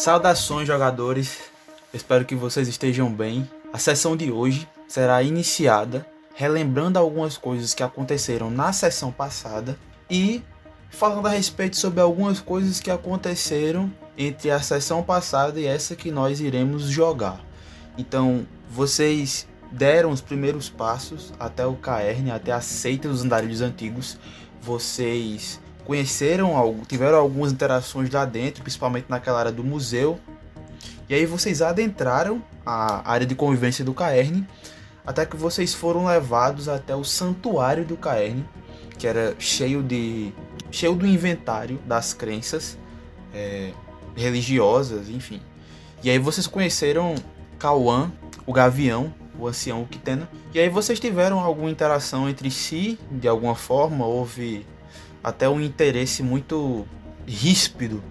Saudações, jogadores. Espero que vocês estejam bem. A sessão de hoje será iniciada relembrando algumas coisas que aconteceram na sessão passada e falando a respeito sobre algumas coisas que aconteceram entre a sessão passada e essa que nós iremos jogar. Então, vocês deram os primeiros passos até o Caerne, até a seita dos andarilhos antigos. Vocês conheceram, tiveram algumas interações lá dentro, principalmente naquela área do museu. E aí vocês adentraram a área de convivência do Caerne, até que vocês foram levados até o santuário do Caerne, que era cheio de cheio do inventário das crenças é, religiosas, enfim. E aí vocês conheceram Cauã, o Gavião, o ancião Uktena. E aí vocês tiveram alguma interação entre si, de alguma forma, houve até um interesse muito ríspido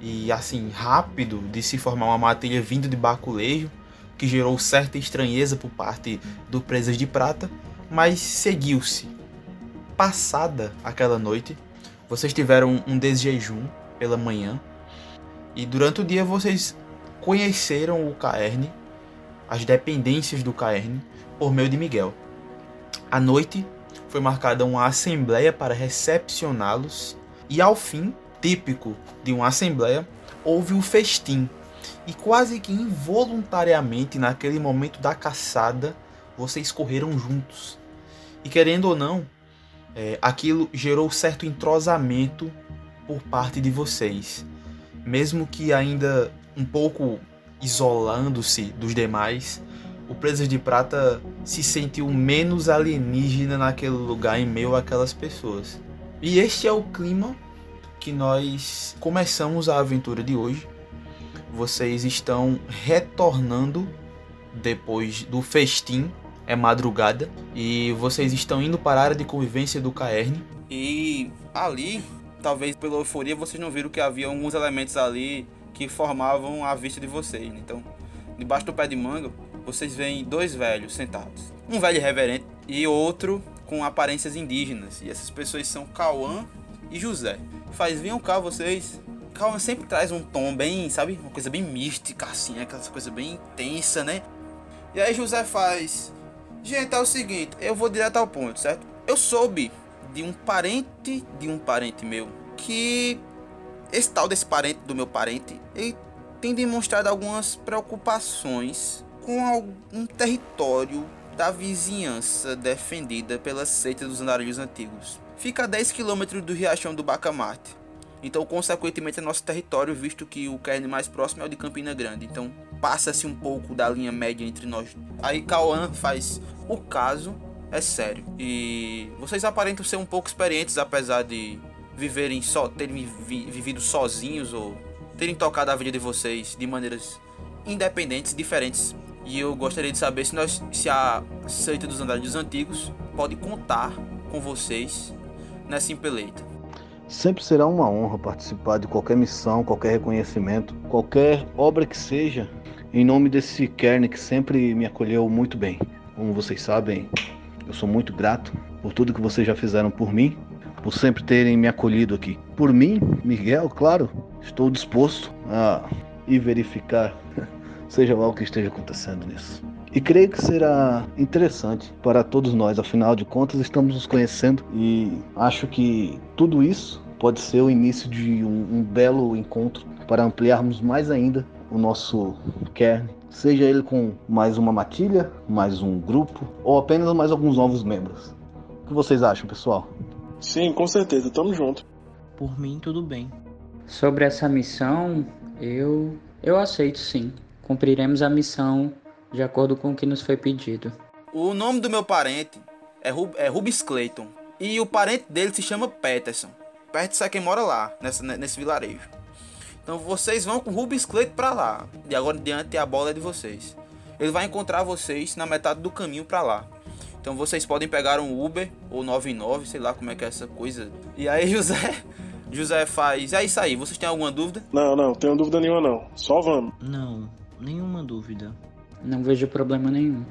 e assim rápido de se formar uma matilha vindo de Baculejo, que gerou certa estranheza por parte do Presas de Prata, mas seguiu-se. Passada aquela noite, vocês tiveram um desjejum pela manhã e durante o dia vocês conheceram o Caerne, as dependências do Caerne, por meio de Miguel. À noite, foi marcada uma assembleia para recepcioná-los e ao fim, típico de uma assembleia, houve o festim. E quase que involuntariamente naquele momento da caçada, vocês correram juntos. E querendo ou não, é, aquilo gerou certo entrosamento por parte de vocês. Mesmo que ainda um pouco isolando-se dos demais, o Presas de Prata se sentiu menos alienígena naquele lugar em meio àquelas pessoas. E este é o clima que nós começamos a aventura de hoje. Vocês estão retornando depois do festim, é madrugada, e vocês estão indo para a área de convivência do Caerne. E ali, talvez pela euforia, vocês não viram que havia alguns elementos ali que formavam a vista de vocês. Então, debaixo do pé de manga, vocês veem dois velhos sentados. Um velho reverente e outro com aparências indígenas. E essas pessoas são Cauã e José. Faz, venham cá vocês. Cauã sempre traz um tom bem, sabe? Uma coisa bem mística, assim, aquela coisa bem intensa, né? E aí José faz. Gente, é o seguinte, eu vou direto ao ponto, certo? Eu soube de um parente de um parente meu que esse tal desse parente do meu parente, ele tem demonstrado algumas preocupações com algum território da vizinhança defendida pela seita dos andarilhos antigos. Fica a 10 km do riachão do Bacamarte. Então, consequentemente, é nosso território, visto que o cairn mais próximo é o de Campina Grande. Então, passa-se um pouco da linha média entre nós. Aí, Cauã faz o caso, é sério. E vocês aparentam ser um pouco experientes, apesar de viverem só, terem vivido sozinhos ou terem tocado a vida de vocês de maneiras independentes, diferentes e eu gostaria de saber se, nós, se a seita dos andares antigos pode contar com vocês nessa empeleita. Sempre será uma honra participar de qualquer missão, qualquer reconhecimento, qualquer obra que seja, em nome desse Kern que sempre me acolheu muito bem. Como vocês sabem, eu sou muito grato por tudo que vocês já fizeram por mim, por sempre terem me acolhido aqui. Por mim, Miguel, claro, estou disposto a ir verificar seja lá o que esteja acontecendo nisso. E creio que será interessante para todos nós, afinal de contas, estamos nos conhecendo e acho que tudo isso pode ser o início de um, um belo encontro para ampliarmos mais ainda o nosso kern, seja ele com mais uma matilha, mais um grupo ou apenas mais alguns novos membros. O que vocês acham, pessoal? Sim, com certeza, tamo junto. Por mim, tudo bem. Sobre essa missão, eu eu aceito sim cumpriremos a missão de acordo com o que nos foi pedido. O nome do meu parente é, Rub é Rubens Clayton e o parente dele se chama Peterson. Peterson é quem mora lá, nessa, nesse vilarejo. Então vocês vão com Rubens Clayton para lá. De agora em diante a bola é de vocês. Ele vai encontrar vocês na metade do caminho para lá. Então vocês podem pegar um Uber ou 99, sei lá como é que é essa coisa. E aí José, José faz, é isso aí. Vocês têm alguma dúvida? Não, não, tenho dúvida nenhuma não. Só vamos. Não nenhuma dúvida. Não vejo problema nenhum.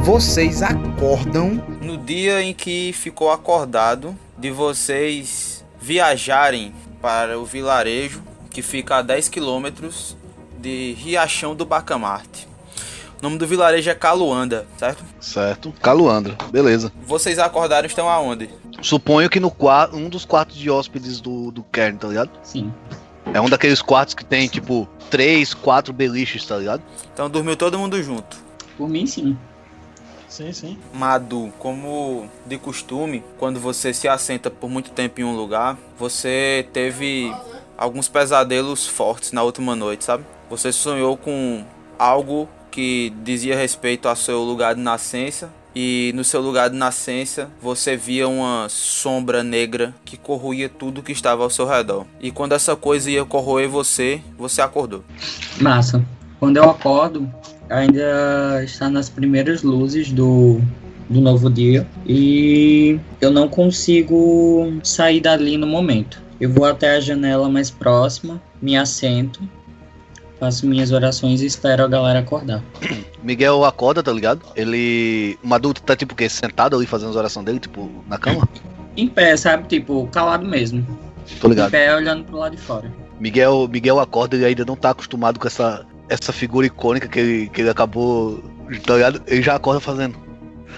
Vocês acordam no dia em que ficou acordado de vocês viajarem para o vilarejo que fica a 10 quilômetros de Riachão do Bacamarte. O nome do vilarejo é Caluanda, certo? Certo. Caluandra, beleza. Vocês acordaram estão aonde? Suponho que no quarto, um dos quartos de hóspedes do, do Kern, tá ligado? Sim. É um daqueles quartos que tem, tipo, três, quatro beliches, tá ligado? Então dormiu todo mundo junto. Por mim, sim. Sim, sim. Madu, como de costume, quando você se assenta por muito tempo em um lugar, você teve alguns pesadelos fortes na última noite, sabe? Você sonhou com algo que dizia respeito ao seu lugar de nascença e no seu lugar de nascença você via uma sombra negra que corroía tudo que estava ao seu redor. E quando essa coisa ia corroer você, você acordou. Massa. Quando eu acordo, ainda está nas primeiras luzes do, do novo dia e eu não consigo sair dali no momento. Eu vou até a janela mais próxima, me assento, faço minhas orações e espero a galera acordar. Miguel acorda, tá ligado? Ele. Um adulto tá tipo o quê? Sentado ali fazendo as orações dele, tipo, na cama? Em pé, sabe? Tipo, calado mesmo. Tô Em ligado. pé, olhando pro lado de fora. Miguel, Miguel acorda e ainda não tá acostumado com essa, essa figura icônica que ele, que ele acabou. Tá ligado? Ele já acorda fazendo.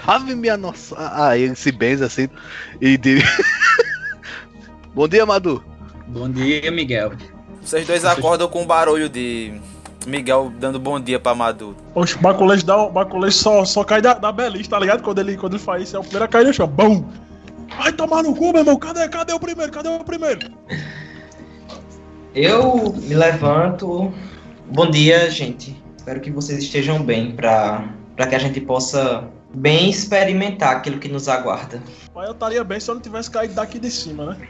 Ave minha nossa. Ah, ele se benza assim e diz. Bom dia, Madu. Bom dia, Miguel. Vocês dois acordam com o barulho de Miguel dando bom dia pra Madu. Oxe, o baculete, dá, o só, só cai da, da beliche, tá ligado? Quando ele, quando ele faz isso, é o primeiro a cair no chão. Bum! Vai tomar no cu, meu irmão. Cadê, cadê o primeiro? Cadê o primeiro? Eu me levanto. Bom dia, gente. Espero que vocês estejam bem para que a gente possa bem experimentar aquilo que nos aguarda. Mas eu estaria bem se eu não tivesse caído daqui de cima, né?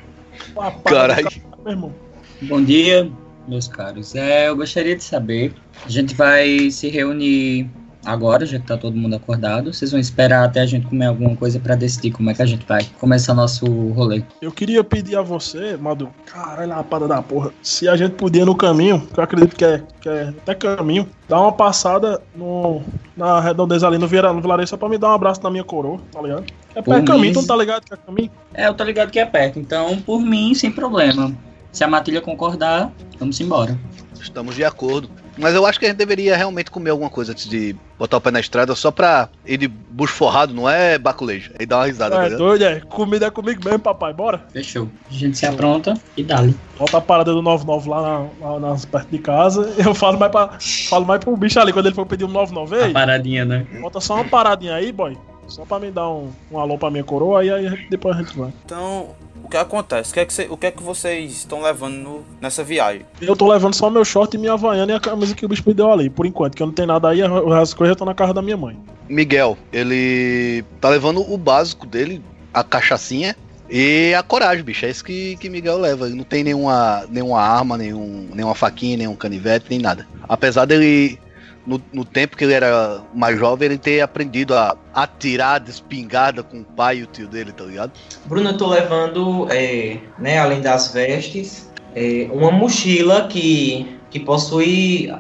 Papai, Caralho. Meu irmão. Bom dia, meus caros. É, eu gostaria de saber. A gente vai se reunir agora, já que tá todo mundo acordado. Vocês vão esperar até a gente comer alguma coisa pra decidir como é que a gente vai começar nosso rolê. Eu queria pedir a você, Madu, caralho, rapada da porra, se a gente podia no caminho, que eu acredito que é, que é até caminho, dar uma passada no, na redondeza ali no, no vilarejo só pra me dar um abraço na minha coroa, tá ligado? É Por pé caminho, mim- tu não tá ligado que é caminho? É, eu tô ligado que é perto, então por mim, sem problema. Se a Matilha concordar, vamos embora. Estamos de acordo. Mas eu acho que a gente deveria realmente comer alguma coisa antes de botar o pé na estrada só pra ir de bucho forrado, não é baculejo. Aí dá uma risada, tá É ligado? doido, é. Comida é comigo mesmo, papai, bora. Fechou. A gente se apronta e dá-lhe. Bota a parada do 99 lá, na, lá nas, perto de casa. Eu falo mais, pra, falo mais pro bicho ali quando ele for pedir um 99. A Ei, paradinha, né? bota só uma paradinha aí, boy. Só pra me dar um, um alô pra minha coroa, aí, aí depois a gente vai. Então, o que acontece? O que é que, cê- o que, é que vocês estão levando no- nessa viagem? Eu tô levando só meu short e minha havaiana e a camisa que o bicho me deu ali, por enquanto, que eu não tenho nada aí, as coisas estão na casa da minha mãe. Miguel, ele tá levando o básico dele, a cachaçinha e a coragem, bicho. É isso que, que Miguel leva. Ele não tem nenhuma, nenhuma arma, nenhum, nenhuma faquinha, nenhum canivete, nem nada. Apesar dele, no, no tempo que ele era mais jovem, ele ter aprendido a atirar de espingarda com o pai e o tio dele, tá ligado? Bruno, eu tô levando, é, né, além das vestes, é, uma mochila que, que possui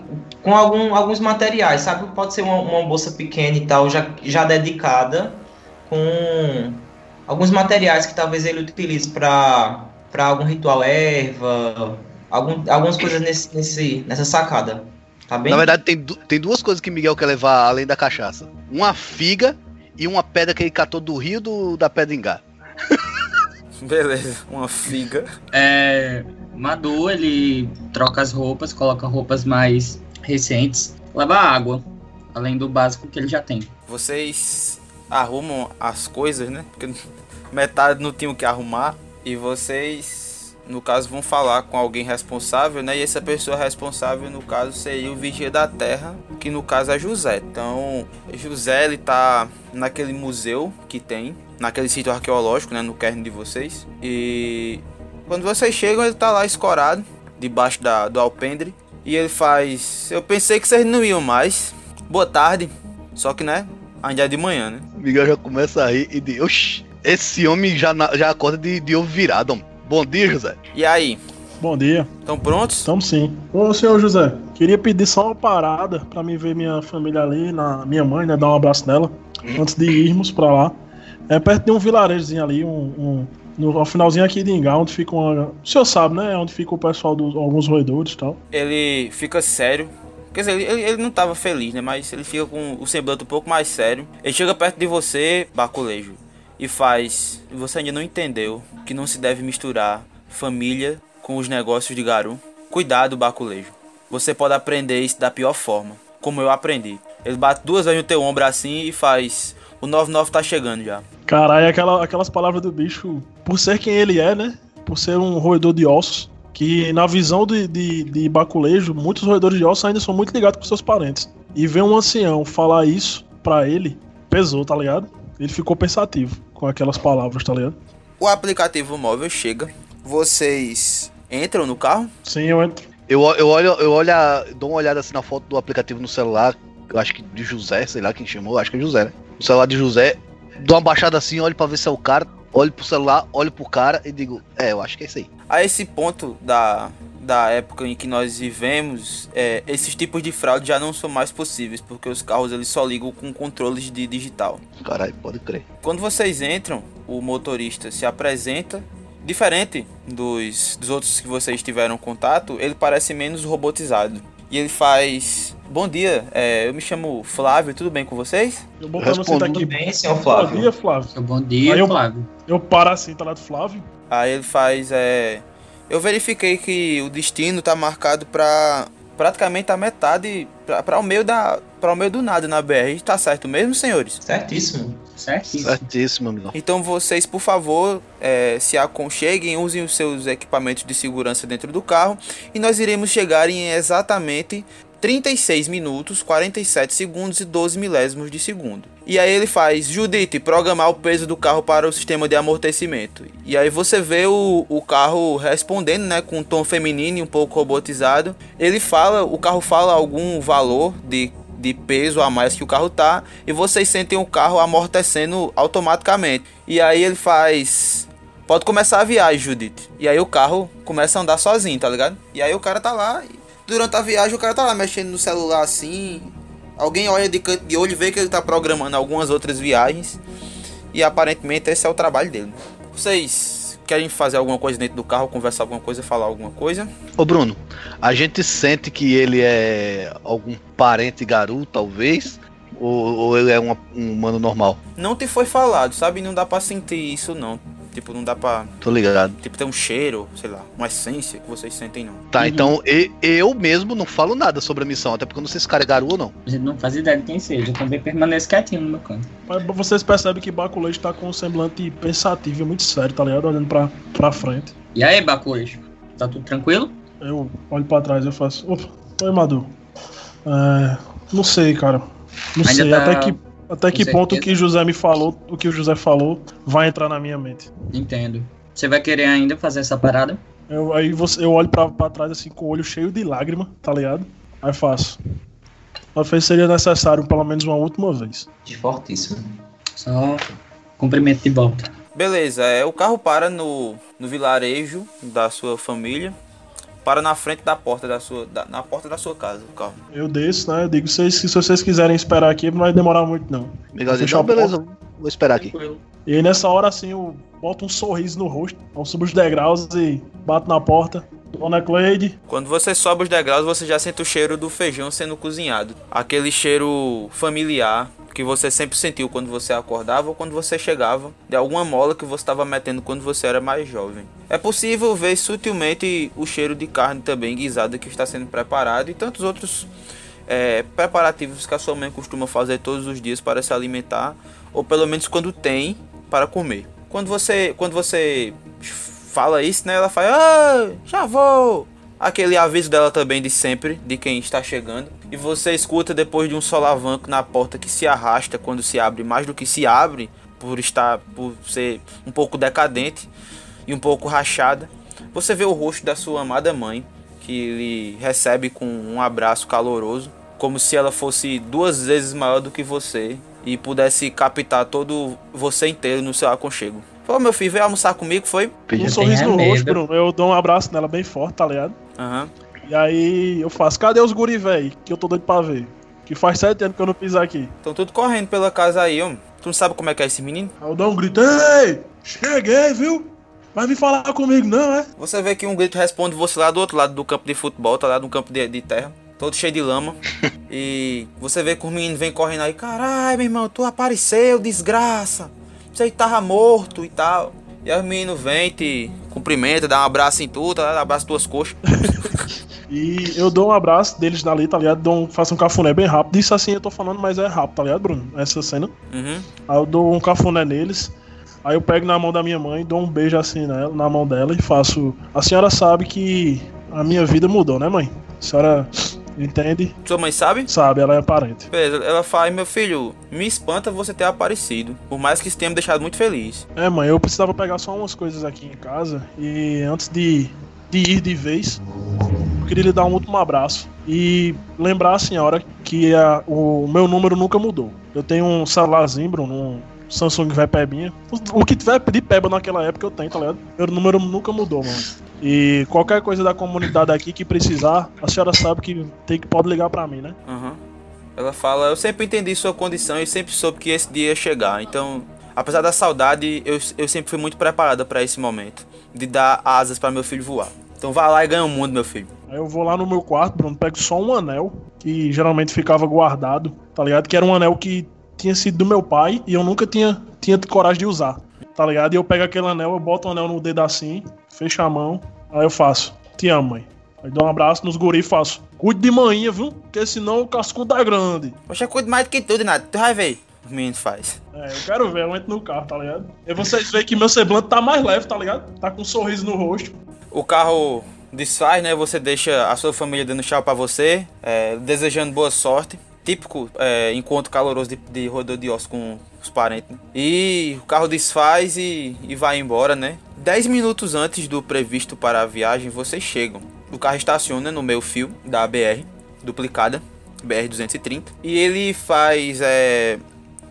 com algum, alguns materiais, sabe? Pode ser uma, uma bolsa pequena e tal, já, já dedicada, com alguns materiais que talvez ele utilize para algum ritual erva, algum, algumas coisas nesse, nesse, nessa sacada. Tá bem? Na verdade, tem, du- tem duas coisas que Miguel quer levar além da cachaça: uma figa e uma pedra que ele catou do rio do, da Pedra Ingá. Beleza, uma figa. É, Madu, ele troca as roupas, coloca roupas mais recentes, leva água, além do básico que ele já tem. Vocês arrumam as coisas, né? Porque metade não tinham que arrumar. E vocês, no caso, vão falar com alguém responsável, né? E essa pessoa responsável, no caso, seria o vigia da terra, que no caso é José. Então, José, ele tá naquele museu que tem, naquele sítio arqueológico, né? No kern de vocês. E quando vocês chegam, ele tá lá escorado, debaixo da, do alpendre. E ele faz. Eu pensei que vocês não iam mais. Boa tarde. Só que, né? Ainda é de manhã, né? Miguel já começa a rir e diz: Oxi, esse homem já, já acorda de, de ovo virado. homem. Bom dia, José. E aí? Bom dia. Estão prontos? Estamos sim. Ô, senhor José, queria pedir só uma parada pra me ver minha família ali, na minha mãe, né? Dar um abraço nela, antes de irmos pra lá. É perto de um vilarejozinho ali, um, um, no, ao finalzinho aqui de Ingá, onde fica uma. O senhor sabe, né? Onde fica o pessoal dos alguns roedores e tal. Ele fica sério. Quer dizer, ele, ele não tava feliz, né? Mas ele fica com o semblante um pouco mais sério. Ele chega perto de você, Baculejo, e faz. Você ainda não entendeu que não se deve misturar família com os negócios de Garu. Cuidado, Baculejo. Você pode aprender isso da pior forma, como eu aprendi. Ele bate duas vezes no teu ombro assim e faz. O 99 tá chegando já. Caralho, aquela, aquelas palavras do bicho, por ser quem ele é, né? Por ser um roedor de ossos, que na visão de, de, de baculejo, muitos roedores de ossos ainda são muito ligados com seus parentes. E ver um ancião falar isso pra ele, pesou, tá ligado? Ele ficou pensativo com aquelas palavras, tá ligado? O aplicativo móvel chega. Vocês entram no carro? Sim, eu entro. Eu, eu olho, eu olho, a- dou uma olhada assim na foto do aplicativo no celular, eu acho que de José, sei lá quem chamou, acho que é José, né? O celular de José, dou uma baixada assim, olho pra ver se é o cara, olho pro celular, olho pro cara e digo, é, eu acho que é isso aí. A esse ponto da, da época em que nós vivemos, é, esses tipos de fraude já não são mais possíveis, porque os carros eles só ligam com controles de digital. Caralho, pode crer. Quando vocês entram, o motorista se apresenta. Diferente dos, dos outros que vocês tiveram contato, ele parece menos robotizado. E ele faz. Bom dia, é, eu me chamo Flávio, tudo bem com vocês? Eu botando assim Respondo daqui. Tudo bem, senhor Bom Flávio? dia, Flávio. Bom dia, Aí eu- Flávio. Eu paro assim, tá lá do Flávio. Aí ele faz. É, eu verifiquei que o destino tá marcado pra. praticamente a metade. pra, pra o meio da. para o meio do nada na BR. Tá certo mesmo, senhores? Certíssimo. Certíssimo. Certíssimo. Então vocês, por favor, é, se aconcheguem, usem os seus equipamentos de segurança dentro do carro e nós iremos chegar em exatamente 36 minutos, 47 segundos e 12 milésimos de segundo. E aí ele faz, Judite, programar o peso do carro para o sistema de amortecimento. E aí você vê o, o carro respondendo, né, com um tom feminino e um pouco robotizado. Ele fala, o carro fala algum valor de de peso a mais que o carro tá e vocês sentem o carro amortecendo automaticamente. E aí ele faz pode começar a viagem, Judith. E aí o carro começa a andar sozinho, tá ligado? E aí o cara tá lá e durante a viagem o cara tá lá mexendo no celular assim. Alguém olha de canto de olho e vê que ele tá programando algumas outras viagens. E aparentemente esse é o trabalho dele. Vocês querem fazer alguma coisa dentro do carro, conversar alguma coisa, falar alguma coisa? Ô Bruno, a gente sente que ele é algum parente garu, talvez? Ou, ou ele é uma- um humano normal? Não te foi falado, sabe? Não dá pra sentir isso não. Tipo, não dá pra Tô ligado. tipo, ter um cheiro, sei lá, uma essência que vocês sentem não. Tá, Uhum. então eu mesmo não falo nada sobre a missão, até porque eu não sei se esse cara é garu ou não. A gente não faz ideia de quem seja. Eu também permaneço quietinho no meu canto. Mas vocês percebem que Baculejo tá com um semblante pensativo e muito sério, tá ligado? Olhando pra, pra frente. E aí, Baculejo? Tá tudo tranquilo? Eu olho pra trás e eu faço. Opa, oi, Madu. É, não sei, cara. Não Ainda sei. tá- Até que, até que ponto o que José me falou, o que o José falou, vai entrar na minha mente. Entendo. Você vai querer ainda fazer essa parada? Eu, aí você, eu olho pra, pra trás assim com o olho cheio de lágrima, tá ligado? Aí faço. Talvez seria necessário pelo menos uma última vez. De fortíssimo. Só cumprimento de volta. Beleza, é, o carro para no, no vilarejo da sua família. Para na frente da porta da sua. da- na porta da sua casa, o carro. Eu desço, né? Eu digo, vocês, se vocês quiserem esperar aqui, não vai demorar muito, não. Não, a beleza, vou esperar aqui. Tranquilo. E aí nessa hora assim eu boto um sorriso no rosto, eu subo os degraus e bato na porta. Dona Cleide, Quando você sobe os degraus, você já sente o cheiro do feijão sendo cozinhado. Aquele cheiro familiar que você sempre sentiu quando você acordava ou quando você chegava de alguma mola que você estava metendo quando você era mais jovem. É possível ver sutilmente o cheiro de carne também guisada que está sendo preparado e tantos outros é, preparativos que a sua mãe costuma fazer todos os dias para se alimentar ou pelo menos quando tem para comer. Quando você quando você fala isso, né, ela fala: "Ah, já vou". Aquele aviso dela também de sempre, de quem está chegando. E você escuta depois de um solavanco na porta que se arrasta quando se abre, mais do que se abre, por estar por ser um pouco decadente e um pouco rachada. Você vê o rosto da sua amada mãe, que lhe recebe com um abraço caloroso, como se ela fosse duas vezes maior do que você e pudesse captar todo você inteiro no seu aconchego. Pô, meu filho, veio almoçar comigo, foi? um sorriso no rosto, Bruno. Eu dou um abraço nela bem forte, tá ligado? Aham. E aí eu faço, cadê os guri, véi? Que eu tô doido pra ver. Que faz sete anos que eu não piso aqui. Estão tudo correndo pela casa aí, ó. Tu não sabe como é que é esse menino? Aí eu dou um grito, ei, cheguei, viu? Vai vir falar comigo não, é? Você vê que um grito responde você lá do outro lado do campo de futebol, tá lá no campo de, de terra, todo cheio de lama. e você vê que os meninos vêm correndo aí, caralho, meu irmão, tu apareceu, desgraça. Você tava morto e tal. E aí os meninos vêm, te cumprimenta, dá um abraço em tu, tá? abraça tuas coxas. E eu dou um abraço deles dali, tá ligado? Dou um, faço um cafuné bem rápido. Isso assim eu tô falando, mas é rápido, tá ligado, Bruno? Essa cena. Uhum. Aí eu dou um cafuné neles. Aí eu pego na mão da minha mãe, dou um beijo assim nela, na mão dela e faço. A senhora sabe que a minha vida mudou, né, mãe? A senhora entende? Sua mãe sabe? Sabe, ela é parente. Beleza, ela fala, meu filho, me espanta você ter aparecido. Por mais que isso tenha me deixado muito feliz. É, mãe, eu precisava pegar só umas coisas aqui em casa e antes de, de ir de vez, eu queria lhe dar um último abraço e lembrar a senhora que a, o meu número nunca mudou. Eu tenho um celularzinho, Bruno, um Samsung vai pebinha. O, o que tiver de peba naquela época eu tenho, tá ligado? Meu número nunca mudou, mano. E qualquer coisa da comunidade aqui que precisar, a senhora sabe que tem que pode ligar pra mim, né? Uhum. Ela fala, eu sempre entendi sua condição e sempre soube que esse dia ia chegar. Então, apesar da saudade, eu, eu sempre fui muito preparada para esse momento. De dar asas para meu filho voar. Então vá lá e ganha o mundo, meu filho. Aí eu vou lá no meu quarto, Bruno, pego só um anel, que geralmente ficava guardado, tá ligado? Que era um anel que tinha sido do meu pai e eu nunca tinha, tinha coragem de usar, tá ligado? E eu pego aquele anel, eu boto o anel no dedo assim, fecho a mão, aí eu faço, te amo, mãe. Aí dou um abraço nos guri e faço, cuide de manhã, viu? Porque senão o cascudo é grande. Poxa, eu cuido mais do que tudo, Nath. Tu vai ver. O menino faz. É, eu quero ver, eu entro no carro, tá ligado? E vocês veem que meu semblante tá mais leve, tá ligado? Tá com um sorriso no rosto. O carro desfaz, né? Você deixa a sua família dando tchau pra você, é, desejando boa sorte. Típico é, encontro caloroso de, de rodeo de osso com os parentes. né? E o carro desfaz e, e vai embora, né? 10 minutos antes do previsto para a viagem, vocês chegam. O carro estaciona no meio fio da BR, duplicada, BR-230. E ele faz. É...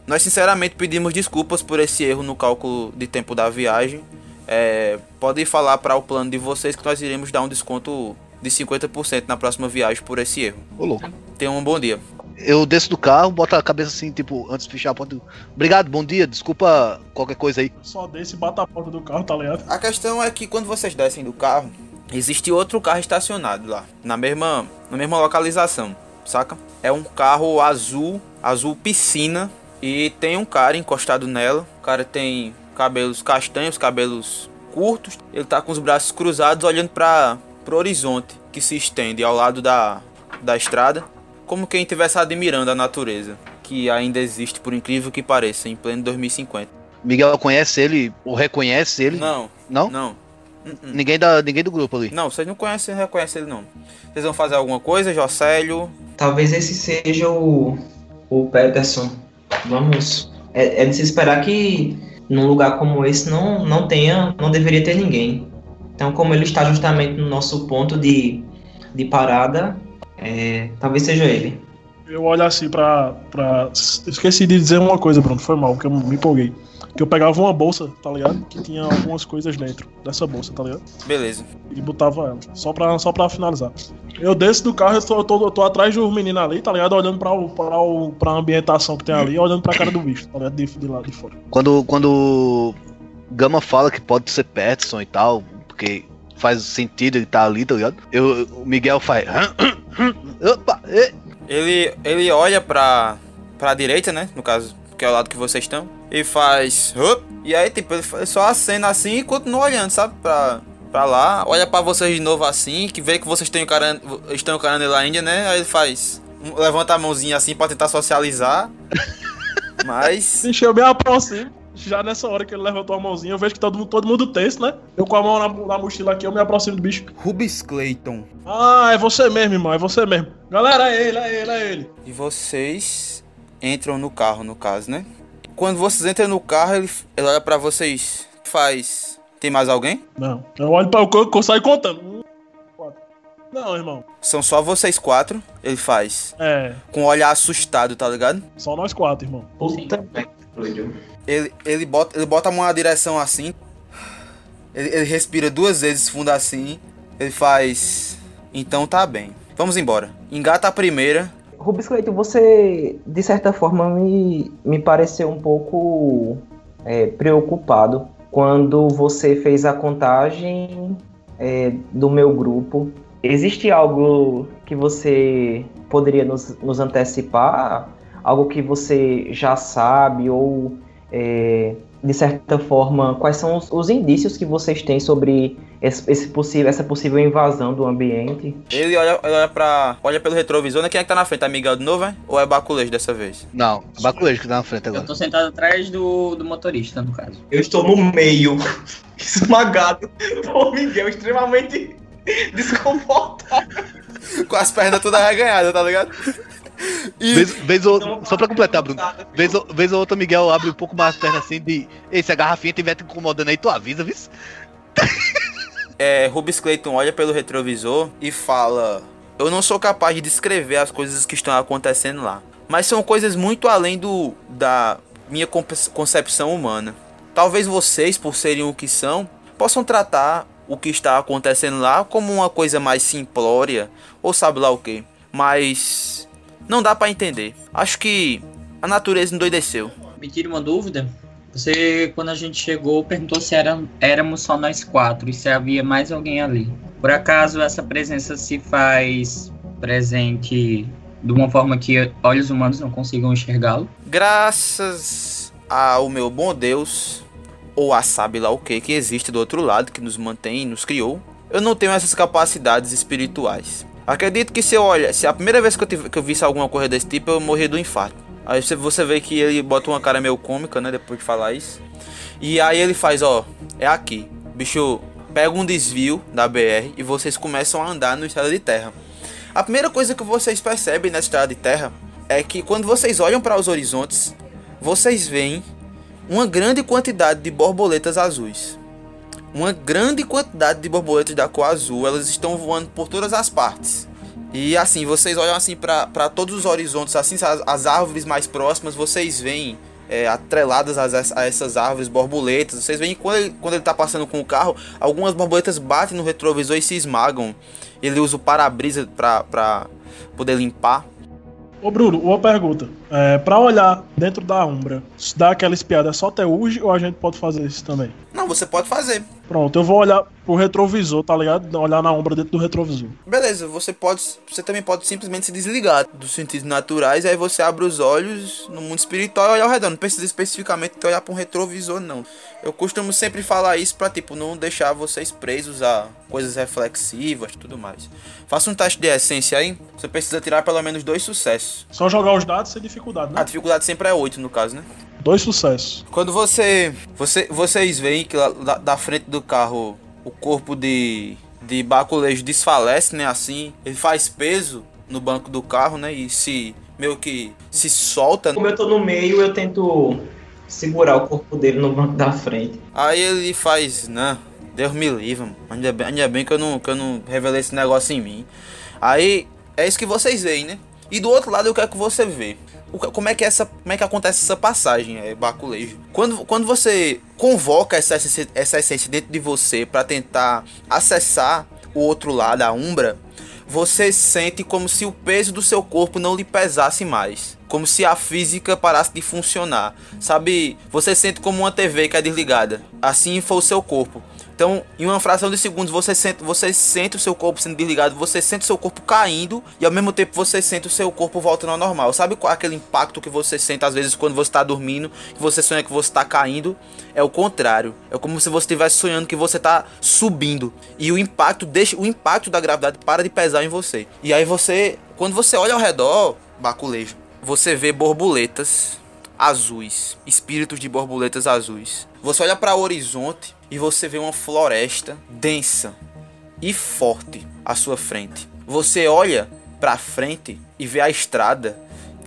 Nós sinceramente pedimos desculpas por esse erro no cálculo de tempo da viagem. É... Podem falar para o plano de vocês que nós iremos dar um desconto de 50% na próxima viagem por esse erro. Ô, louco. Tenham um bom dia. Eu desço do carro, boto a cabeça assim, tipo, antes de fechar a porta. Obrigado, bom dia, desculpa qualquer coisa aí. Só desse e bata a porta do carro, tá ligado? A questão é que quando vocês descem do carro, existe outro carro estacionado lá, na mesma, na mesma localização, saca? É um carro azul, azul piscina, e tem um cara encostado nela. O cara tem cabelos castanhos, cabelos curtos. Ele tá com os braços cruzados, olhando para pro horizonte que se estende ao lado da, da estrada, como quem estivesse admirando a natureza, que ainda existe, por incrível que pareça, em pleno 2050. Miguel conhece ele, ou reconhece ele? Não, Não? não. Ninguém, da, ninguém do grupo ali. Não, vocês não conhecem, não reconhecem ele não. Vocês vão fazer alguma coisa, Jocélio? Talvez esse seja o, o Peterson. Vamos. É, é de se esperar que num lugar como esse não, não tenha, não deveria ter ninguém. Então, como ele está justamente no nosso ponto de, de parada, é, talvez seja ele. Eu olho assim pra, pra. Esqueci de dizer uma coisa, Bruno. Foi mal, porque eu me empolguei. Que eu pegava uma bolsa, tá ligado? Que tinha algumas coisas dentro dessa bolsa, tá ligado? Beleza. E botava ela. Só pra, só pra finalizar. Eu desço do carro, eu tô, eu tô, eu tô atrás dos meninos ali, tá ligado? Olhando pra, o, pra, o, pra ambientação que tem ali, olhando pra cara do bicho, tá ligado? De, de lá de fora. Quando, quando Gama fala que pode ser Peterson e tal, porque faz sentido ele estar ali, tá ligado? Eu, o Miguel faz. Opa! e- Ele, ele olha pra, pra direita, né? No caso, que é o lado que vocês estão. E faz. "Hup", E aí, tipo, ele só acena assim e continua olhando, sabe? Pra, pra lá. Olha pra vocês de novo assim, que vê que vocês estão encarando, estão encarando ele ainda, né? Aí ele faz. Levanta a mãozinha assim pra tentar socializar. Mas. Deixa eu me aproximo. Já nessa hora que ele levantou a mãozinha, eu vejo que todo mundo, todo mundo tenso, né? Eu com a mão na, na mochila aqui, eu me aproximo do bicho. Rubens Clayton. Ah, é você mesmo, irmão, é você mesmo. Galera, é ele, é ele, é ele. E vocês entram no carro, no caso, né? Quando vocês entram no carro, ele, ele olha pra vocês. Faz. Tem mais alguém? Não, eu olho pra o coco e saio contando. Um, quatro. Não, irmão. São só vocês quatro. Ele faz. É, Com um olhar assustado, tá ligado? só nós quatro, irmão. Puta merda. Ele, ele, bota, ele bota a mão na direção assim. Ele, ele respira duas vezes fundo assim. Ele faz. Então tá bem. Vamos embora. Engata a primeira. Rubens Cleiton, você de certa forma me, me pareceu um pouco é, preocupado quando você fez a contagem é, do meu grupo. Existe algo que você poderia nos, nos antecipar? Algo que você já sabe ou é, de certa forma, quais são os, os, indícios que vocês têm sobre esse, esse, possível, essa possível invasão do ambiente? Ele olha, olha, pra, olha pelo retrovisor, né? Quem é que tá na frente? É Miguel de novo, hein? Ou é Baculejo dessa vez? Não, é Baculejo que tá na frente agora. Eu tô sentado atrás do, do motorista, no caso. Eu estou no meio, esmagado por Miguel, extremamente desconfortável. Com as pernas todas arreganhadas, tá ligado? E... Vez, vez ou, só pra completar, Bruno. Vez, vez ou outra, Miguel abre um pouco mais as pernas assim de. Ei, se a garrafinha estiver te incomodando aí, tu avisa, viu? É, Rubens Clayton olha pelo retrovisor e fala: Eu não sou capaz de descrever as coisas que estão acontecendo lá. Mas são coisas muito além do da minha concepção humana. Talvez vocês, por serem o que são, possam tratar o que está acontecendo lá como uma coisa mais simplória ou sabe lá o que. Mas não dá para entender. Acho que a natureza endoideceu. Me tira uma dúvida. Você, quando a gente chegou, perguntou se era, éramos só nós quatro e se havia mais alguém ali. Por acaso essa presença se faz presente de uma forma que olhos humanos não consigam enxergá-lo? Graças ao meu bom Deus, ou a sabe lá o que que existe do outro lado, que nos mantém e nos criou, eu não tenho essas capacidades espirituais. Acredito que se eu olha, se a primeira vez que eu, tive, que eu visse alguma coisa desse tipo, eu morri do infarto. Aí você, vê que ele bota uma cara meio cômica, né, depois de falar isso. E aí ele faz, ó, é aqui. bicho pega um desvio da BR e vocês começam a andar no estrada de terra. A primeira coisa que vocês percebem na estrada de terra é que quando vocês olham para os horizontes, vocês veem uma grande quantidade de borboletas azuis uma grande quantidade de borboletas da cor azul, elas estão voando por todas as partes. E assim, vocês olham assim para todos os horizontes, assim, as, as árvores mais próximas, vocês veem é, atreladas a, a, essas árvores, borboletas. Vocês veem quando ele, quando ele tá passando com o carro, algumas borboletas batem no retrovisor e se esmagam. Ele usa o para-brisa para poder limpar. Ô Bruno, uma pergunta. É, pra olhar dentro da Umbra, se dá aquela espiada só até hoje ou a gente pode fazer isso também? Não, você pode fazer. Pronto, eu vou olhar pro retrovisor, tá ligado? Olhar na Umbra dentro do retrovisor. Beleza, você pode. Você também pode simplesmente se desligar dos sentidos naturais, aí você abre os olhos no mundo espiritual e olhar ao redor. Não precisa especificamente olhar pra um retrovisor, não. Eu costumo sempre falar isso pra, tipo, não deixar vocês presos a coisas reflexivas e tudo mais. Faça um teste de essência aí. Você precisa tirar pelo menos dois sucessos. Só jogar os dados sem dificuldade, né? A dificuldade sempre é 8, no caso, né? Dois sucessos. Quando você, você vocês veem que lá, da, da frente do carro o corpo de, de Baculejo desfalece, né? Assim, ele faz peso no banco do carro, né? E se meio que se solta. Como eu tô no meio, eu tento segurar o corpo dele no banco da frente. Aí ele faz, né? Deus me livre, mano. Ainda bem, ainda bem que, eu não, que eu não revelei esse negócio em mim. Aí é isso que vocês veem, né? E do outro lado eu quero que você vê. Como é que, essa, como é que acontece essa passagem, é, Baculejo? Quando, quando você convoca essa, essa essência dentro de você para tentar acessar o outro lado, a Umbra, você sente como se o peso do seu corpo não lhe pesasse mais. Como se a física parasse de funcionar. Sabe, você sente como uma TV que é desligada. Assim foi o seu corpo. Então, em uma fração de segundos, você sente, você sente o seu corpo sendo desligado, você sente o seu corpo caindo e ao mesmo tempo você sente o seu corpo voltando ao normal. Sabe qual é aquele impacto que você sente às vezes quando você está dormindo, que você sonha que você está caindo? É o contrário. É como se você estivesse sonhando que você está subindo e o impacto deixa o impacto da gravidade para de pesar em você. E aí você, quando você olha ao redor, baculejo, você vê borboletas azuis, espíritos de borboletas azuis. Você olha para o horizonte e você vê uma floresta densa e forte à sua frente. Você olha para frente e vê a estrada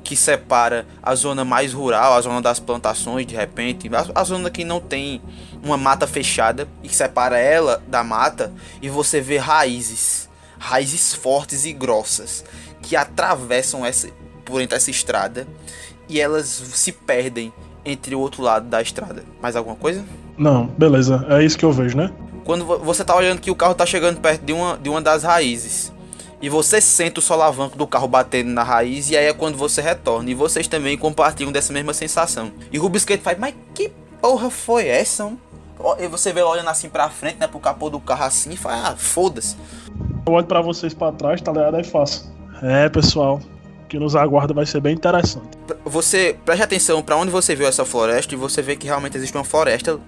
que separa a zona mais rural, a zona das plantações, de repente, a, zona que não tem uma mata fechada e separa ela da mata e você vê raízes, raízes fortes e grossas que atravessam essa por entre essa estrada e elas se perdem entre o outro lado da estrada. Mais alguma coisa? Não, beleza. É isso que eu vejo, né? Quando você tá olhando que o carro tá chegando perto de uma, de uma das raízes. E você sente o solavanco do carro batendo na raiz, e aí é quando você retorna. E vocês também compartilham dessa mesma sensação. E Rubens Skate faz, mas que porra foi essa? mano?" Ó, E você vê ela olhando assim pra frente, né? Pro capô do carro assim, e faz, ah, foda-se. Eu olho pra vocês pra trás, tá ligado? Aí faço. É, pessoal, o que nos aguarda vai ser bem interessante. Você preste atenção pra onde você viu essa floresta e você vê que realmente existe uma floresta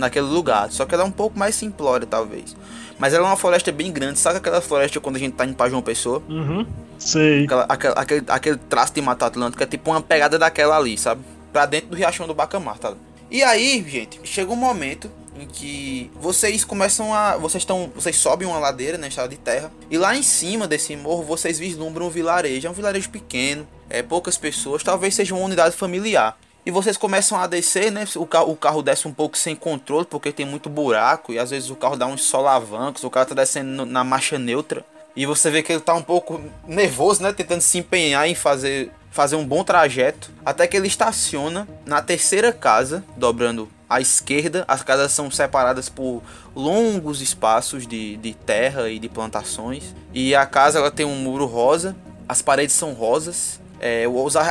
naquele lugar. Só que ela é um pouco mais simplória, talvez. Mas ela é uma floresta bem grande. Sabe aquela floresta quando a gente tá indo pra João Pessoa? Uhum. Sei. Aquela- aquela- aquele, aquele traço de Mata Atlântica é tipo uma pegada daquela ali, sabe? Pra dentro do Riachão do Bacamar, tá? E aí, gente, chega um momento em que vocês começam a. Vocês estão. Vocês sobem uma ladeira, né? Estrada de terra. E lá em cima desse morro vocês vislumbram um vilarejo. É um vilarejo pequeno, é poucas pessoas, talvez seja uma unidade familiar. E vocês começam a descer, né? O carro, o carro desce um pouco sem controle, porque tem muito buraco. E às vezes o carro dá uns solavancos, o carro tá descendo na marcha neutra. E você vê que ele tá um pouco nervoso, né? Tentando se empenhar em fazer, fazer um bom trajeto. Até que ele estaciona na terceira casa, dobrando à esquerda. As casas são separadas por longos espaços de, de terra e de plantações. E a casa ela tem um muro rosa. As paredes são rosas. É,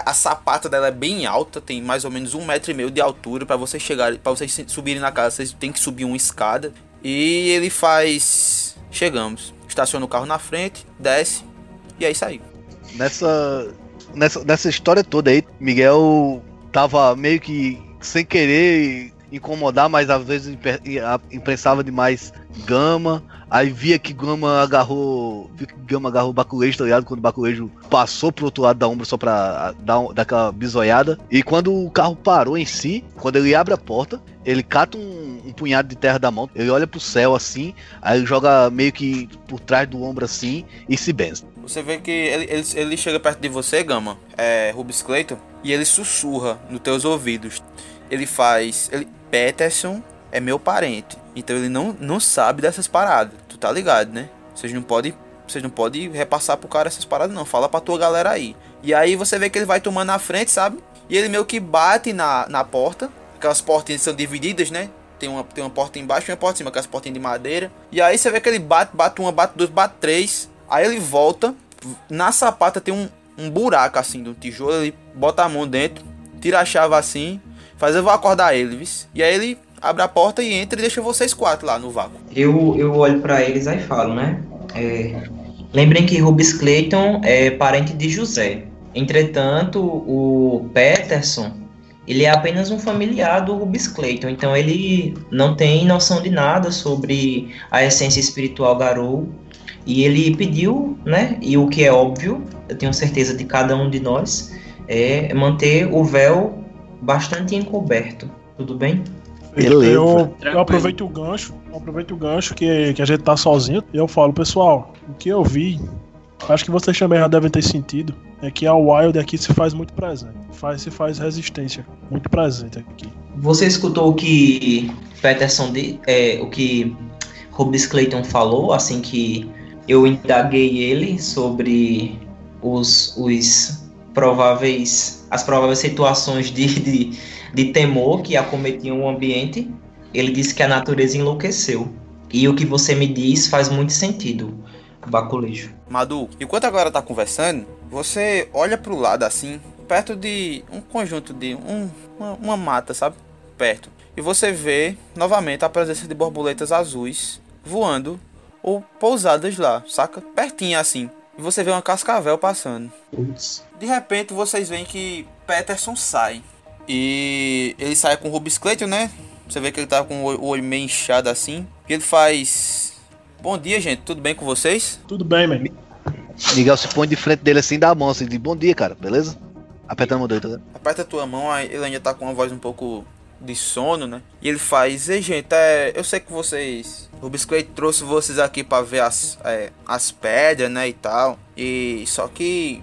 a, sapata dela é bem alta, tem mais ou menos um metro e meio de altura. Para vocês chegarem, para vocês subirem na casa, vocês têm que subir uma escada. E ele faz. Chegamos. Estaciona o carro na frente, desce. E é aí. Nessa, nessa, nessa história toda aí, Miguel tava meio que sem querer incomodar, mas às vezes imprensava demais Gama. Aí via que Gama agarrou. Viu que Gama agarrou o baculejo, tá ligado? Quando o baculejo passou pro outro lado da ombra só pra dar, dar aquela bisoiada. E quando o carro parou em si, quando ele abre a porta, ele cata um, um punhado de terra da mão, ele olha pro céu assim, aí ele joga meio que por trás do ombro assim e se benze. Você vê que ele, ele, ele chega perto de você, Gama, é Rubens Clayton, e ele sussurra nos teus ouvidos. Ele faz. Ele, Peterson é meu parente. Então ele não, não sabe dessas paradas. Tu tá ligado, né? Vocês não podem. Vocês não podem repassar pro cara essas paradas, não. Fala pra tua galera aí. E aí você vê que ele vai tomando na frente, sabe? E ele meio que bate na, na porta. Aquelas portinhas são divididas, né? Tem uma, tem uma porta embaixo e uma porta em cima, aquelas portinhas de madeira. E aí você vê que ele bate, bate uma, bate duas, bate três. Aí ele volta. Na sapata tem um, um buraco assim de um tijolo. Ele bota a mão dentro, tira a chave assim. Faz eu vou acordar ele, vis. E aí ele abre a porta e entra e deixa vocês quatro lá no vácuo. Eu, eu olho pra eles aí falo, né? É, lembrem que Rubens Clayton é parente de José. Entretanto, o Peterson, ele é apenas um familiar do Rubens Clayton. Então ele não tem noção de nada sobre a essência espiritual Garou. E ele pediu, né? E o que é óbvio, eu tenho certeza de cada um de nós, é manter o véu bastante encoberto. Tudo bem? Beleza. Eu, eu aproveito o gancho, eu aproveito o gancho que, que a gente tá sozinho e eu falo, pessoal, o que eu vi, acho que vocês também já devem ter sentido, é que a Wild aqui se faz muito presente. Faz, se faz resistência muito presente aqui. Você escutou o que Peterson de, é, o que Rubens Clayton falou assim que eu indaguei ele sobre os, os prováveis as prováveis situações de, de, de temor que acometiam o ambiente. Ele disse que a natureza enlouqueceu. E o que você me diz faz muito sentido, Baculejo. Madu, enquanto a galera tá conversando, você olha pro lado assim, perto de um conjunto de um, uma, uma mata, sabe? Perto. E você vê novamente a presença de borboletas azuis voando ou pousadas lá, saca? Pertinho assim. E você vê uma cascavel passando. Putz. De repente vocês veem que Peterson sai. E ele sai com o Rubens Clayton, né? Você vê que ele tá com o olho- meio inchado assim. E ele faz. Bom dia, gente. Tudo bem com vocês? Tudo bem, man. Miguel se põe de frente dele assim, dá a mão assim, diz bom dia, cara, beleza? Apertando a mão dele, tá? Aperta a tua mão, aí ele ainda tá com uma voz um pouco de sono, né? E ele faz, ei gente, é, eu sei que vocês. O Biscoito trouxe vocês aqui pra ver as, é, as pedras, né? E tal. E só que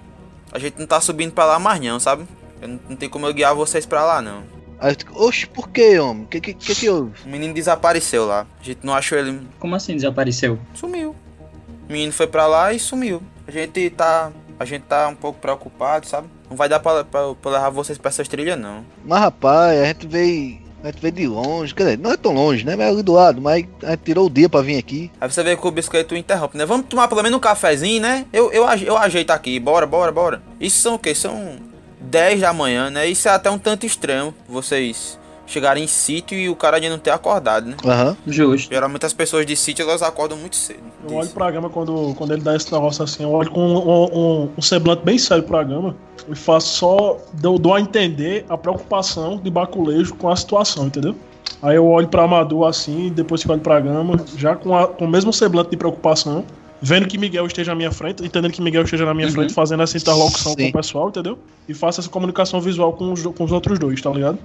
a gente não tá subindo pra lá mais não, sabe? Eu não, não tem como eu guiar vocês pra lá não. Aí eu fico, oxe, por que, homem? O que, que, que que houve? O menino desapareceu lá. A gente não achou ele. Como assim desapareceu? Sumiu. O menino foi pra lá e sumiu. A gente tá. A gente tá um pouco preocupado, sabe? Não vai dar pra, pra, pra levar vocês pra essas trilhas, não. Mas rapaz, a gente veio. A gente veio de longe, quer dizer, não é tão longe, né? Mas é ali do lado, mas a gente tirou o dia pra vir aqui. Aí você vê que o biscoito interrompe, né? Vamos tomar pelo menos um cafezinho, né? Eu, eu, eu ajeito aqui, bora, bora, bora. Isso são o quê? São 10 da manhã, né? Isso é até um tanto estranho, vocês chegarem em sítio e o cara ainda não ter acordado, né? Aham. Justo. Geralmente as pessoas de sítio, elas acordam muito cedo. Eu olho pra Gama quando, quando ele dá esse negócio assim, eu olho com um, um- um semblante bem sério pra Gama e faço só, dou, dou a entender a preocupação de Baculejo com a situação, entendeu? Aí eu olho pra Amador assim, depois que eu olho pra Gama, já com, a- com o mesmo semblante de preocupação, vendo que Miguel esteja à minha frente, entendendo que Miguel esteja na minha Uhum. frente, fazendo essa interlocução Sim. com o pessoal, entendeu? E faço essa comunicação visual com os, com os outros dois, tá ligado?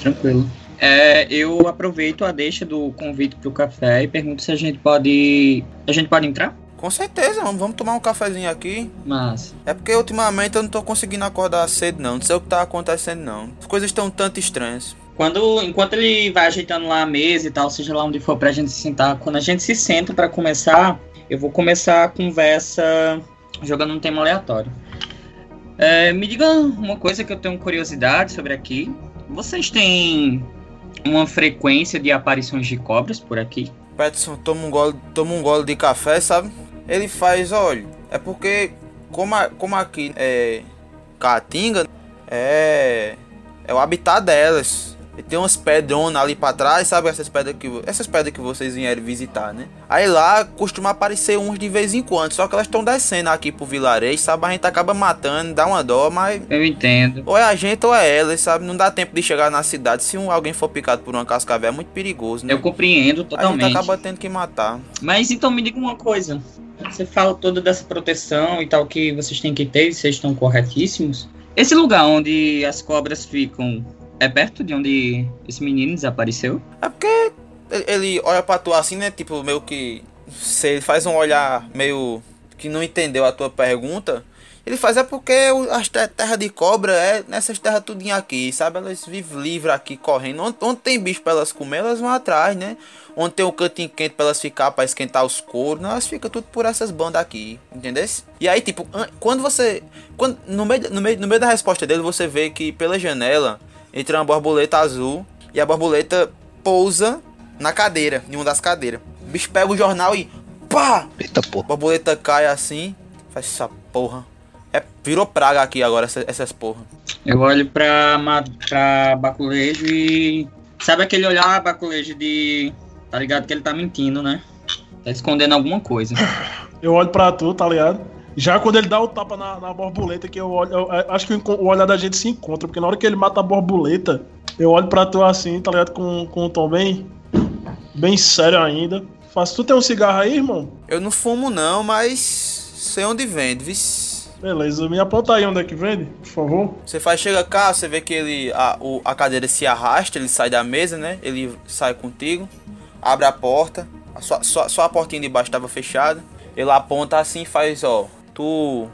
Tranquilo. É, eu aproveito a deixa do convite pro café e pergunto se a gente pode. A gente pode entrar? Com certeza, vamos, vamos tomar um cafezinho aqui. Mas. É porque ultimamente eu não tô conseguindo acordar cedo, não. Não sei o que tá acontecendo, não. As coisas estão um tanto estranhas. Quando, enquanto ele vai ajeitando lá a mesa e tal, seja lá onde for pra gente se sentar, quando a gente se senta pra começar, eu vou começar a conversa jogando um tema aleatório. É, me diga uma coisa que eu tenho curiosidade sobre aqui. Vocês têm uma frequência de aparições de cobras por aqui? Peterson toma um gole, toma um gole de café, sabe? Ele faz, olha, é porque como, a- como aqui é Caatinga, é é o habitat delas. E tem umas pedronas ali pra trás, sabe? Essas pedras que essas pedras que vocês vieram visitar, né? Aí lá costuma aparecer uns de vez em quando, só que elas estão descendo aqui pro vilarejo, sabe? A gente acaba matando, dá uma dó, mas Eu entendo. ou é a gente ou é elas, sabe? Não dá tempo de chegar na cidade. Se um, alguém for picado por uma cascavel é muito perigoso, né? Eu compreendo A gente totalmente. acaba tendo que matar. Mas então me diga uma coisa. Você fala toda dessa proteção e tal que vocês têm que ter, e vocês estão corretíssimos. Esse lugar onde as cobras ficam é perto de onde esse menino desapareceu? É porque ele- olha pra tu assim, né? Tipo, meio que. Se ele faz um olhar meio que não entendeu a tua pergunta. Ele faz é porque as te- terra de cobra é nessas terras tudinho aqui, sabe? Elas vivem livre aqui, correndo. Onde, onde tem bicho pra elas comer, elas vão atrás, né? Onde tem um cantinho quente pra elas ficar, pra esquentar os couros, elas ficam tudo por essas bandas aqui, entendeu? E aí, tipo, an- quando você. Quando, no, meio, no, meio, no meio da resposta dele, você vê que pela janela entra uma borboleta azul e a borboleta pousa na cadeira, em uma das cadeiras. O bicho pega o jornal e pá! Eita A porra. borboleta cai assim, faz essa porra. É, virou praga aqui agora, essa- essas porra. Eu olho pra, pra Baculejo e. Sabe aquele olhar Baculejo de. Tá ligado que ele tá mentindo, né? Tá escondendo alguma coisa. Eu olho pra tu, tá ligado? Já quando ele dá o tapa na, na borboleta, que eu olho, eu, eu acho que o olhar da gente se encontra, porque na hora que ele mata a borboleta, eu olho pra tu assim, tá ligado? Com, com um tom bem, bem sério ainda. Faço, tu tem um cigarro aí, irmão? Eu não fumo não, mas sei onde vende, vice. Beleza, me aponta aí onde é que vende, por favor. Você faz, chega cá, você vê que ele a, o- a cadeira se arrasta, ele sai da mesa, né? Ele sai contigo, abre a porta, a sua, só, só a portinha de baixo estava fechada. Ele aponta assim e faz, ó, tu.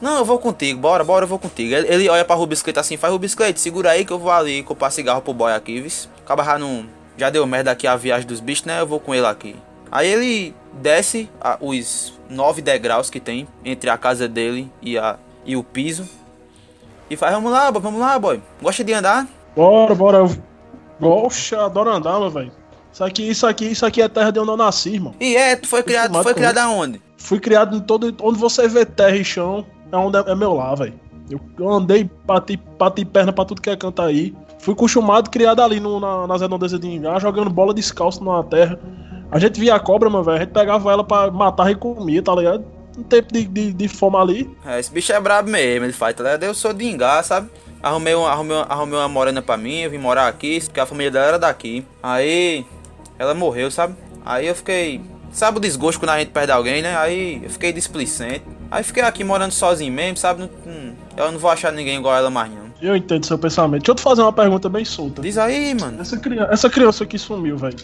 Não, eu vou contigo, bora, bora, eu vou contigo. Ele, ele olha pra Rubisclete assim, faz Rubisclete, segura aí que eu vou ali comprar cigarro pro boy aqui, vice. Acaba já não. Já deu merda aqui a viagem dos bichos, né? Eu vou com ele aqui. Aí ele desce a- os nove degraus que tem entre a casa dele e, a, e o piso. E faz, vamos lá, boy, vamos lá, boy. Gosta de andar? Bora, bora. Eu- adoro andar, meu velho. Isso aqui, isso aqui, isso aqui é terra de onde eu nasci, irmão. E é, tu foi criado, tu foi criado aonde? Fui criado em todo. Onde você vê terra e chão, é onde é, é meu lar, velho. Eu, andei, bati, bati perna pra tudo que é canto aí. Fui acostumado, criado ali no, na, nas redondezas de Ingá, jogando bola descalço na terra. A gente via a cobra, meu velho. A gente pegava ela pra matar e comia, tá ligado? Um tempo de, de, de fome ali. É, esse bicho é brabo mesmo, ele faz, tá ligado? Eu sou de Ingá, sabe? Arrumei, um, arrumei, uma- arrumei uma morena pra mim, eu vim morar aqui, porque a família dela era daqui. Aí, ela morreu, sabe? Aí eu fiquei. Sabe o desgosto quando a gente perde alguém, né? Aí eu fiquei displicente. Aí fiquei aqui morando sozinho mesmo, sabe? Hum, eu não vou achar ninguém igual ela mais, não. Eu entendo seu pensamento. Deixa eu te fazer uma pergunta bem solta. Diz aí, mano. Essa criança, essa criança que sumiu, velho.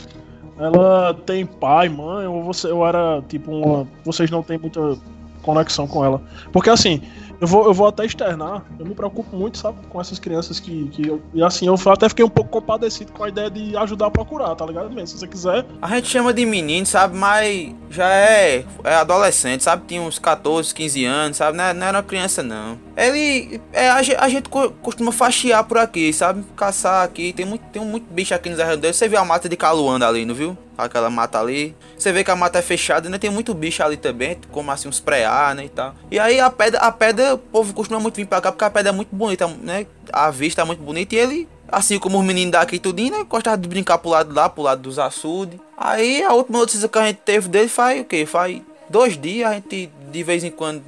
Ela tem pai, mãe, ou você ou era tipo uma. Vocês não têm muita conexão com ela. Porque assim, eu vou, eu vou até externar, eu me preocupo muito, sabe, com essas crianças que. que eu- e assim, eu até fiquei um pouco compadecido com a ideia de ajudar a procurar, tá ligado? Mesmo, se você quiser. A gente chama de menino, sabe? Mas já é, é adolescente, sabe? Tinha uns 14, 15 anos, sabe? Não, é- não era uma criança, não. Ele. É, a, a gente co- costuma faxiar por aqui, sabe? Caçar aqui. Tem muito, tem muito bicho aqui nos arredores. Você viu a mata de caluanda ali, não viu? Aquela mata ali. Você vê que a mata é fechada, né? Tem muito bicho ali também, como assim, uns preá, né? E tal. E aí a pedra, a pedra, o povo costuma muito vir pra cá porque a pedra é muito bonita, né? A vista é muito bonita e ele. Assim como os meninos daqui tudinho, né? Gostava de brincar pro lado lá, pro lado dos açudes. Aí a última notícia que a gente teve dele faz o quê? Faz dois dias, a gente de vez em quando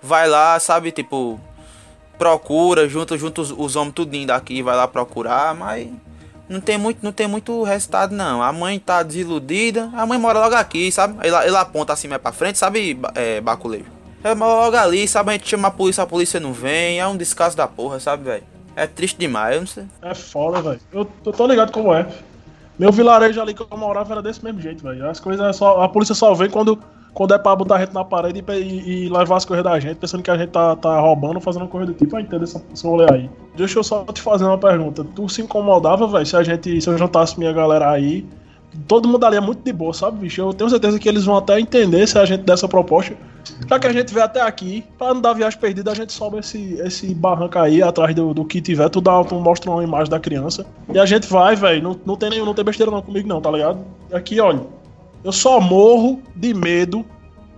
vai lá, sabe? Tipo, procura, junta, junta os, os homens tudinho daqui, vai lá procurar, mas não tem muito, não tem muito resultado não. A mãe tá desiludida, a mãe mora logo aqui, sabe? Ele, ele aponta assim mais pra frente, sabe, é, baculejo? Ela mora logo ali, sabe? A gente chama a polícia, a polícia não vem, é um descaso da porra, sabe, velho? É triste demais, eu não sei. É foda, velho. Eu, eu tô ligado como é. Meu vilarejo ali que eu morava era desse mesmo jeito, velho. As coisas é só. A polícia só vem quando, quando é pra botar a gente na parede e, e- levar as coisas da gente, pensando que a gente tá, tá roubando ou fazendo coisa do tipo. Entende essa, esse rolê aí. Deixa eu só te fazer uma pergunta. Tu se incomodava, velho, se a gente. Se eu juntasse minha galera aí. Todo mundo ali é muito de boa, sabe, bicho? Eu tenho certeza que eles vão até entender se a gente der essa proposta. Já que a gente veio até aqui, pra não dar viagem perdida, a gente sobe esse, esse barranco aí atrás do, do que tiver, tu, dá, tu mostra uma imagem da criança. E a gente vai, velho. Não, não tem nenhum, não tem besteira não comigo, não, tá ligado? Aqui, olha. Eu só morro de medo,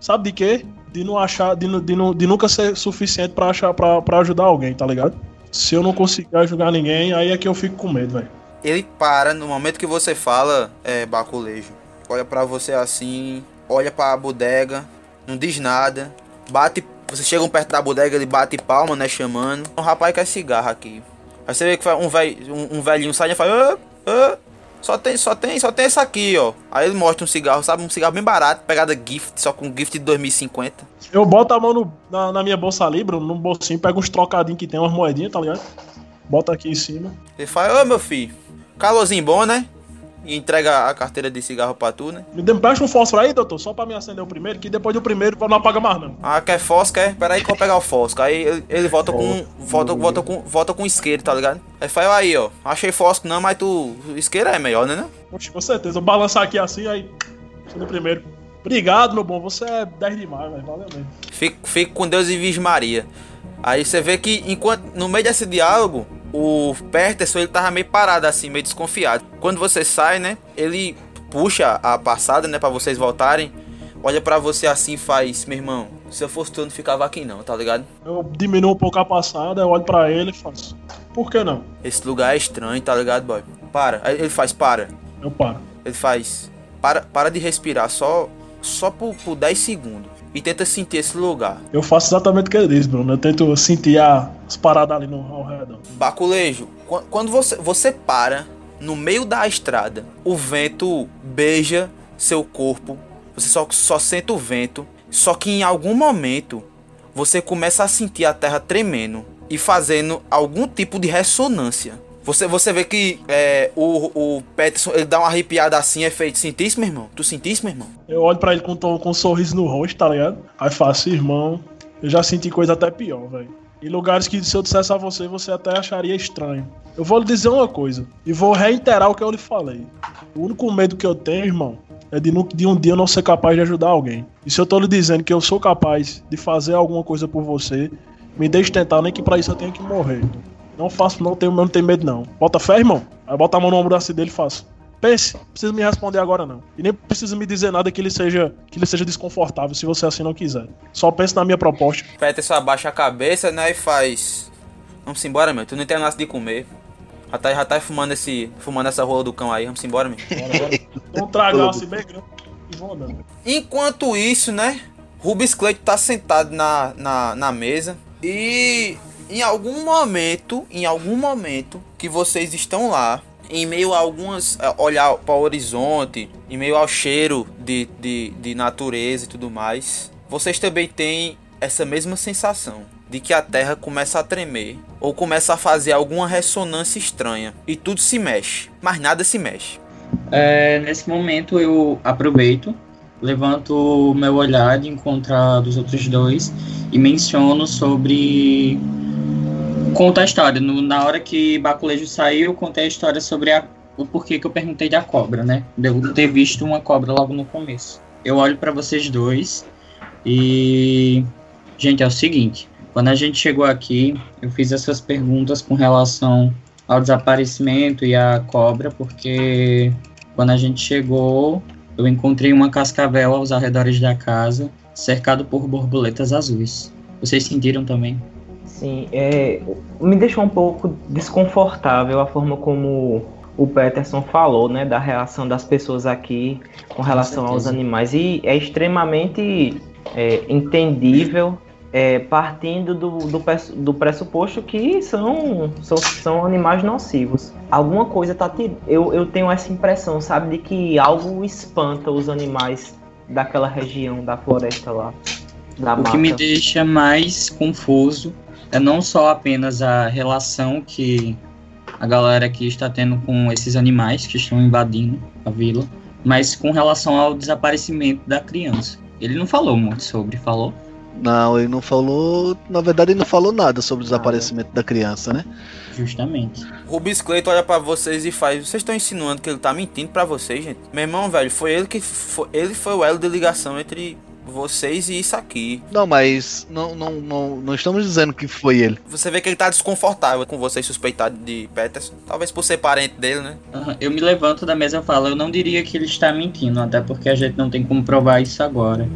sabe de quê? De não achar, de, de, de nunca ser suficiente pra, achar, pra ajudar alguém, tá ligado? Se eu não conseguir ajudar ninguém, aí é que eu fico com medo, velho. Ele para no momento que você fala, é, baculejo. Olha pra você assim, olha pra bodega, não diz nada. Bate, vocês chegam perto da bodega, ele bate palma, né, chamando. Um rapaz quer cigarro aqui. Aí você vê que um, velho, um, um velhinho sai e fala, "Ô, ô, só tem, só tem, só tem esse aqui, ó. Aí ele mostra um cigarro, sabe, um cigarro bem barato, pegada gift, só com gift de 2050. Eu boto a mão no- na, na minha bolsa ali, Bruno, num bolsinho, pego uns trocadinhos que tem, umas moedinhas, tá ligado? Bota aqui em cima. Ele fala, ô meu filho, calorzinho bom, né? E entrega a carteira de cigarro pra tu, né? Me dê- presta um fósforo aí, doutor, só pra me acender o primeiro, que depois do primeiro não apaga mais, não. Ah, quer fosca, é? Pera aí que eu vou pegar o fosca. Aí ele, ele volta com. Volta, volta com. Volta com isqueiro, tá ligado? Aí fala aí, ó. Achei fosco não, mas tu. Isqueiro é melhor, né? Não? Poxa, com certeza. Eu balançar aqui assim, aí. Acender o primeiro. Obrigado, meu bom. Você é 10 demais, velho. Valeu mesmo. Fico, fico com Deus e Virgem Maria. Aí você vê que enquanto no meio desse diálogo, o Peterson ele tava meio parado assim, meio desconfiado. Quando você sai, né? Ele puxa a passada, né, Pra vocês voltarem. Olha pra você assim e faz, meu irmão, se eu fosse tu eu não ficava aqui não, tá ligado? Eu diminuo um pouco a passada, eu olho pra ele e faço. Por que não? Esse lugar é estranho, tá ligado, boy? Para. Aí ele faz, para. Eu paro. Ele faz. Para, para de respirar só, só por, por 10 segundos. E tenta sentir esse lugar. Eu faço exatamente o que ele diz, Bruno. Eu tento sentir as paradas ali no, ao redor. Baculejo, quan- quando você, você para no meio da estrada, o vento beija seu corpo. Você só, só sente o vento. Só que em algum momento você começa a sentir a terra tremendo e fazendo algum tipo de ressonância. Você, você vê que é, o, o Peterson ele dá uma arrepiada assim, é feito. Sentisse, meu irmão? Tu sentisse, meu irmão? Eu olho pra ele com, com um sorriso no rosto, tá ligado? Aí faço, irmão, eu já senti coisa até pior, velho. Em lugares que se eu dissesse a você, você até acharia estranho. Eu vou lhe dizer uma coisa, e vou reiterar o que eu lhe falei. O único medo que eu tenho, irmão, é de, de um dia eu não ser capaz de ajudar alguém. E se eu tô lhe dizendo que eu sou capaz de fazer alguma coisa por você, me deixe tentar, nem que pra isso eu tenha que morrer. Não faço, não tenho, não tenho medo não. Bota fé, irmão. Aí bota a mão no ombro assim dele e faço. Pense, não precisa me responder agora não. E nem precisa me dizer nada que ele seja que ele seja desconfortável, se você assim não quiser. Só pense na minha proposta. Peterson abaixa a cabeça, né? E faz. Vamos embora, meu. Tu não tem nada de comer. Já tá, já tá fumando, esse, fumando essa rola do cão aí. Vamos embora, meu. Bora, bora. Dá um tragal assim bem grande e andando. Enquanto isso, né? Rubens Cleito tá sentado na, na, na mesa. E em algum momento, em algum momento que vocês estão lá, em meio a algumas. eh, olhar para o horizonte, em meio ao cheiro de, de, de natureza e tudo mais, vocês também têm essa mesma sensação de que a terra começa a tremer ou começa a fazer alguma ressonância estranha e tudo se mexe, mas nada se mexe. É, nesse momento eu aproveito levanto meu olhar de encontrar dos outros dois e menciono sobre. Conta a história. No, na hora que Baculejo saiu, eu contei a história sobre a, o porquê que eu perguntei da cobra, né? De eu ter visto uma cobra logo no começo. Eu olho para vocês dois e. Gente, é o seguinte. Quando a gente chegou aqui, eu fiz essas perguntas com relação ao desaparecimento e à cobra, porque quando a gente chegou, eu encontrei uma cascavel aos arredores da casa, cercado por borboletas azuis. Vocês sentiram também? Sim, é, me deixou um pouco desconfortável a forma como o Peterson falou, né, da reação das pessoas aqui com relação aos animais. E é extremamente é, entendível, é, partindo do, do, do, pressuposto que são, são, são animais nocivos. Alguma coisa tá. Eu, eu tenho essa impressão, sabe, de que algo espanta os animais daquela região da floresta lá. Da o mata. que me deixa mais confuso é não só apenas a relação que a galera aqui está tendo com esses animais que estão invadindo a vila, mas com relação ao desaparecimento da criança. Ele não falou muito sobre, falou? Não, ele não falou. Na verdade, ele não falou nada sobre o desaparecimento da criança, né? Justamente. Rubens Cleiton olha pra vocês e faz. Vocês estão insinuando que ele tá mentindo pra vocês, gente? Meu irmão, velho, foi ele que. Foi, ele foi o elo de ligação entre vocês e isso aqui. Não, mas não, não, não, não estamos dizendo que foi ele. Você vê que ele tá desconfortável com vocês suspeitados de Peterson. Talvez por ser parente dele, né? Uhum. Eu me levanto da mesa e falo, eu não diria que ele está mentindo, até porque a gente não tem como provar isso agora.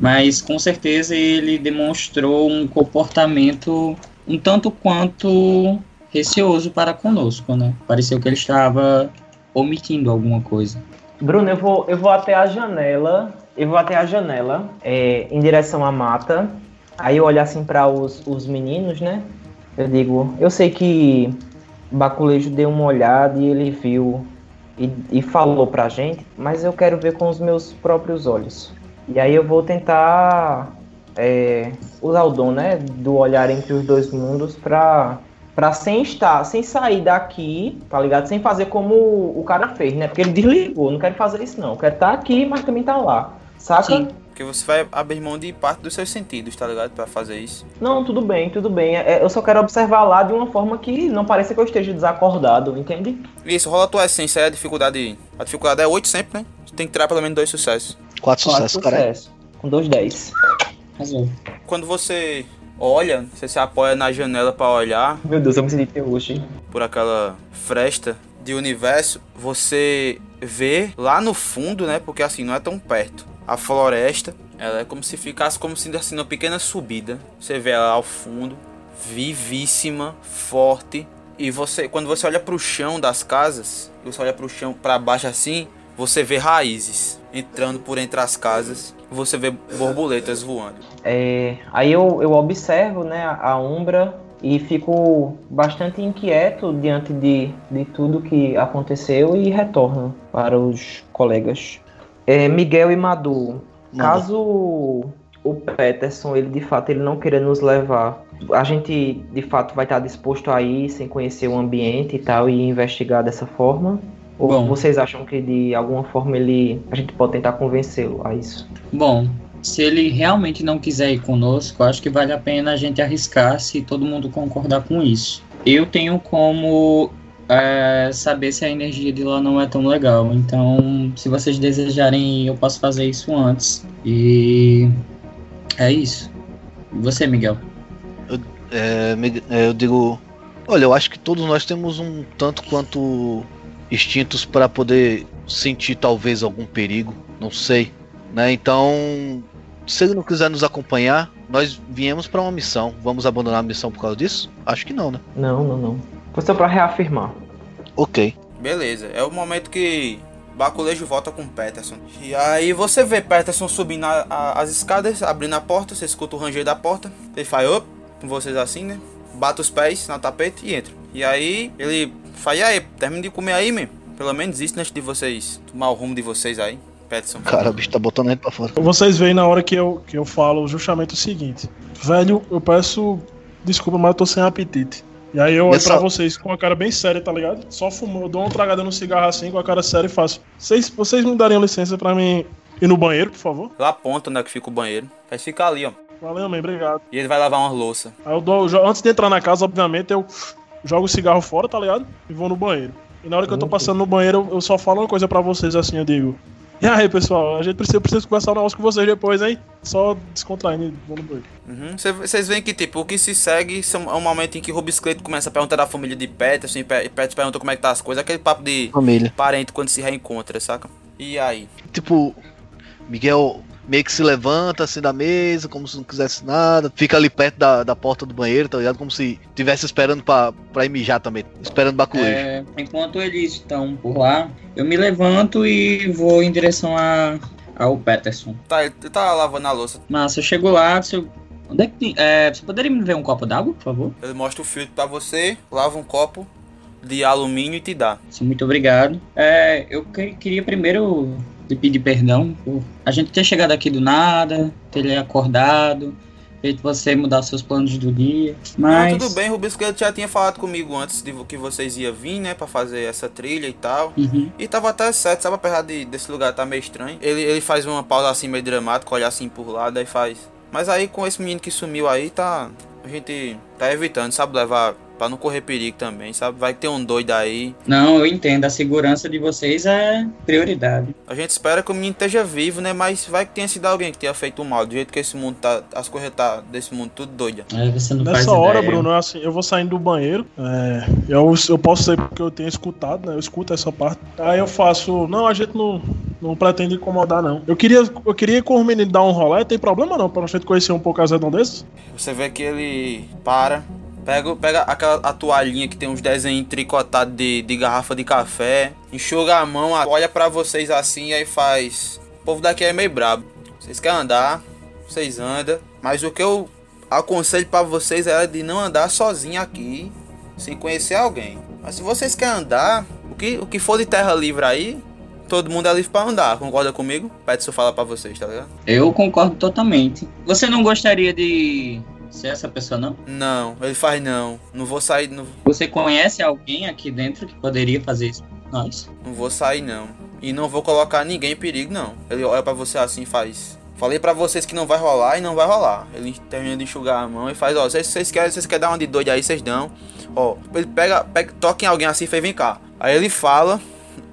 Mas com certeza ele demonstrou um comportamento um tanto quanto receoso para conosco, né? Pareceu que ele estava omitindo alguma coisa. Bruno, eu vou, eu vou até a janela, eu vou até a janela, é, em direção à mata. Aí eu olho assim para os, os meninos, né? Eu digo, eu sei que Baculejo deu uma olhada e ele viu e, e falou pra gente, mas eu quero ver com os meus próprios olhos. E aí eu vou tentar é, usar o dom, né, do olhar entre os dois mundos pra, pra sem estar, sem sair daqui, tá ligado? Sem fazer como o cara fez, né? Porque ele desligou, não quero fazer isso não. Eu quero estar aqui, mas também tá lá. Saca? Sim. Porque você vai abrir mão de parte dos seus sentidos, tá ligado? Pra fazer isso. Não, tudo bem, tudo bem. É, eu só quero observar lá de uma forma que não pareça que eu esteja desacordado, entende? Isso, rola a tua essência, é a dificuldade. A dificuldade é 8 sempre, né? Você tem que tirar pelo menos dois sucessos. Quatro sucessos, cara. sucessos. Com dois 10. Arrasou. Quando você olha, você se apoia na janela pra olhar Meu Deus, eu me senti hoje. por aquela fresta de universo, você vê lá no fundo, né? Porque assim, não é tão perto. A floresta, ela é como se ficasse como se assim, uma pequena subida. Você vê ela ao fundo, vivíssima, forte. E você, quando você olha pro chão das casas, você olha pro chão para baixo assim, você vê raízes entrando por entre as casas. Você vê borboletas voando. É, aí eu, eu observo né, a, a Umbra e fico bastante inquieto diante de, de tudo que aconteceu e retorno para os colegas. É, Miguel e Madu, Manda. caso o Peterson, ele de fato ele não queira nos levar, a gente de fato vai estar disposto a ir sem conhecer o ambiente e tal e investigar dessa forma? Ou Bom. vocês acham que de alguma forma ele a gente pode tentar convencê-lo a isso? Bom, se ele realmente não quiser ir conosco, acho que vale a pena a gente arriscar se todo mundo concordar com isso. Eu tenho como é, saber se a energia de lá não é tão legal. Então, se vocês desejarem eu posso fazer isso antes. E é isso. E você, Miguel? É, me- é, eu digo, olha, eu acho que todos nós temos um tanto quanto instintos para poder sentir talvez algum perigo, não sei, né? Então, se ele não quiser nos acompanhar, nós viemos para uma missão. Vamos abandonar a missão por causa disso? Acho que não, né? Não, não, não. Foi só pra reafirmar. Ok. Beleza, é o momento que Baculejo volta com Peterson. E aí você vê Peterson subindo a- a- as escadas, abrindo a porta, você escuta o ranger da porta. Ele faz op, com vocês assim, né? Bate os pés no tapete e entra. E aí ele faz, e aí, termina de comer aí, mesmo. Pelo menos isso antes de vocês tomar o rumo de vocês aí. Peterson. Cara, o bicho tá botando ele pra fora. Vocês veem na hora que eu, que eu falo justamente o seguinte: Velho, eu peço desculpa, mas eu tô sem apetite. E aí eu olho Essa- pra vocês com a cara bem séria, tá ligado? Só fumo, eu dou uma tragada no cigarro assim com a cara séria e faço. Vocês, vocês me dariam licença pra mim ir no banheiro, por favor. Eu aponto onde é que fica o banheiro. Vai ficar ali, ó. Valeu, man, obrigado. E ele vai lavar uma louça. Aí eu dou, jo- antes de entrar na casa, obviamente, eu jogo o cigarro fora, tá ligado? E vou no banheiro. E na hora que eu tô passando no banheiro, eu, eu só falo uma coisa pra vocês assim, eu digo. E aí, pessoal, a gente precisa, eu preciso conversar um negócio com vocês depois, hein? Só descontraindo e no banheiro. Uhum. Cê- Vocês veem que, tipo, o que se segue são- é um momento em que o Rubiscleto começa a perguntar da família de Peterson e Pe- Peterson pergunta como é que tá as coisas. Aquele papo de Família. parente quando se reencontra, saca? E aí? Tipo, Miguel meio que se levanta assim da mesa, como se não quisesse nada, fica ali perto da, da porta do banheiro, tá ligado? Como se estivesse esperando pra, pra ir mijar também, esperando baculejo. É, enquanto eles estão por lá, eu me levanto e vou em direção a, ao Peterson. Tá, ele tá lavando a louça. Mas eu chego lá, se eu- onde é que tem, é, você poderia me ver um copo d'água, por favor? Ele mostra o filtro pra você, lava um copo de alumínio e te dá. Sim, muito obrigado. É, eu que- queria primeiro lhe pedir perdão por a gente ter chegado aqui do nada, ter lhe acordado, feito você mudar os seus planos do dia. Mas Não, tudo bem, Rubiscleto já tinha falado comigo antes de que vocês iam vir, né, pra fazer essa trilha e tal. Uhum. E tava até certo, sabe? Apesar de, desse lugar tá meio estranho. Ele, ele faz uma pausa assim meio dramática, olha assim por lá, daí faz. Mas aí com esse menino que sumiu aí, tá. A gente tá evitando, sabe? Levar pra não correr perigo também, sabe? Vai ter um doido aí. Não, eu entendo, a segurança de vocês é prioridade. A gente espera que o menino esteja vivo, né? Mas vai que tenha sido alguém que tenha feito um mal. Do jeito que esse mundo tá. As coisas tá desse mundo tudo doida. É, você não faz Nessa hora, ideia. Bruno, é assim, eu vou saindo do banheiro. é, eu, eu posso ser porque eu tenho escutado, né? Eu escuto essa parte. Aí eu faço. Não, a gente não, não pretende incomodar, não. Eu queria, eu queria ir com o menino dar um rolê, tem problema não, pra gente conhecer um pouco as redondezas? Você vê que ele para, pega, pega aquela a toalhinha que tem uns desenhos tricotados de, de garrafa de café, enxuga a mão, olha pra vocês assim e aí faz. O povo daqui é meio brabo. Vocês querem andar, vocês andam, mas o que eu aconselho pra vocês é de não andar sozinho aqui, sem conhecer alguém. Mas se vocês querem andar, o que, o que for de terra livre aí, todo mundo é livre pra andar, concorda comigo? Peterson fala pra vocês, tá ligado? Eu concordo totalmente. Você não gostaria de ser essa pessoa, não? Não, ele faz não. Não vou sair, não, Você conhece alguém aqui dentro que poderia fazer isso por nós? Não vou sair não. E não vou colocar ninguém em perigo não. Ele olha pra você assim e faz. Falei pra vocês que não vai rolar e não vai rolar. Ele termina de enxugar a mão e faz, ó, vocês, vocês querem, vocês querem dar uma de doido aí, vocês dão. Ó, ele pega, pega, toca em alguém assim e faz, vem cá. Aí ele fala,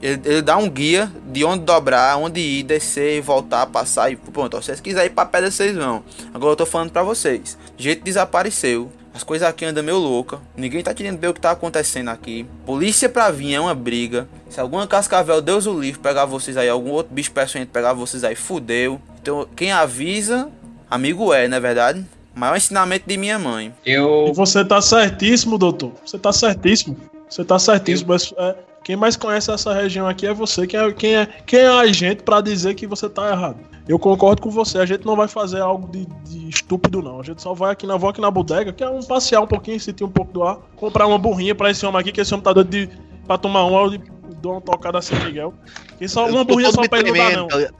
ele, ele dá um guia de onde dobrar, onde ir, descer e voltar, passar e pronto. Ó, se vocês quiserem ir pra pedra, vocês vão. Agora eu tô falando pra vocês. O jeito desapareceu. As coisas aqui andam meio louca. Ninguém tá querendo ver o que tá acontecendo aqui. Polícia pra vir é uma briga. Se alguma cascavel, Deus o livre, pegar vocês aí, algum outro bicho peçonhento pegar vocês aí, fudeu. Então, quem avisa, amigo é, não é verdade? Maior ensinamento de minha mãe. E Eu. você tá certíssimo, doutor. Você tá certíssimo. Você tá certíssimo. mas, é, quem mais conhece essa região aqui é você. Quem é, quem é, quem é a gente pra dizer que você tá errado? Eu concordo com você. A gente não vai fazer algo de, de estúpido, não. A gente só vai aqui na, vou aqui na bodega, que é um passear um pouquinho, sentir um pouco do ar, comprar uma burrinha pra esse homem aqui, que esse homem tá doido de, pra tomar uma, eu dou uma tocada a São Miguel. Que só uma burrinha só pra ele não dar, não. tá?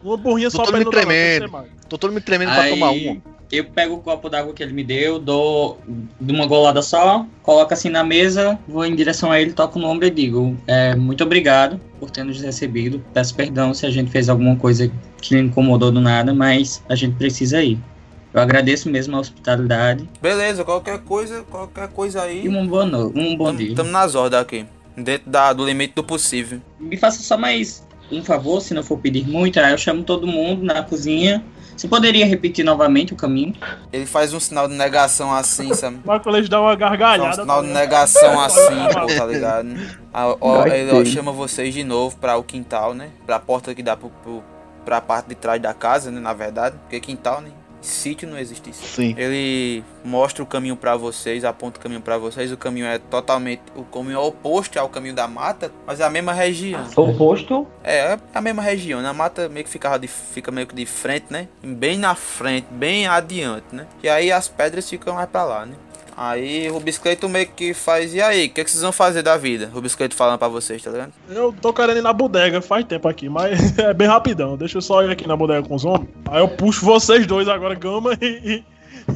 Uma burrinha só pra ele não dar, não. Tô todo me tremendo pra Aí, tomar uma. Eu pego o copo d'água que ele me deu, dou de uma golada só, coloco assim na mesa, vou em direção a ele, toco no ombro e digo: é, Muito obrigado por ter nos recebido. Peço perdão se a gente fez alguma coisa que lhe incomodou do nada, mas a gente precisa ir. Eu agradeço mesmo a hospitalidade Beleza, qualquer coisa, qualquer coisa e aí. um bom, um bom dia. Estamos nas ordens aqui. Dentro da, do limite do possível. Me faça só mais um favor, se não for pedir muito, aí eu chamo todo mundo na cozinha. Você poderia repetir novamente o caminho? Ele faz um sinal de negação assim, sabe? Mas quando eles dão uma Faz um gargalhada. sinal tá de negação assim, pô, tá ligado? Ah, ó, ele ó, chama vocês de novo pra o quintal, né? Pra porta que dá pro, pro, pra parte de trás da casa, né? Na verdade. Porque quintal, né? Sítio não existe isso. Sim. Ele mostra o caminho pra vocês, aponta o caminho pra vocês. O caminho é totalmente. O caminho é oposto ao caminho da mata, mas é a mesma região. Oposto. É, é a mesma região. Na mata meio que ficava de, fica meio que de frente, né? Bem na frente, bem adiante, né? E aí as pedras ficam mais pra lá, né? Aí o Biscleito meio que faz. E aí, o que, que vocês vão fazer da vida? O Biscleito falando pra vocês, tá ligado? Eu tô querendo ir na bodega faz tempo aqui, mas é bem rapidão. Deixa eu só ir aqui na bodega com os homens. Aí eu puxo vocês dois agora, Gama e,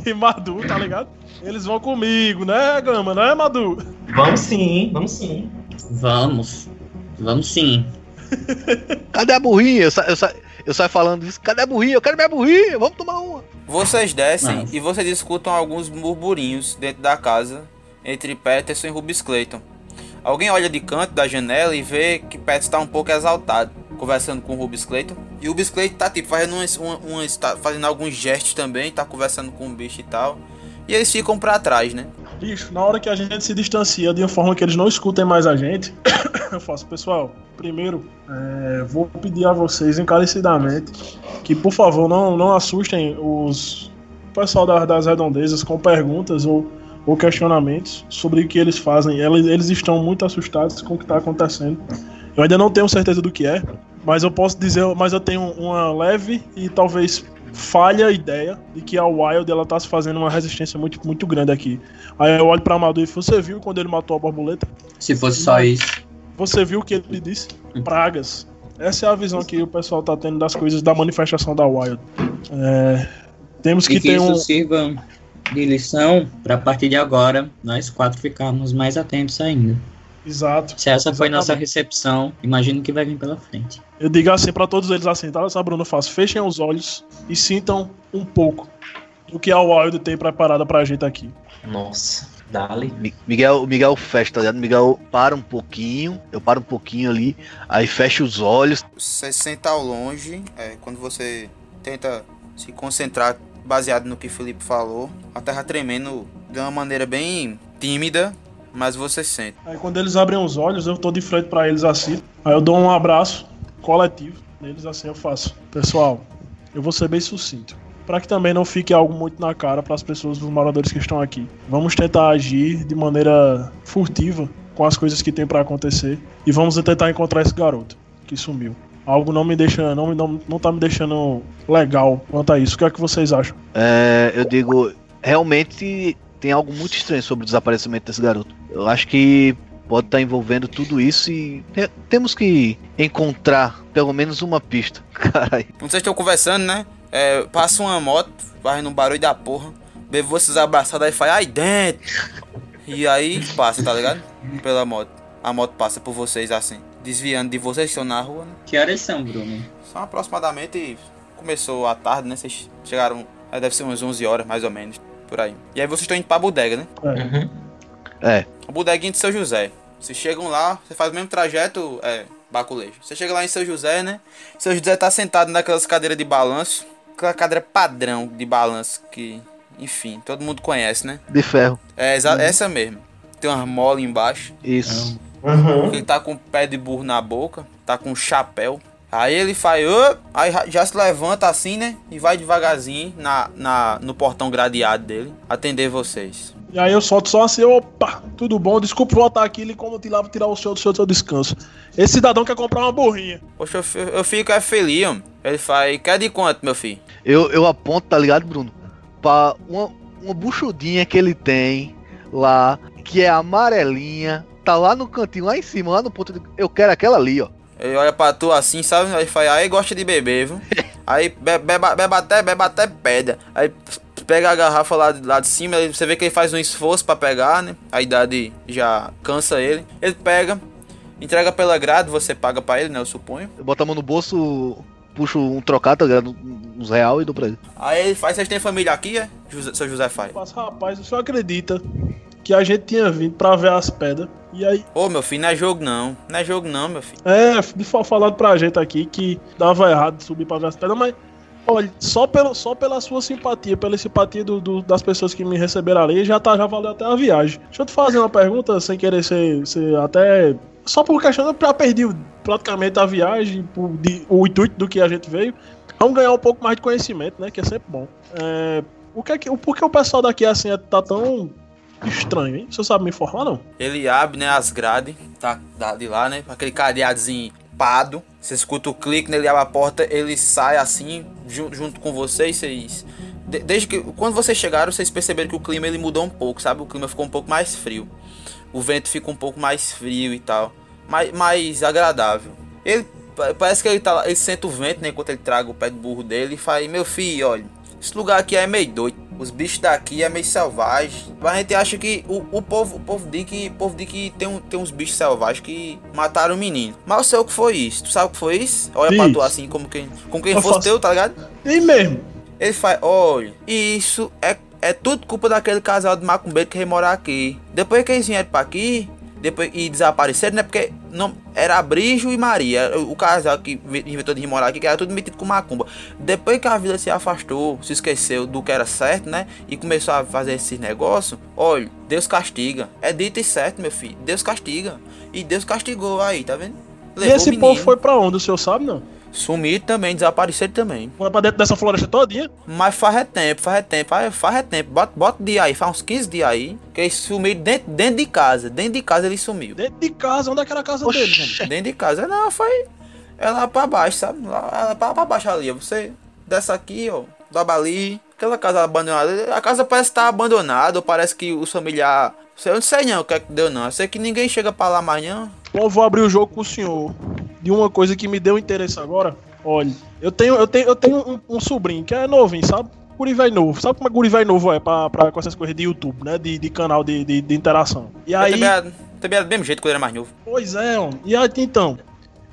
e, e Madu, tá ligado? Eles vão comigo, né, Gama? Né, Madu? Vamos sim, vamos sim. Vamos. Vamos sim. Cadê a burrinha? Eu, sa- eu, sa- Eu saio falando isso, cadê a burrinha? Eu quero minha burrinha, vamos tomar uma. Vocês descem Nossa. e vocês escutam alguns murmurinhos dentro da casa entre Peterson e Rubens Clayton. Alguém olha de canto da janela e vê que Peterson está um pouco exaltado, conversando com o Rubens Clayton. E o Rubens Clayton tá tipo fazendo, umas, uma, umas- tá fazendo alguns gestos também, tá conversando com o bicho e tal. E eles ficam pra trás, né? Bicho, na hora que a gente se distancia de uma forma que eles não escutem mais a gente, eu faço, pessoal, primeiro, é, vou pedir a vocês encarecidamente que, por favor, não, não assustem os pessoal da- das redondezas com perguntas ou, ou questionamentos sobre o que eles fazem. Eles, eles estão muito assustados com o que está acontecendo. Eu ainda não tenho certeza do que é, mas eu posso dizer, mas eu tenho uma leve e talvez falha ideia de que a Wild ela tá se fazendo uma resistência muito, muito grande aqui. Aí eu olho pra Amador e falo, você viu quando ele matou a borboleta? Se fosse só isso. Você viu o que ele disse? Pragas. Essa é a visão que o pessoal tá tendo das coisas da manifestação da Wild. É, temos que e que ter isso um. sirva de lição pra a partir de agora nós quatro ficarmos mais atentos ainda. Exato. Se essa foi nossa Exatamente. recepção, imagino que vai vir pela frente. Eu digo assim pra todos eles assim, tá? Sabe, Bruno? Faço. Fechem os olhos e sintam um pouco do que a Wild tem preparada pra gente aqui. Nossa, dali. Mi- Miguel, o Miguel fecha, tá ligado? Miguel para um pouquinho, eu paro um pouquinho ali, aí fecha os olhos. Você senta ao longe, é, quando você tenta se concentrar baseado no que o Felipe falou, a terra tremendo de uma maneira bem tímida, mas você sente. Aí quando eles abrem os olhos, eu tô de frente pra eles assim. Aí eu dou um abraço coletivo neles assim eu faço. Pessoal, eu vou ser bem sucinto. Pra que também não fique algo muito na cara para as pessoas, os moradores que estão aqui. Vamos tentar agir de maneira furtiva com as coisas que tem pra acontecer e vamos tentar encontrar esse garoto que sumiu. Algo não me deixa, não, não, não tá me deixando legal quanto a isso. O que é que vocês acham? É, eu digo, realmente tem algo muito estranho sobre o desaparecimento desse garoto. Eu acho que pode estar envolvendo tudo isso e te- temos que encontrar pelo menos uma pista. Caralho. Quando vocês estão conversando, né? É, passa uma moto, fazendo um barulho da porra. Vê vocês abraçados aí faz, ai dentro! E aí passa, tá ligado? Pela moto. A moto passa por vocês assim, desviando de vocês que estão na rua, né? Que horas são, Bruno? São aproximadamente. Começou à tarde, né? Vocês chegaram. Aí deve ser umas 11 horas, mais ou menos. Por aí. E aí vocês estão indo pra bodega, né? Uhum. É, A bodeguinha de São José. Vocês chegam lá, você faz o mesmo trajeto, é, baculejo. Você chega lá em São José, né? São José tá sentado naquelas cadeiras de balanço. Aquela cadeira padrão de balanço que, enfim, todo mundo conhece, né? de ferro. É exa- essa mesmo. Tem umas molas embaixo. Isso. Uhum. Ele tá com o pé de burro na boca, tá com um chapéu. Aí ele faz, "Ô", aí já- se levanta assim, né? E vai devagarzinho na, na, no portão gradeado dele atender vocês. E aí eu solto só assim, opa, tudo bom? Desculpa voltar aqui e como te lá vou tirar o senhor do seu, do seu descanso. Esse cidadão quer comprar uma burrinha. Poxa, eu, eu fico é feliz, ó. Ele faz, quer de quanto, meu filho? Eu, eu aponto, tá ligado, Bruno? Pra uma, uma buchudinha que ele tem lá, que é amarelinha, tá lá no cantinho, lá em cima, lá no ponto. de- Eu quero aquela ali, ó. Ele olha pra tu assim, sabe? Aí faz, aí gosta de beber, viu? Aí be- beba, beba até, beba até pedra. Aí pega a garrafa lá, de- lá de cima, aí você vê que ele faz um esforço pra pegar, né? A idade já cansa ele. Ele pega, entrega pela grade, você paga pra ele, né? Eu suponho. Eu boto a mão no bolso, puxo um trocado, tá ligado? Uns real e dou pra ele. Aí ele faz, vocês têm família aqui, é? José, seu José faz. Mas, rapaz, o senhor acredita que a gente tinha vindo pra ver as pedras? E aí, Ô, meu filho, não é jogo não. Não é jogo não, meu filho. é, de fa- falado pra gente aqui que dava errado subir pra ver as pedras, mas. Olha, só, pelo, só pela sua simpatia, pela simpatia do, do- das pessoas que me receberam ali, já, tá, já valeu até a viagem. Deixa eu te fazer uma pergunta, sem querer ser, ser até. Só por questão, eu já perdi praticamente a viagem, por, de- o intuito do que a gente veio. Vamos ganhar um pouco mais de conhecimento, né? Que é sempre bom. É, o que é que, o- por que o pessoal daqui assim é- tá tão estranho, hein? Você sabe me informar, não? Ele abre, né, as grades, tá, da- de lá, né, aquele cadeadozinho pado. Você escuta o clique, né, ele abre a porta, ele sai assim, junto, com vocês, vocês... de- desde que, quando vocês chegaram, vocês perceberam que o clima ele mudou um pouco, sabe? O clima ficou um pouco mais frio. O vento fica um pouco mais frio e tal. Mais, mais agradável. Ele, pa- parece que ele tá ele sente o vento, né, enquanto ele traga o pé de burro dele e faz, meu filho, olha, esse lugar aqui é meio doido. os bichos daqui é meio selvagem. A gente acha que o, o povo, o povo diz que, povo diz que tem, um, tem uns bichos selvagens que mataram o menino. Mas eu sei o que foi isso. Tu sabe o que foi isso? Olha pra Isso. tu assim, como quem, como quem Eu fosse faço- teu, tá ligado? E mesmo. Ele faz, olha, isso é, é tudo culpa daquele casal de macumbeiro que veio morar aqui. Depois que eles vieram pra aqui, depois e desapareceram, né? Porque não, era Abrijo e Maria, o casal que ve- inventou de morar aqui, que era tudo metido com macumba. Depois que a vida se afastou, se esqueceu do que era certo, né? E começou a fazer esses negócios, olha, Deus castiga. É dito e certo, meu filho. Deus castiga. E Deus castigou aí, tá vendo? e Levou esse o povo foi pra onde? O senhor sabe, não? Sumiram também, desapareceram também. Foi pra dentro dessa floresta todinha. Mas faz é tempo, faz é tempo, faz, faz é tempo. Bota, bota dia aí, faz uns 15 dias aí. Que eles sumiram dentro, dentro de casa. Dentro de casa ele sumiu. Dentro de casa. Onde é que era a casa Oxi. deles, mano? Dentro de casa. Não, foi. É lá pra baixo, sabe? Lá, lá pra, pra baixo ali. ó. Você desce aqui, ó. Dobra ali. Aquela casa abandonada. A casa parece estar abandonada. Ou parece que os familiares. Eu não sei não o que é que deu, não. Eu sei que ninguém chega pra lá amanhã. Bom, eu vou abrir o jogo com o senhor. De uma coisa que me deu interesse agora. Olha, eu tenho, eu tenho, eu tenho um, um sobrinho que é novinho, sabe? Guri velho novo. Sabe como é que guri velho novo é pra, pra, com essas coisas de YouTube, né? De, de canal de, de, de interação. E Eu aí. também, era, também era do mesmo jeito quando era mais novo. Pois é, homem. E aí, então.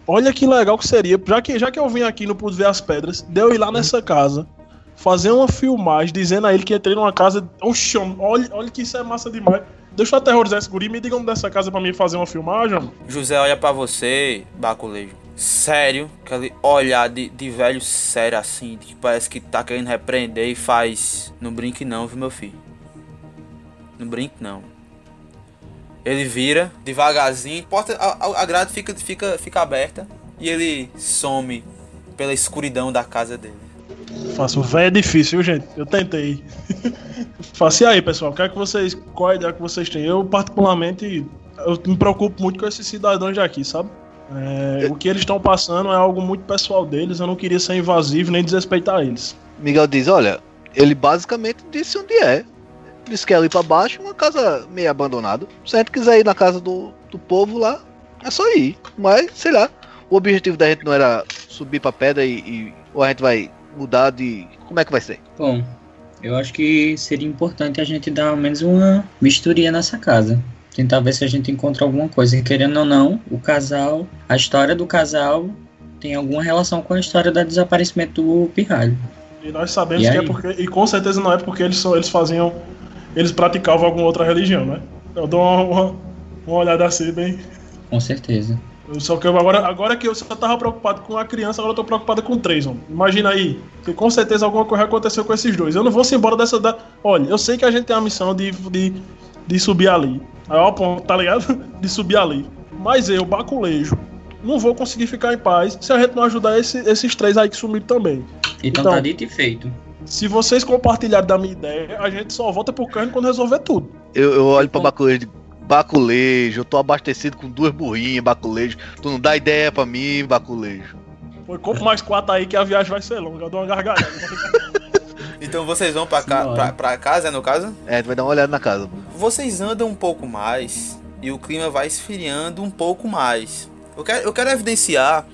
Olha que legal que seria. Já que, já que eu vim aqui e não pude ver as pedras, de eu ir lá nessa casa. Fazer uma filmagem dizendo a ele que entrei numa casa. Oxi, olha, olha que isso é massa demais. Deixa eu aterrorizar esse guri. Me digam dessa casa pra mim fazer uma filmagem. José olha pra você, Baculejo. Sério, aquele olhar de, de velho sério assim, que parece que tá querendo repreender e faz. Não brinque não, viu meu filho? Não brinque não. Ele vira devagarzinho, porta, a- a grade fica, fica, fica aberta e ele some pela escuridão da casa dele. Faço velho é difícil, viu, gente? Eu tentei. Faça e aí, pessoal. O que é que vocês. Qual a ideia que vocês têm? Eu, particularmente, eu me preocupo muito com esses cidadãos de aqui, sabe? É, o que eles estão passando é algo muito pessoal deles. Eu não queria ser invasivo nem desrespeitar eles. Miguel diz, olha, ele basicamente disse onde é. Disse que é ali pra baixo, uma casa meio abandonada. Se a gente quiser ir na casa do, do povo lá, é só ir. Mas, sei lá, o objetivo da gente não era subir pra pedra e, e- ou a gente vai mudar de. Como é que vai ser? Bom, eu acho que seria importante a gente dar ao menos uma misturia nessa casa. Tentar ver se a gente encontra alguma coisa. E querendo ou não, o casal, a história do casal tem alguma relação com a história do desaparecimento do pirralho. E nós sabemos E que é aí? porque. E com certeza não é porque eles, só, eles faziam. Eles praticavam alguma outra religião, né? Eu dou uma, uma, uma olhada assim, bem. Com certeza. Eu só que eu agora, agora que eu só tava preocupado com a criança, agora eu tô preocupado com três, homem. Imagina aí, que com certeza alguma coisa aconteceu com esses dois. Eu não vou se embora dessa. Da... Olha, eu sei que a gente tem a missão de, de, de subir ali. Aí ó, ponto, tá ligado? De subir ali. Mas eu, baculejo, não vou conseguir ficar em paz se a gente não ajudar esse- esses três aí que sumiram também. Então, Então- tá dito e feito. Se vocês compartilharem da minha ideia, a gente só volta pro carne quando resolver tudo. Eu, eu olho pra Baculejo e digo, Baculejo, eu tô abastecido com duas burrinhas, Baculejo. Tu não dá ideia pra mim, Baculejo. Foi compra mais quatro aí que a viagem vai ser longa. Eu dou uma gargalhada. Então vocês vão pra, ca pra, pra casa, no caso? É, tu vai dar uma olhada na casa. Vocês andam um pouco mais e o clima vai esfriando um pouco mais. Eu quero, eu quero evidenciar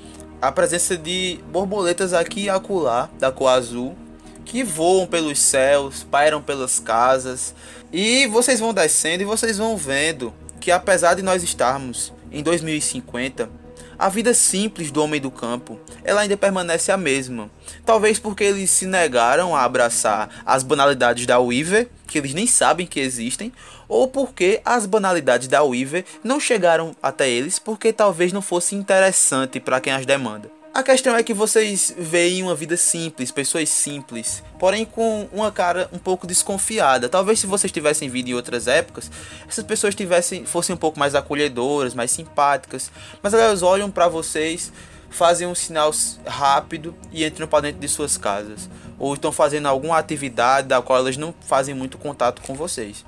a presença de borboletas aqui e acolá, da cor azul, que voam pelos céus, pairam pelas casas. E vocês vão descendo e vocês vão vendo que apesar de nós estarmos em 2050, a vida simples do homem do campo, ela ainda permanece a mesma. Talvez porque eles se negaram a abraçar as banalidades da Weaver, que eles nem sabem que existem, ou porque as banalidades da Weaver não chegaram até eles porque talvez não fosse interessante para quem as demanda. A questão é que vocês veem uma vida simples, pessoas simples, porém com uma cara um pouco desconfiada. Talvez se vocês tivessem vindo em outras épocas, essas pessoas tivessem fossem um pouco mais acolhedoras, mais simpáticas, mas elas olham para vocês, fazem um sinal rápido e entram para dentro de suas casas, ou estão fazendo alguma atividade da qual elas não fazem muito contato com vocês.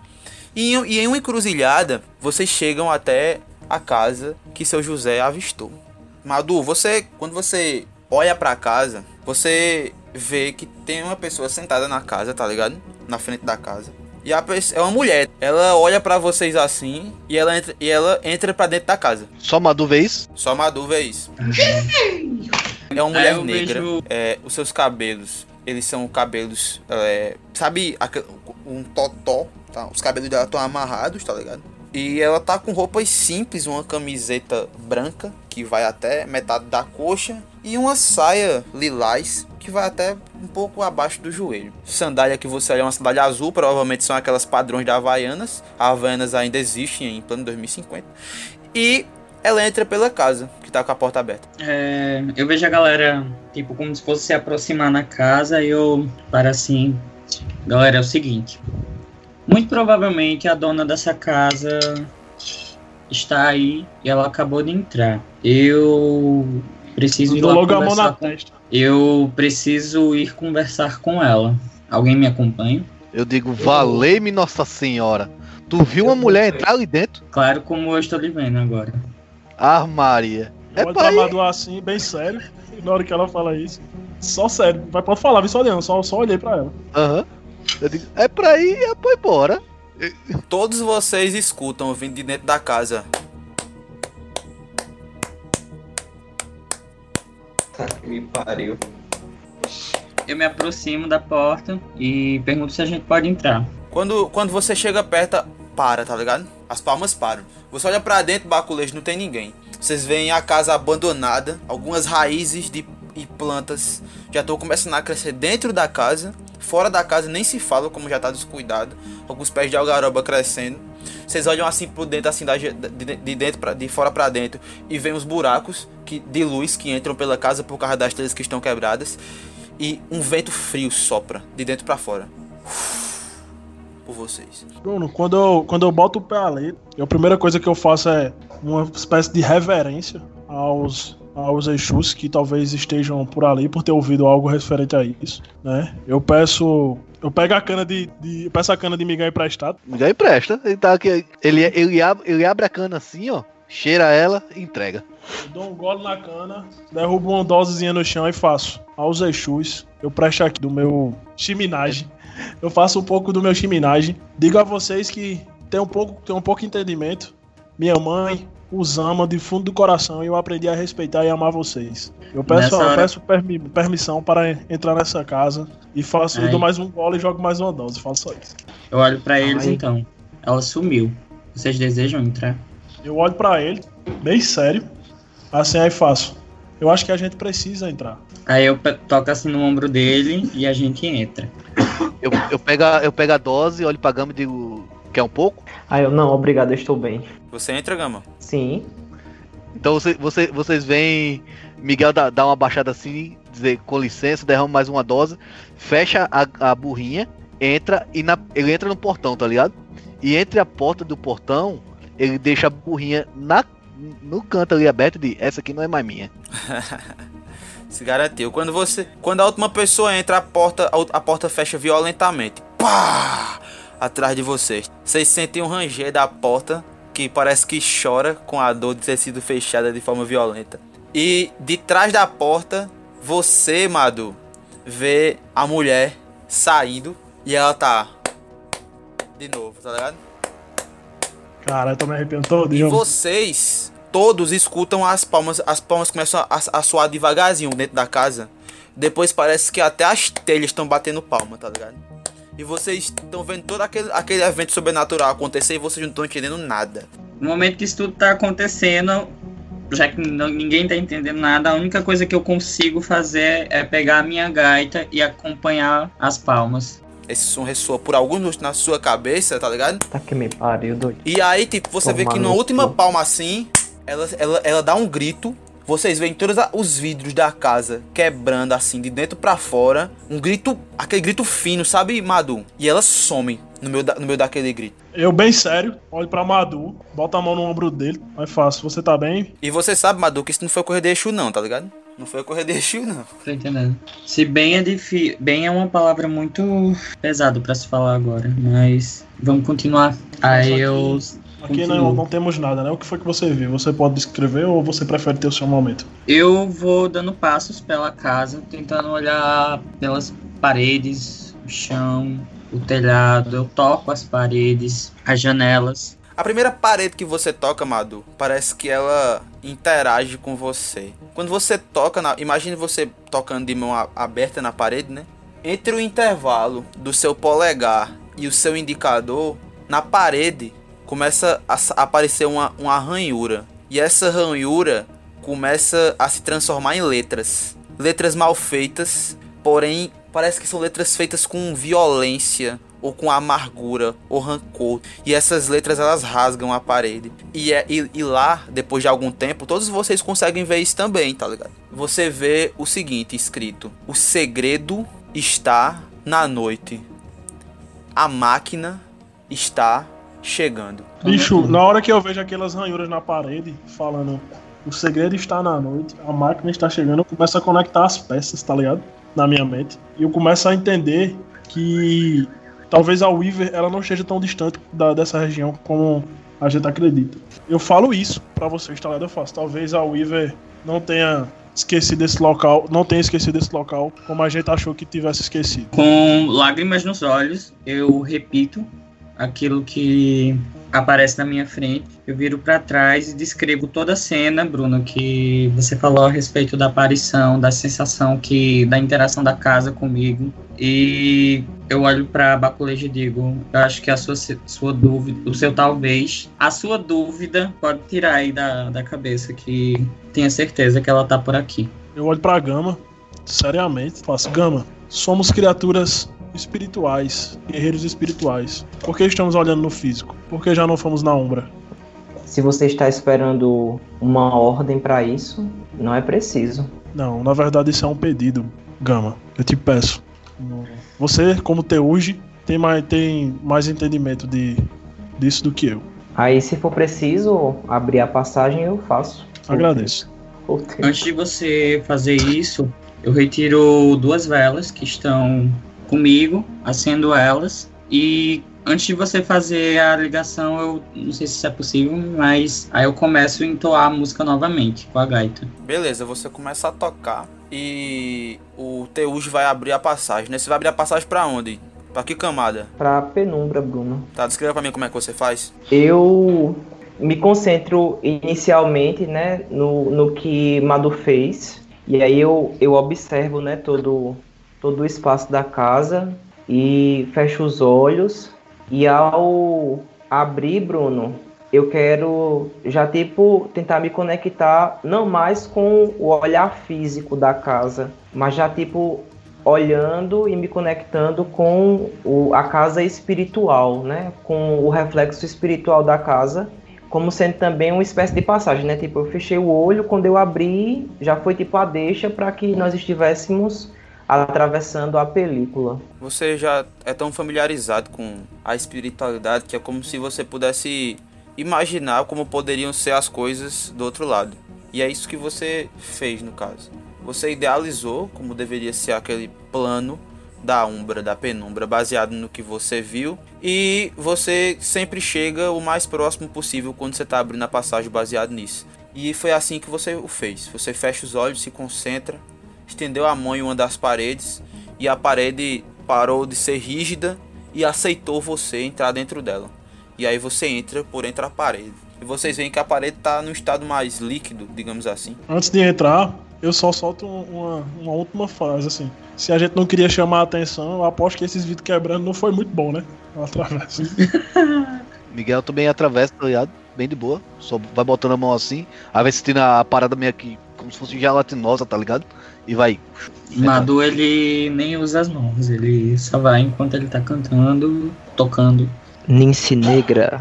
E e em uma encruzilhada, vocês chegam até a casa que seu José avistou. Madu, você, quando você olha pra casa, você vê que tem uma pessoa sentada na casa, tá ligado? Na frente da casa. E a pessoa, é uma mulher. Ela olha pra vocês assim e ela entra, e ela entra para dentro da casa. Só Madu vê isso? Só Madu vê isso. É uma mulher eu negra. vejo- É, os seus cabelos Eles são cabelos. é, sabe, um totó, tá? Os cabelos dela estão amarrados, tá ligado? E ela tá com roupas simples, uma camiseta branca que vai até metade da coxa e uma saia lilás que vai até um pouco abaixo do joelho. Sandália que você olha é uma sandália azul, provavelmente são aquelas padrões da Havaianas. A Havaianas ainda existem em plano 2050. E ela entra pela casa, que tá com a porta aberta. É, eu vejo a galera, tipo, como se fosse se aproximar na casa e eu para assim. Galera, é o seguinte. Muito provavelmente a dona dessa casa está aí e ela acabou de entrar. Eu preciso ir lá logo a mão conversar na com... testa. Eu preciso ir conversar com ela. Alguém me acompanha? Eu digo, valei-me Nossa Senhora. Tu viu uma mulher entrar ali dentro? Claro, como eu estou lhe vendo agora. Ah, Maria. É Eu olho pra assim, bem sério. E na hora que ela fala isso, só sério. Vai, pode falar, vem só olhando, só, só olhei pra ela. Aham. Eu digo, é pra ir, é pra ir embora. Todos vocês escutam vindo de dentro da casa. Tá que me pariu. Eu me aproximo da porta e pergunto se a gente pode entrar. Quando, quando você chega perto, para, tá ligado? As palmas param. Você olha pra dentro, baculejo, não tem ninguém. Vocês veem a casa abandonada, algumas raízes de, e plantas já estão começando a crescer dentro da casa. Fora da casa nem se fala, como já tá descuidado. Alguns pés de algaroba crescendo. Vocês olham assim por dentro, assim, da, de, de dentro pra, de fora pra dentro, e veem os buracos que, de luz que entram pela casa por causa das telhas que estão quebradas. E um vento frio sopra de dentro pra fora. Por vocês. Bruno, quando eu, quando eu boto o pé ali, a primeira coisa que eu faço é uma espécie de reverência aos, aos Exus que talvez estejam por ali por ter ouvido algo referente a isso, né? Eu peço. Eu pego a cana de. de eu peço a cana de Miguel emprestado. Já empresta. Ele, tá aqui, ele, ele, abre, ele abre a cana assim, ó. Cheira ela e entrega. Eu dou um gole na cana, derrubo uma dosezinha no chão e faço. Aos Exus, eu presto aqui do meu chiminagem. Eu faço um pouco do meu chiminagem. Digo a vocês que tem um pouco, tem um pouco de entendimento. Minha mãe os ama de fundo do coração e eu aprendi a respeitar e amar vocês. Eu peço, Nessa eu hora- peço permi- permissão para entrar nessa casa e faço, eu Aí. dou mais um gole e jogo mais uma dose. Faço só isso. Eu olho pra eles Ai. então. Ela sumiu. Vocês desejam entrar? Eu olho pra ele, bem sério. Assim aí faço. Eu acho que a gente precisa entrar. Aí eu toco assim no ombro dele e a gente entra. Eu, eu, pego, a, eu pego a dose, olho pra gama e digo, quer um pouco? Aí eu, não, obrigado, eu estou bem. Você entra, Gama? Sim. Então você, você, vocês veem Miguel dar dar uma baixada assim, dizer com licença, derrama mais uma dose, fecha a, a burrinha, entra e na, ele entra no portão, tá ligado? E entre a porta do portão, ele deixa a burrinha na, no canto ali aberto de essa aqui não é mais minha. Se garantiu. Quando você. Quando a última pessoa entra, a porta, a, a porta fecha violentamente. Pá! Atrás de vocês. Vocês sentem um ranger da porta que parece que chora com a dor de ter sido fechada de forma violenta. E de trás da porta, você, Madu, vê a mulher saindo e ela tá. De novo, tá ligado? Caralho, tô me arrepiando todo. E eu- vocês todos escutam as palmas, as palmas começam a, a soar devagarzinho dentro da casa. Depois parece que até as telhas estão batendo palma, tá ligado? E vocês estão vendo todo aquele, aquele evento sobrenatural acontecer e vocês não estão entendendo nada. No momento que isso tudo tá acontecendo, já que não- ninguém tá entendendo nada, a única coisa que eu consigo fazer é pegar a minha gaita e acompanhar as palmas. Esse som ressoa por alguns minutos na sua cabeça, tá ligado? Tá que me pariu, doido. E aí, tipo, você vê que na última palma assim, ela, ela, ela dá um grito. Vocês veem todos os vidros da casa quebrando assim, de dentro pra fora. Um grito, aquele grito fino, sabe, Madu? E ela some no meio, da, no meio daquele grito. Eu bem sério, olho pra Madu, boto a mão no ombro dele, aí faço, você tá bem? E você sabe, Madu, que isso não foi correr de Exu, não, tá ligado? Não foi correr de Exu, não. Tô entendendo. Se bem é difícil. Bem é uma palavra muito pesado pra se falar agora, mas vamos continuar. Aí eu. Aqui não, não temos nada, né? O que foi que você viu? Você pode descrever ou você prefere ter o seu momento? Eu vou dando passos pela casa, tentando olhar pelas paredes, o chão, o telhado. Eu toco as paredes, as janelas. A primeira parede que você toca, Madu, parece que ela interage com você. Quando você toca, na... imagine você tocando de mão aberta na parede, né? entre o intervalo do seu polegar e o seu indicador, na parede começa a aparecer uma, uma ranhura. E essa ranhura começa a se transformar em letras. Letras mal feitas, porém parece que são letras feitas com violência ou com amargura ou rancor. E essas letras elas rasgam a parede. E, é, e, e lá, depois de algum tempo, todos vocês conseguem ver isso também, tá ligado? Você vê o seguinte escrito: O segredo está na noite. A máquina está chegando. Bicho, na hora que eu vejo aquelas ranhuras na parede, falando o segredo está na noite, a máquina está chegando, eu começo a conectar as peças, tá ligado? Na minha mente. E eu começo a entender que talvez a Weaver ela não esteja tão distante da, dessa região como a gente acredita. Eu falo isso pra vocês, tá ligado? Eu faço. Talvez a Weaver não tenha esquecido esse local, não tenha esquecido esse local como a gente achou que tivesse esquecido. Com lágrimas nos olhos, eu repito aquilo que aparece na minha frente. Eu viro para trás e descrevo toda a cena, Bruno, que você falou a respeito da aparição, da sensação que da interação da casa comigo. E eu olho para Baculejo e digo, eu acho que a sua sua dúvida, o seu talvez, a sua dúvida pode tirar aí da, da cabeça que tenha certeza que ela tá por aqui. Eu olho pra Gama, seriamente, faço Gama, somos criaturas espirituais, guerreiros espirituais. Por que estamos olhando no físico? Por que já não fomos na Umbra? Se você está esperando uma ordem para isso, não é preciso. Não, na verdade isso é um pedido, Gama. Eu te peço. Você, como Teuji, tem mais, tem mais entendimento de, disso do que eu. Aí, se for preciso abrir a passagem, eu faço. Agradeço. Antes de você fazer isso, eu retiro duas velas que estão comigo, acendo elas. E antes de você fazer a ligação, eu não sei se isso é possível, mas aí eu começo a entoar a música novamente com a gaita. Beleza, você começa a tocar e o Teuj vai abrir a passagem, né? Você vai abrir a passagem pra onde? Pra que camada? Pra penumbra, Bruno. Tá, descreva pra mim como é que você faz. Eu me concentro inicialmente, né, no, no que Madu fez. E aí eu, eu observo, né, todo, todo o espaço da casa e fecho os olhos. E ao abrir, Bruno, eu quero já, tipo, tentar me conectar não mais com o olhar físico da casa, mas já, tipo, olhando e me conectando com o, a casa espiritual, né? Com o reflexo espiritual da casa, como sendo também uma espécie de passagem, né? Tipo, eu fechei o olho, quando eu abri, já foi tipo a deixa para que nós estivéssemos atravessando a película. Você já é tão familiarizado com a espiritualidade que é como se você pudesse imaginar como poderiam ser as coisas do outro lado. E é isso que você fez no caso. Você idealizou como deveria ser aquele plano da umbra, da penumbra, baseado no que você viu, e você sempre chega o mais próximo possível quando você está abrindo a passagem baseado nisso. E foi assim que você o fez. Você fecha os olhos, se concentra, estendeu a mão em uma das paredes e a parede parou de ser rígida e aceitou você entrar dentro dela. E aí você entra por entre a parede. E vocês veem que a parede está num estado mais líquido, digamos assim. Antes de entrar, eu só solto uma, uma última frase, assim. Se a gente não queria chamar a atenção, eu aposto que esses vídeos quebrando não foi muito bom, né? Eu atravesso. Miguel também atravessa, tá ligado? Bem de boa. Só vai botando a mão assim. Aí vai sentindo a parada meio aqui, como se fosse gelatinosa, tá ligado? E vai. Madu, ele nem usa as mãos, ele só vai enquanto ele tá cantando, tocando. Nince negra.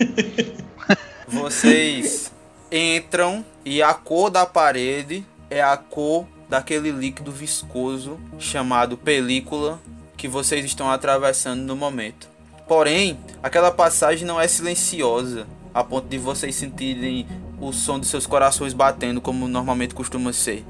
Vocês entram e a cor da parede é a cor daquele líquido viscoso chamado película que vocês estão atravessando no momento. Porém, aquela passagem não é silenciosa a ponto de vocês sentirem o som de seus corações batendo como normalmente costuma ser.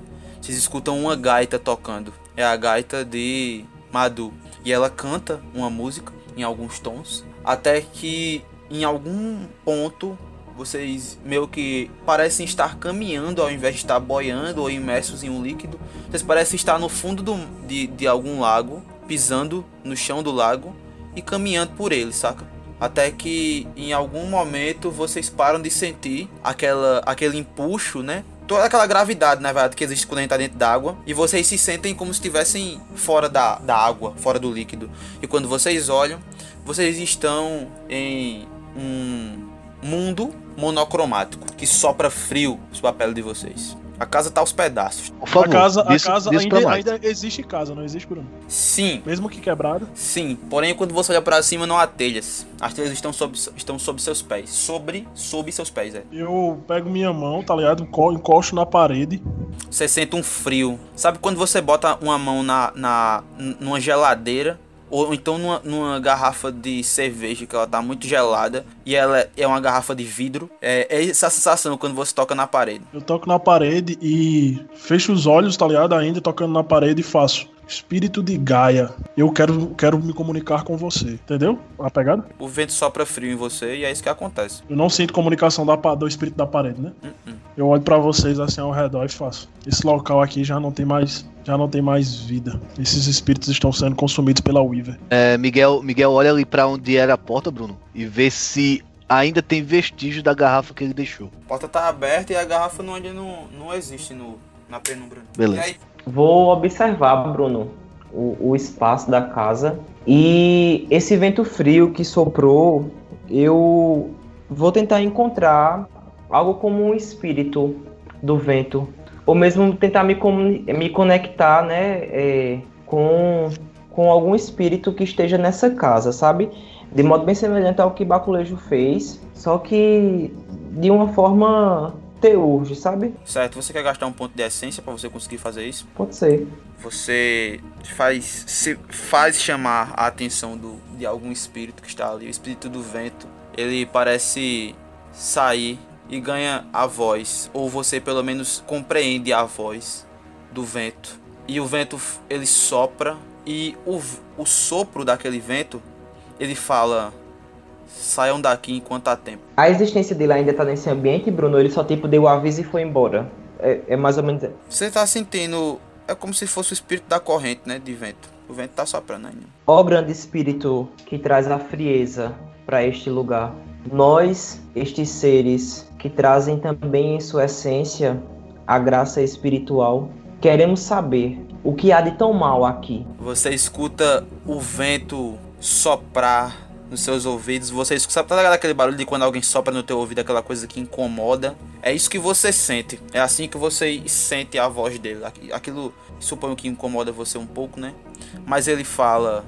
Vocês escutam uma gaita tocando. É a gaita de Madu. E ela canta uma música em alguns tons. Até que em algum ponto vocês meio que parecem estar caminhando ao invés de estar boiando ou imersos em um líquido. Vocês parecem estar no fundo do, de, de algum lago, pisando no chão do lago e caminhando por ele, saca? Até que em algum momento vocês param de sentir aquela, aquele empuxo, né? Toda aquela gravidade, na verdade, que existe quando a gente tá dentro d'água. E vocês se sentem como se estivessem fora da, da água, fora do líquido. E quando vocês olham, vocês estão em um mundo monocromático que sopra frio sobre a pele de vocês. A casa tá aos pedaços. Por favor, a casa, diz- a casa diz ainda, ainda existe casa, não existe, Bruno? Sim, Mesmo que quebrada. sim. Porém, quando você olha pra cima, não há telhas. As telhas estão sob, estão sob seus pés. Sobre, sob seus pés, é. Eu pego minha mão, tá ligado? Enco- Encosto na parede. Você sente um frio. Sabe quando você bota uma mão na, na numa geladeira ou então numa, numa garrafa de cerveja que ela tá muito gelada e ela é- é uma garrafa de vidro? É, é essa sensação quando você toca na parede. Eu toco na parede e fecho os olhos, tá ligado? Ainda tocando na parede e faço. Espírito de Gaia, eu quero, quero me comunicar com você. Entendeu? A pegada? O vento sopra frio em você e é isso que acontece. Eu não sinto comunicação da, do espírito da parede, né? Uh-uh. Eu olho pra vocês assim ao redor e faço. Esse local aqui já não tem mais, já não tem mais vida. Esses espíritos estão sendo consumidos pela Weaver. É, Miguel, Miguel olha ali pra onde era a porta, Bruno, e vê se ainda tem vestígio da garrafa que ele deixou. A porta tá aberta e a garrafa não, ainda não, não existe no, na penumbra. Beleza. E aí, Vou observar, Bruno, o, o espaço da casa. E esse vento frio que soprou, eu vou tentar encontrar algo como um espírito do vento. Ou mesmo tentar me, me conectar, né, é, com, com algum espírito que esteja nessa casa, sabe? De modo bem semelhante ao que Baculejo fez, só que de uma forma teurge, sabe? certo, você quer gastar um ponto de essência pra você conseguir fazer isso? Pode ser. Você faz, se faz chamar a atenção do, de algum espírito que está ali, o espírito do vento. Ele parece sair e ganha a voz, ou você pelo menos compreende a voz do vento. E o vento ele sopra e o, o sopro daquele vento ele fala: saiam daqui enquanto há tempo. A existência dele ainda tá nesse ambiente, Bruno, ele só tipo deu o aviso e foi embora. É, é mais ou menos. Você tá sentindo. É como se fosse o espírito da corrente, né? De vento. O vento tá soprando ainda. Ó grande espírito que traz a frieza para este lugar. Nós, estes seres que trazem também em sua essência a graça espiritual, queremos saber o que há de tão mal aqui. Você escuta o vento soprar nos seus ouvidos. Você escuta, sabe tá aquele barulho de quando alguém sopra no teu ouvido, aquela coisa que incomoda? É isso que você sente. É assim que você sente a voz dele. Aqui- Aquilo, suponho que incomoda você um pouco, né? Mas ele fala: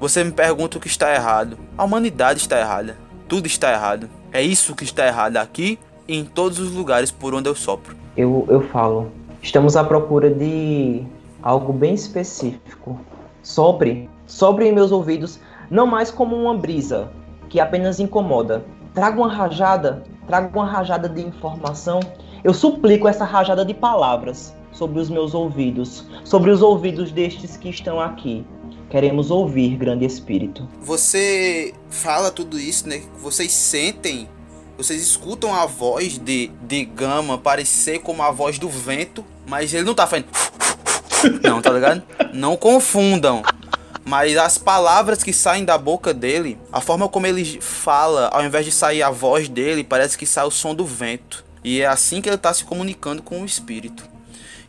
Você me pergunta o que está errado. A humanidade está errada. Tudo está errado. É isso que está errado aqui e em todos os lugares por onde eu sopro. Eu, eu falo, estamos à procura de algo bem específico. Sobre, sobre em meus ouvidos, não mais como uma brisa que apenas incomoda. Traga uma rajada, traga uma rajada de informação. Eu suplico essa rajada de palavras sobre os meus ouvidos, sobre os ouvidos destes que estão aqui. Queremos ouvir, grande espírito. Você fala tudo isso, né? Vocês sentem, vocês escutam a voz de, de Gama parecer como a voz do vento, mas ele não tá fazendo. Não, tá ligado? Não confundam. Mas as palavras que saem da boca dele, a forma como ele fala, ao invés de sair a voz dele, parece que sai o som do vento. E é assim que ele tá se comunicando com o espírito.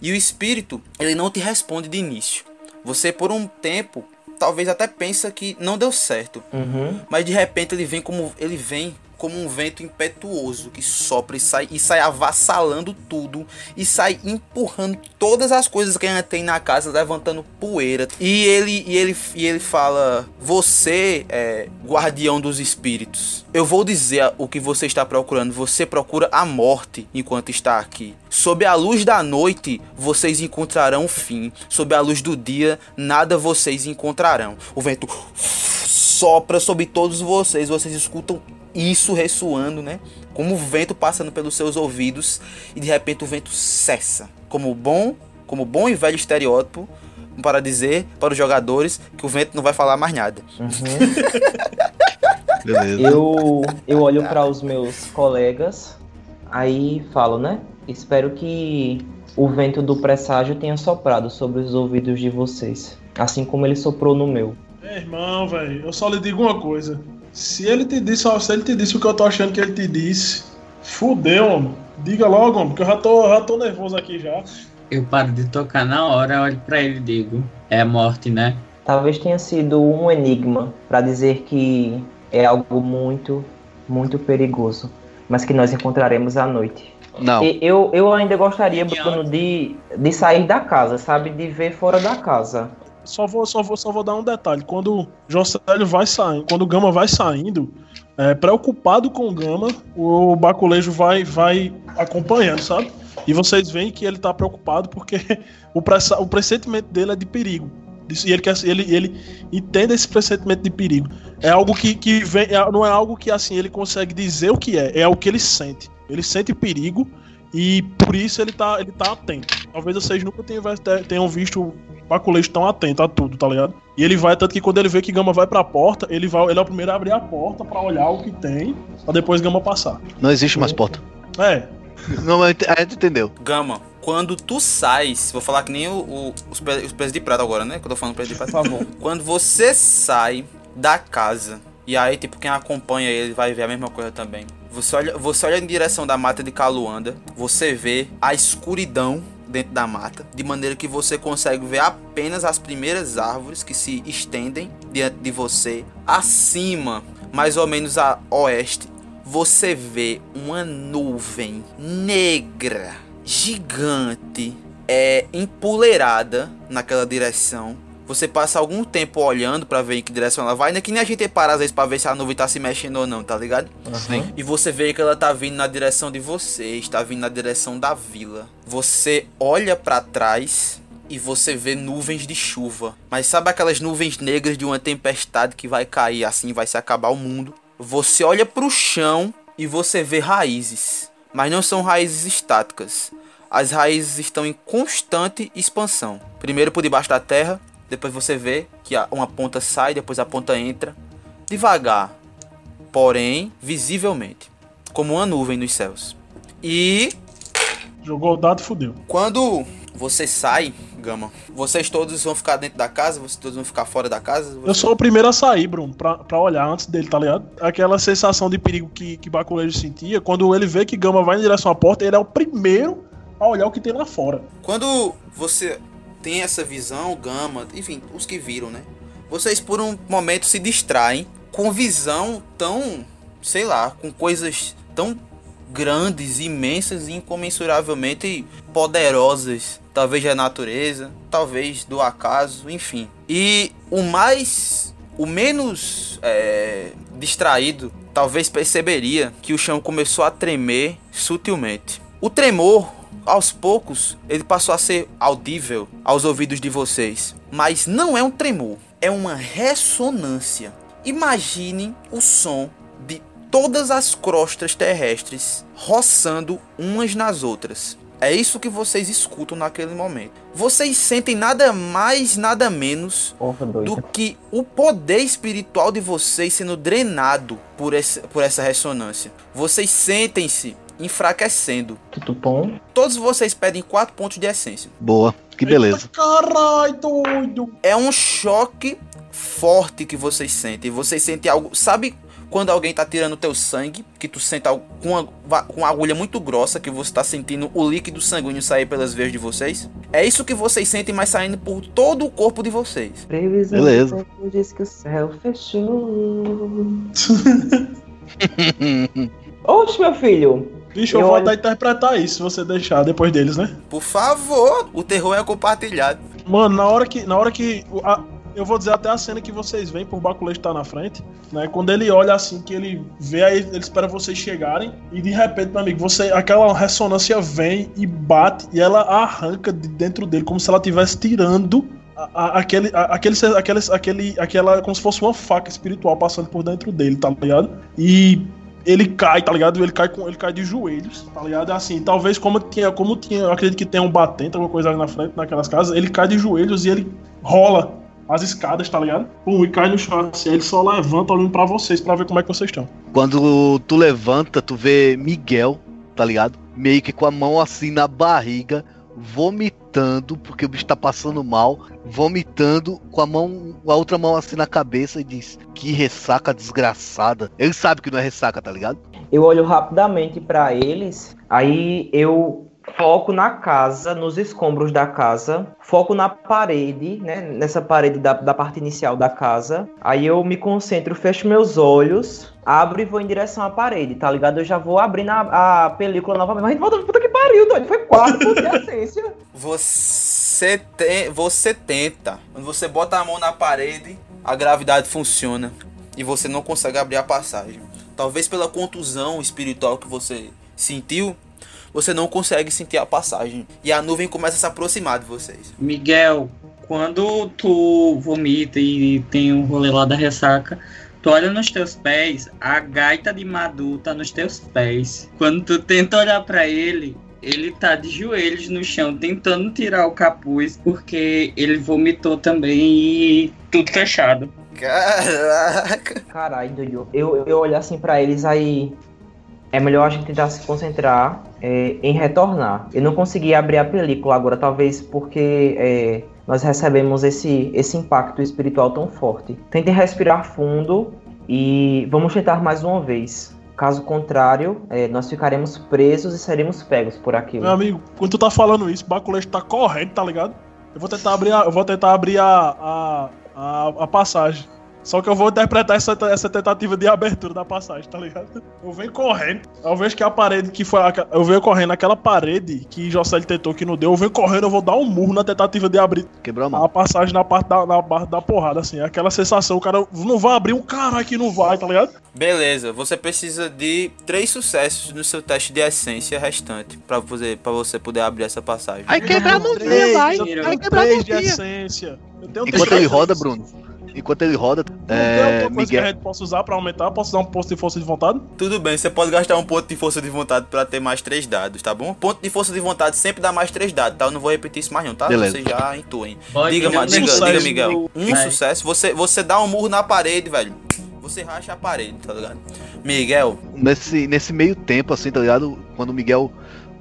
E o espírito, ele não te responde de início. Você por um tempo, talvez até pensa que não deu certo, Uhum. mas de repente ele vem como ele vem como um vento impetuoso que sopra e sai e sai avassalando tudo e sai empurrando todas as coisas que a gente tem na casa, levantando poeira. E ele e ele e ele fala: "Você é guardião dos espíritos. Eu vou dizer o que você está procurando. Você procura a morte enquanto está aqui. Sob a luz da noite, vocês encontrarão o fim. Sob a luz do dia, nada vocês encontrarão." O vento sopra sobre todos vocês, vocês escutam isso ressoando, né? Como o vento passando pelos seus ouvidos e de repente o vento cessa. Como bom, como bom e velho estereótipo para dizer para os jogadores que o vento não vai falar mais nada. Beleza. Eu, eu olho para os meus colegas, aí falo, né? Espero que o vento do presságio tenha soprado sobre os ouvidos de vocês, assim como ele soprou no meu. É, irmão, velho, eu só lhe digo uma coisa. Se ele te disse, ó, se ele te disse o que eu tô achando que ele te disse, Fudeu, homem. Diga logo, homem, que eu já tô, já tô nervoso aqui já. Eu paro de tocar na hora, olho pra ele e digo: É a morte, né? Talvez tenha sido um enigma para dizer que é algo muito, muito perigoso, mas que nós encontraremos à noite. Não. E Eu, eu ainda gostaria, Bruno, de, de sair da casa, sabe? De ver fora da casa. Só vou, só vou, só vou dar um detalhe. Quando o vai saindo, quando o Gama vai saindo, é, preocupado com o Gama, o Baculejo vai, vai acompanhando, sabe? E vocês veem que ele tá preocupado porque o, pressa, o pressentimento dele é de perigo. E ele, quer, ele, ele entende esse pressentimento de perigo. É algo que, que vem, é- não é algo que assim ele consegue dizer o que é, é o que ele sente. Ele sente perigo e por isso ele tá, ele tá atento. Talvez vocês nunca tenham, tenham visto o Baculejo tão atento a tudo, tá ligado? E ele vai, tanto que quando ele vê que Gama vai pra porta, ele, vai, ele é o primeiro a abrir a porta pra olhar o que tem, pra depois Gama passar. Não existe mais porta. É, Não, a gente a gente entendeu. Gama, quando tu sais, vou falar que nem o, o- os, pe- os pés de prata agora, né? Que eu tô falando pés de prata, por favor. quando você sai da casa, e aí, tipo, quem acompanha ele vai ver a mesma coisa também. Você olha, você olha em direção da mata de Caluanda, você vê a escuridão dentro da mata, de maneira que você consegue ver apenas as primeiras árvores que se estendem diante de você. Acima, mais ou menos a oeste, você vê uma nuvem negra, gigante, é empoleirada naquela direção. Você passa algum tempo olhando pra ver em que direção ela vai, não é que nem a gente para às vezes pra ver se a nuvem tá se mexendo ou não, tá ligado? Sim. E você vê que ela tá vindo na direção de você, está vindo na direção da vila. Você olha pra trás e você vê nuvens de chuva. Mas sabe aquelas nuvens negras de uma tempestade que vai cair assim, vai se acabar o mundo? Você olha pro chão e você vê raízes, mas não são raízes estáticas. As raízes estão em constante expansão. Primeiro por debaixo da terra, depois você vê que uma ponta sai, depois a ponta entra. Devagar, porém visivelmente, como uma nuvem nos céus. E jogou o dado, fudeu. quando você sai, Gama, vocês todos vão ficar dentro da casa, vocês todos vão ficar fora da casa? Eu sou o primeiro a sair, Bruno, pra, pra olhar antes dele, tá ligado? Aquela sensação de perigo que, que Baculejo sentia, quando ele vê que Gama vai em direção à porta, ele é o primeiro a olhar o que tem lá fora. Quando você tem essa visão, Gama, enfim, os que viram, né? Vocês por um momento se distraem com visão tão, sei lá, com coisas tão grandes, imensas e incomensuravelmente poderosas, talvez da natureza, talvez do acaso, enfim. E o mais, o menos é, distraído, talvez perceberia que o chão começou a tremer sutilmente. O tremor aos poucos, ele passou a ser audível aos ouvidos de vocês. Mas não é um tremor, é uma ressonância. Imaginem o som de todas as crostas terrestres roçando umas nas outras. É isso que vocês escutam naquele momento. Vocês sentem nada mais, nada menos Porra, do que o poder espiritual de vocês sendo drenado por essa, por essa ressonância. Vocês sentem-se enfraquecendo. Tutupom. Todos vocês pedem 4 pontos de essência. Boa. Que beleza. Eita, Caralho, doido. É um choque forte que vocês sentem. Vocês sentem algo. Sabe quando alguém tá tirando teu sangue? Que tu sente algo com uma, com uma agulha muito grossa, que você tá sentindo o líquido sanguíneo sair pelas veias de vocês? É isso que vocês sentem, mas saindo por todo o corpo de vocês. Previsão Beleza. diz que o céu fechou. Oxe, meu filho. Bicho, eu, Eu vou olho- até interpretar isso se você deixar depois deles, né? Por favor, o terror é compartilhado. Mano, na hora que. Na hora que. a- eu vou dizer até a cena que vocês veem por Baculejo estar na frente, né? Quando ele olha assim, que ele vê, aí ele espera vocês chegarem, e de repente, meu amigo, você, aquela ressonância vem e bate, e ela arranca de dentro dele, como se ela estivesse tirando a- a- aquele, a- aquele, aquele, aquele, aquela, como se fosse uma faca espiritual passando por dentro dele, tá ligado? E ele cai, tá ligado? Ele cai com ele cai de joelhos, tá ligado? Assim, talvez como tinha, como tinha, eu acredito que tem um batente, alguma coisa ali na frente, naquelas casas, ele cai de joelhos e ele rola as escadas, tá ligado? Pum, e cai no chão assim, ele só levanta olhando pra vocês pra ver como é que vocês estão. Quando tu levanta, tu vê Miguel, tá ligado? Meio que com a mão assim na barriga, vomitando, porque o bicho tá passando mal, vomitando com a mão, com a outra mão assim na cabeça e diz: Que ressaca desgraçada. Ele sabe que não é ressaca, tá ligado? Eu olho rapidamente pra eles, aí eu foco na casa, nos escombros da casa, foco na parede, né? Nessa parede da, da parte inicial da casa. Aí eu me concentro, fecho meus olhos, abro e vou em direção à parede, tá ligado? Eu já vou abrindo a, a película novamente. Mas volta, puta que pariu, doido. Foi quatro de. Você, te, você tenta. Quando você bota a mão na parede, a gravidade funciona. E você não consegue abrir a passagem. Talvez pela contusão espiritual que você sentiu, você não consegue sentir a passagem. E a nuvem começa a se aproximar de vocês. Miguel, quando tu vomita e tem um rolê lá da ressaca, tu olha nos teus pés, a gaita de Madu tá nos teus pés. Quando tu tenta olhar pra ele, ele tá de joelhos no chão tentando tirar o capuz porque ele vomitou também e tudo fechado. Caraca. Caralho, doido. Eu, eu olho assim pra eles aí. É melhor a gente tentar se concentrar é, em retornar. Eu não consegui abrir a película agora, talvez porque é, nós recebemos esse, esse impacto espiritual tão forte. Tentem respirar fundo e vamos tentar mais uma vez. Caso contrário, é, nós ficaremos presos e seremos pegos por aquilo. Meu amigo, quando tu tá falando isso, o baculejo tá correndo, tá ligado? Eu vou tentar abrir a, eu vou tentar abrir a, a, a, a passagem. Só que eu vou interpretar essa, essa tentativa de abertura da passagem, tá ligado? Eu venho correndo. Eu vejo que a parede que foi. Eu venho correndo naquela parede que Jocely tentou que não deu. Eu venho correndo, eu vou dar um murro na tentativa de abrir Quebrou a mão. a passagem na parte da, na parte da porrada, assim. Aquela sensação, o cara não vai abrir um caralho que não vai, tá ligado? Beleza, você precisa de três sucessos no seu teste de essência restante pra você, pra você poder abrir essa passagem. Aí quebrar a mãozinha, Três, vai. tenho quebrar a três de mãozinha. essência. Eu tenho Enquanto ele de roda. Bruno. Enquanto ele roda, Não tem é, outra coisa que a Miguel. gente possa usar pra aumentar? Posso dar um posto de força de vontade? Tudo bem, você pode gastar um ponto de força de vontade pra ter mais três dados, tá bom? Ponto de força de vontade sempre dá mais três dados, tá? Eu não vou repetir isso mais não, tá? Beleza. Vocês já intuem. Diga, um diga, sucesso diga, Miguel. no- Um Vai. sucesso, você, você dá um murro na parede, velho. Você racha a parede, tá ligado? Miguel, Nesse, nesse meio tempo, assim, tá ligado? Quando o Miguel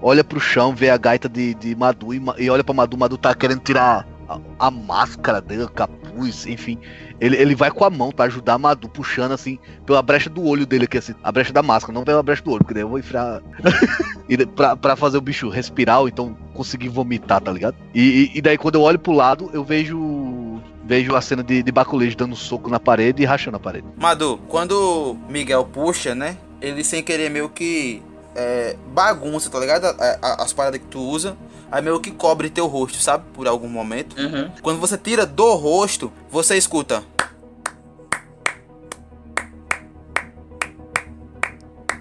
olha pro chão, vê a gaita de, de Madu e, e olha pra Madu, Madu tá querendo tirar a, a máscara dele, o capuz, enfim. Ele, ele vai com a mão pra ajudar a Madu, puxando assim, pela brecha do olho dele aqui, assim, a brecha da máscara, não pela brecha do olho, porque daí eu vou enfiar. e pra, pra fazer o bicho respirar, ou então conseguir vomitar, tá ligado? E, e, daí quando eu olho pro lado, eu vejo. Vejo a cena de, de baculejo dando soco na parede e rachando a parede. Madu, quando Miguel puxa, né? Ele sem querer meio que é, bagunça, tá ligado? A- a- As paradas que tu usa. Aí meio que cobre teu rosto, sabe? Por algum momento. Uhum. Quando você tira do rosto, você escuta.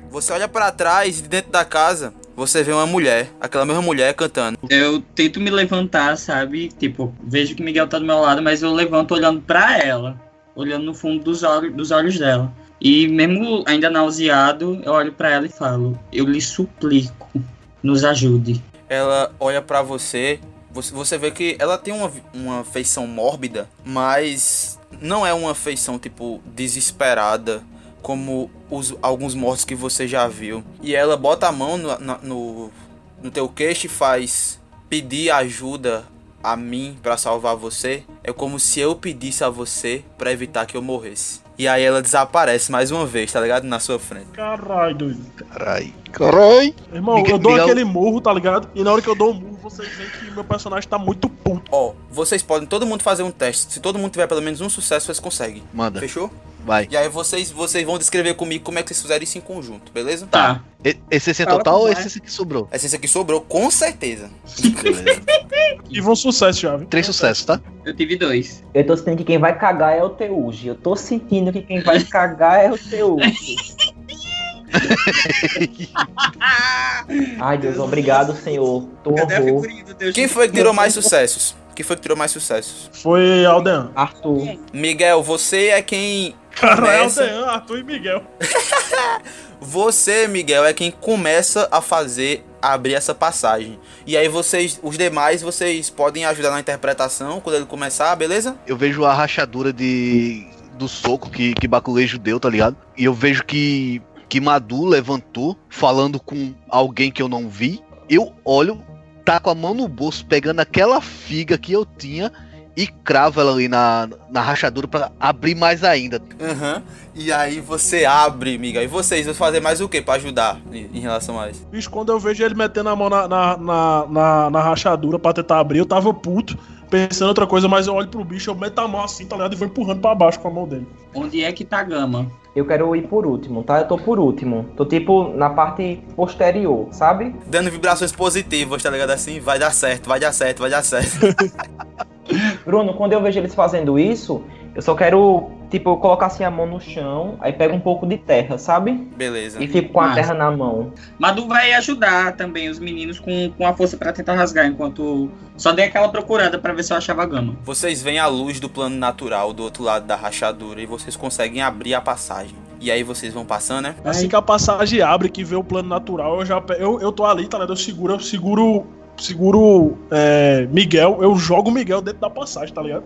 Você olha pra trás e de dentro da casa, você vê uma mulher, aquela mesma mulher cantando. Eu tento me levantar, sabe? Tipo, vejo que Miguel tá do meu lado, mas eu levanto olhando pra ela. Olhando no fundo dos olhos, dos olhos dela. E mesmo ainda nauseado, eu olho pra ela e falo: Eu lhe suplico, nos ajude. Ela olha pra você, você, vê que ela tem uma, uma feição mórbida, mas não é uma feição tipo desesperada como os, alguns mortos que você já viu. E ela bota a mão no, no, no teu queixo e faz pedir ajuda a mim pra salvar você. É como se eu pedisse a você pra evitar que eu morresse. E aí ela desaparece mais uma vez, tá ligado? Na sua frente. Caralho, doido. Carai. Carai. Irmão, Miguel- eu dou Miguel- aquele murro, tá ligado? E na hora que eu dou o murro, vocês veem que meu personagem tá muito puto. Ó, vocês podem todo mundo fazer um teste. Se todo mundo tiver pelo menos um sucesso, vocês conseguem. Manda, Fechou? Vai. E aí vocês, vocês vão descrever comigo como é que vocês fizeram isso em conjunto, beleza? Tá. E- Esse é Fala total ou com esse esse que sobrou? Essa aqui sobrou, com certeza. Tive um sucesso já, viu? Três sucessos, tá? Eu tive dois. Eu tô sentindo que quem vai cagar é o Teuji. Eu tô sentindo que quem vai cagar é o Teuji. Ai, Deus, obrigado, Senhor. Tô horror. do Deus? Quem foi que tirou mais sucessos? Quem foi que tirou mais sucessos? Foi Aldean. Arthur. Miguel, você é quem Começa. Aldean, Arthur e Miguel. Você, Miguel, é quem começa a fazer abrir essa passagem. E aí vocês, os demais, vocês podem ajudar na interpretação quando ele começar, beleza? Eu vejo a rachadura de do soco que, que Baculejo deu, tá ligado? E eu vejo que, que Madu levantou falando com alguém que eu não vi. Eu olho tá com a mão no bolso, pegando aquela figa que eu tinha e crava ela ali na, na rachadura pra abrir mais ainda. Aham. E aí você abre, miga. E vocês vão fazer mais o que pra ajudar em relação a isso? Bicho, quando eu vejo ele metendo a mão na, na, na, na, na rachadura pra tentar abrir, eu tava puto, pensando em outra coisa, mas eu olho pro bicho, eu meto a mão assim, tá ligado? E vou empurrando pra baixo com a mão dele. Onde é que tá a gama? Eu quero ir por último, tá? Eu tô por último. Tô tipo na parte posterior, sabe? Dando vibrações positivas, tá ligado? Assim, vai dar certo, vai dar certo, vai dar certo. Bruno, quando eu vejo eles fazendo isso, eu só quero, tipo, colocar assim a mão no chão, aí pego um pouco de terra, sabe? Beleza. E fico com a Massa. terra na mão. Madu vai ajudar também os meninos com, com a força pra tentar rasgar, enquanto só dei aquela procurada pra ver se eu achava a gama. Vocês veem a luz do plano natural do outro lado da rachadura e vocês conseguem abrir a passagem. E aí vocês vão passando, né? Assim que a passagem abre, que vê o plano natural, eu já eu, eu tô ali, tá ligado? Eu seguro, eu seguro, seguro é, Miguel, eu jogo o Miguel dentro da passagem, tá ligado?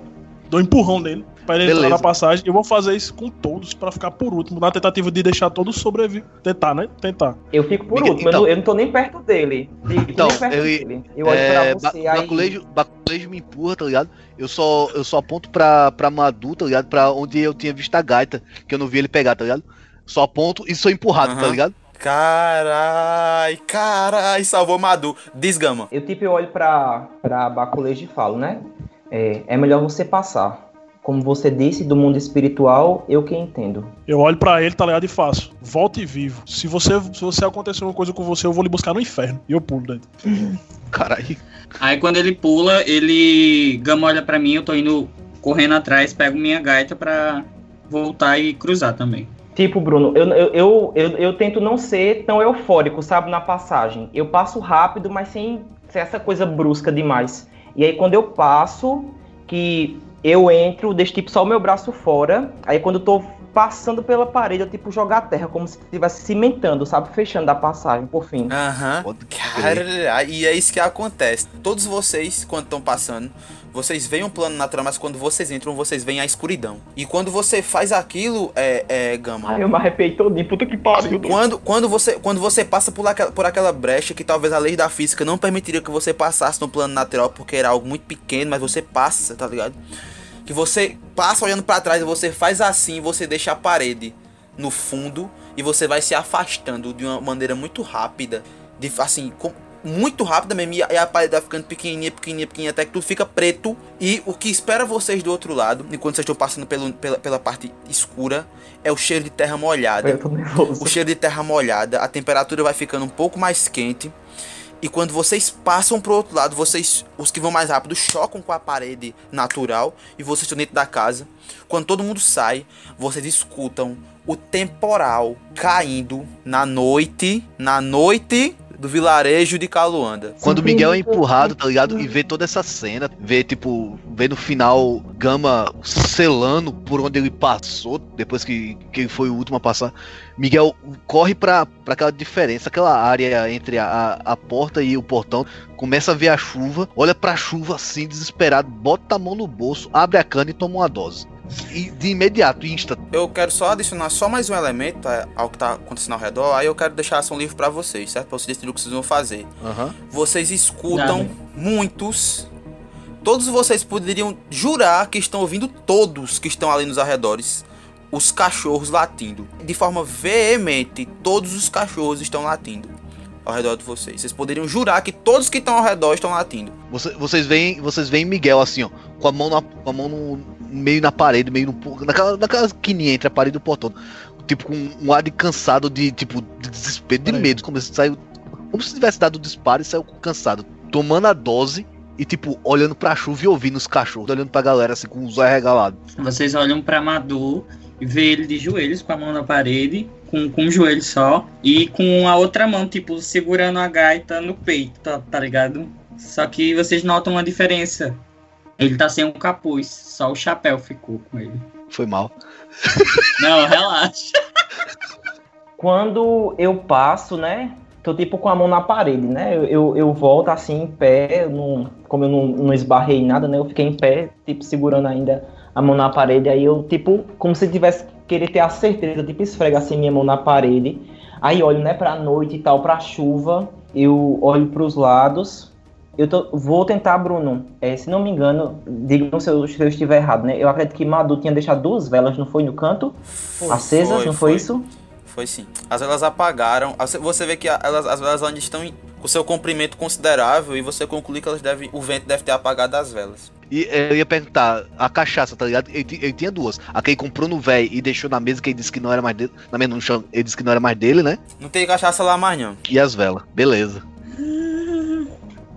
Dou um empurrão nele pra ele entrar Beleza. na passagem. Eu vou fazer isso com todos pra ficar por último, na tentativa de deixar todos sobreviver. Tentar, né? Tentar. Eu fico por Miguel, último, eu então- não- eu, não tô nem perto dele. Então, nem perto ele- dele. Eu olho É, pra ba- você aí. baculejo, baculejo me empurra, tá ligado? Eu só, eu só aponto pra, pra Madu, tá ligado? Pra onde eu tinha visto a gaita, que eu não vi ele pegar, tá ligado? Só aponto e sou empurrado, tá Aham. ligado? Carai, carai, salvou Madu. Desgama. Eu tipo eu olho pra, pra Baculejo e falo, né? É, é melhor você passar. Como você disse, do mundo espiritual, eu que entendo. Eu olho pra ele, tá ligado? E faço. Volte vivo. Se você, se você acontecer uma coisa com você, eu vou lhe buscar no inferno. E eu pulo dentro. Caralho. Aí quando ele pula, ele. Gama olha pra mim, eu tô indo correndo atrás, pego minha gaita pra voltar e cruzar também. Tipo, Bruno, eu, eu, eu, eu, eu tento não ser tão eufórico, sabe, na passagem. Eu passo rápido, mas sem ser essa coisa brusca demais. E aí quando eu passo, que eu entro, deixo tipo só o meu braço fora. Aí quando eu tô passando pela parede, eu tipo jogo a terra, como se estivesse cimentando, sabe? Fechando a passagem, por fim. Aham. Crer. Cara, e é isso que acontece. Todos vocês, quando estão passando, vocês veem um plano natural, mas quando vocês entram, vocês veem a escuridão. E quando você faz aquilo, é, é Gama. Ai, eu me arrepiei todinho, puta que pariu. Quando, quando, você, quando você passa por aquela, por aquela brecha que talvez a lei da física não permitiria que você passasse no plano natural porque era algo muito pequeno, mas você passa, tá ligado? Que você passa olhando pra trás e você faz assim, você deixa a parede no fundo e você vai se afastando de uma maneira muito rápida, de assim, com- muito rápida mesmo, e a, a parede vai ficando pequenininha, pequenininha, pequenininha, até que tudo fica preto. E o que espera vocês do outro lado, enquanto vocês estão passando pelo, pela, pela parte escura, é o cheiro de terra molhada Eu tô nervoso. o cheiro de terra molhada, a temperatura vai ficando um pouco mais quente. E quando vocês passam pro outro lado, vocês, os que vão mais rápido, chocam com a parede natural e vocês estão dentro da casa. Quando todo mundo sai, vocês escutam o temporal caindo na noite, na noite do vilarejo de Caluanda. Quando o Miguel é empurrado, tá ligado? E vê toda essa cena, vê, tipo, vê no final Gama selando por onde ele passou, depois que, que ele foi o último a passar. Miguel corre pra, pra aquela diferença, aquela área entre a, a, a porta e o portão, começa a ver a chuva, olha pra chuva assim, desesperado, bota a mão no bolso, abre a cana e toma uma dose. E de imediato, insta. Eu quero só adicionar só mais um elemento é, ao que tá acontecendo ao redor. Aí eu quero deixar a ação livre pra vocês, certo? Pra vocês decidirem o que vocês vão fazer. Aham. vocês escutam Nada. muitos. Todos vocês poderiam jurar que estão ouvindo todos que estão ali nos arredores. Os cachorros latindo. De forma veemente, todos os cachorros estão latindo ao redor de vocês. Vocês poderiam jurar que todos que estão ao redor estão latindo. Você- vocês veem, vocês veem Miguel assim, ó, com a mão, na, com a mão no, meio na parede, meio no, naquela, naquela esquininha entre a parede e o portão. Tipo, com um ar de cansado, de tipo, de desespero, de medo. Como se saiu. Como se tivesse dado o disparo e saiu cansado. Tomando a dose e, tipo, olhando pra chuva e ouvindo os cachorros, olhando pra galera assim, com os olhos arregalados. Vocês olham pra Madu e vê ele de joelhos, com a mão na parede, com, com um joelho só, e com a outra mão, tipo, segurando a gaita no peito, tá, tá ligado? Só que vocês notam uma diferença. Ele tá sem um capuz, só o chapéu ficou com ele. Foi mal. Não, relaxa. Quando eu passo, né? Tô tipo com a mão na parede, né? Eu, eu, eu volto assim em pé, não, como eu não, não esbarrei em nada, né? Eu fiquei em pé, tipo, segurando ainda a mão na parede. Aí eu, tipo, como se tivesse querer ter a certeza, tipo, esfrega assim minha mão na parede. Aí olho, né, pra noite e tal, pra chuva. Eu olho pros lados Eu tô- vou tentar, Bruno. É, se não me engano, digam se eu, se eu estiver errado, né? Eu acredito que Madu tinha deixado duas velas, não foi no canto? acesas, não foi, isso? Foi sim. As velas apagaram. Você vê que elas, as velas ainda estão em- com seu comprimento considerável e você conclui que elas devem, o vento deve ter apagado as velas. E eh, eu ia perguntar, a cachaça, tá ligado? Ele, ele tinha duas. A que ele comprou no véi e deixou na mesa, que ele disse que não era mais dele. Na mesa no chão, ele disse que não era mais dele, né? Não tem cachaça lá mais não. E as velas. Beleza.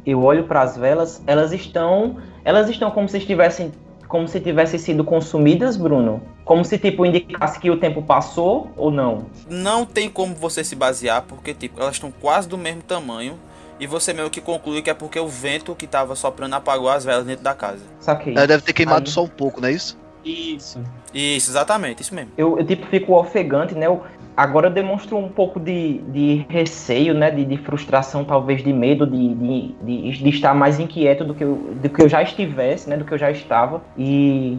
Eu olho para as velas, elas estão, elas estão como se estivessem, como se tivessem sido consumidas, Bruno. Como se tipo indicasse que o tempo passou ou não. Não tem como você se basear porque tipo, elas estão quase do mesmo tamanho e você meio que conclui que é porque o vento que tava soprando apagou as velas dentro da casa. Saquei. Ela deve ter queimado Aí- só um pouco, não é isso? Isso. Isso, exatamente, isso mesmo. Eu, eu, tipo fico ofegante, né? Eu, agora eu demonstro um pouco de, de receio, né? De, de frustração, talvez de medo, de, de, de, de estar mais inquieto do que, eu, do que eu já estivesse, né? Do que eu já estava. E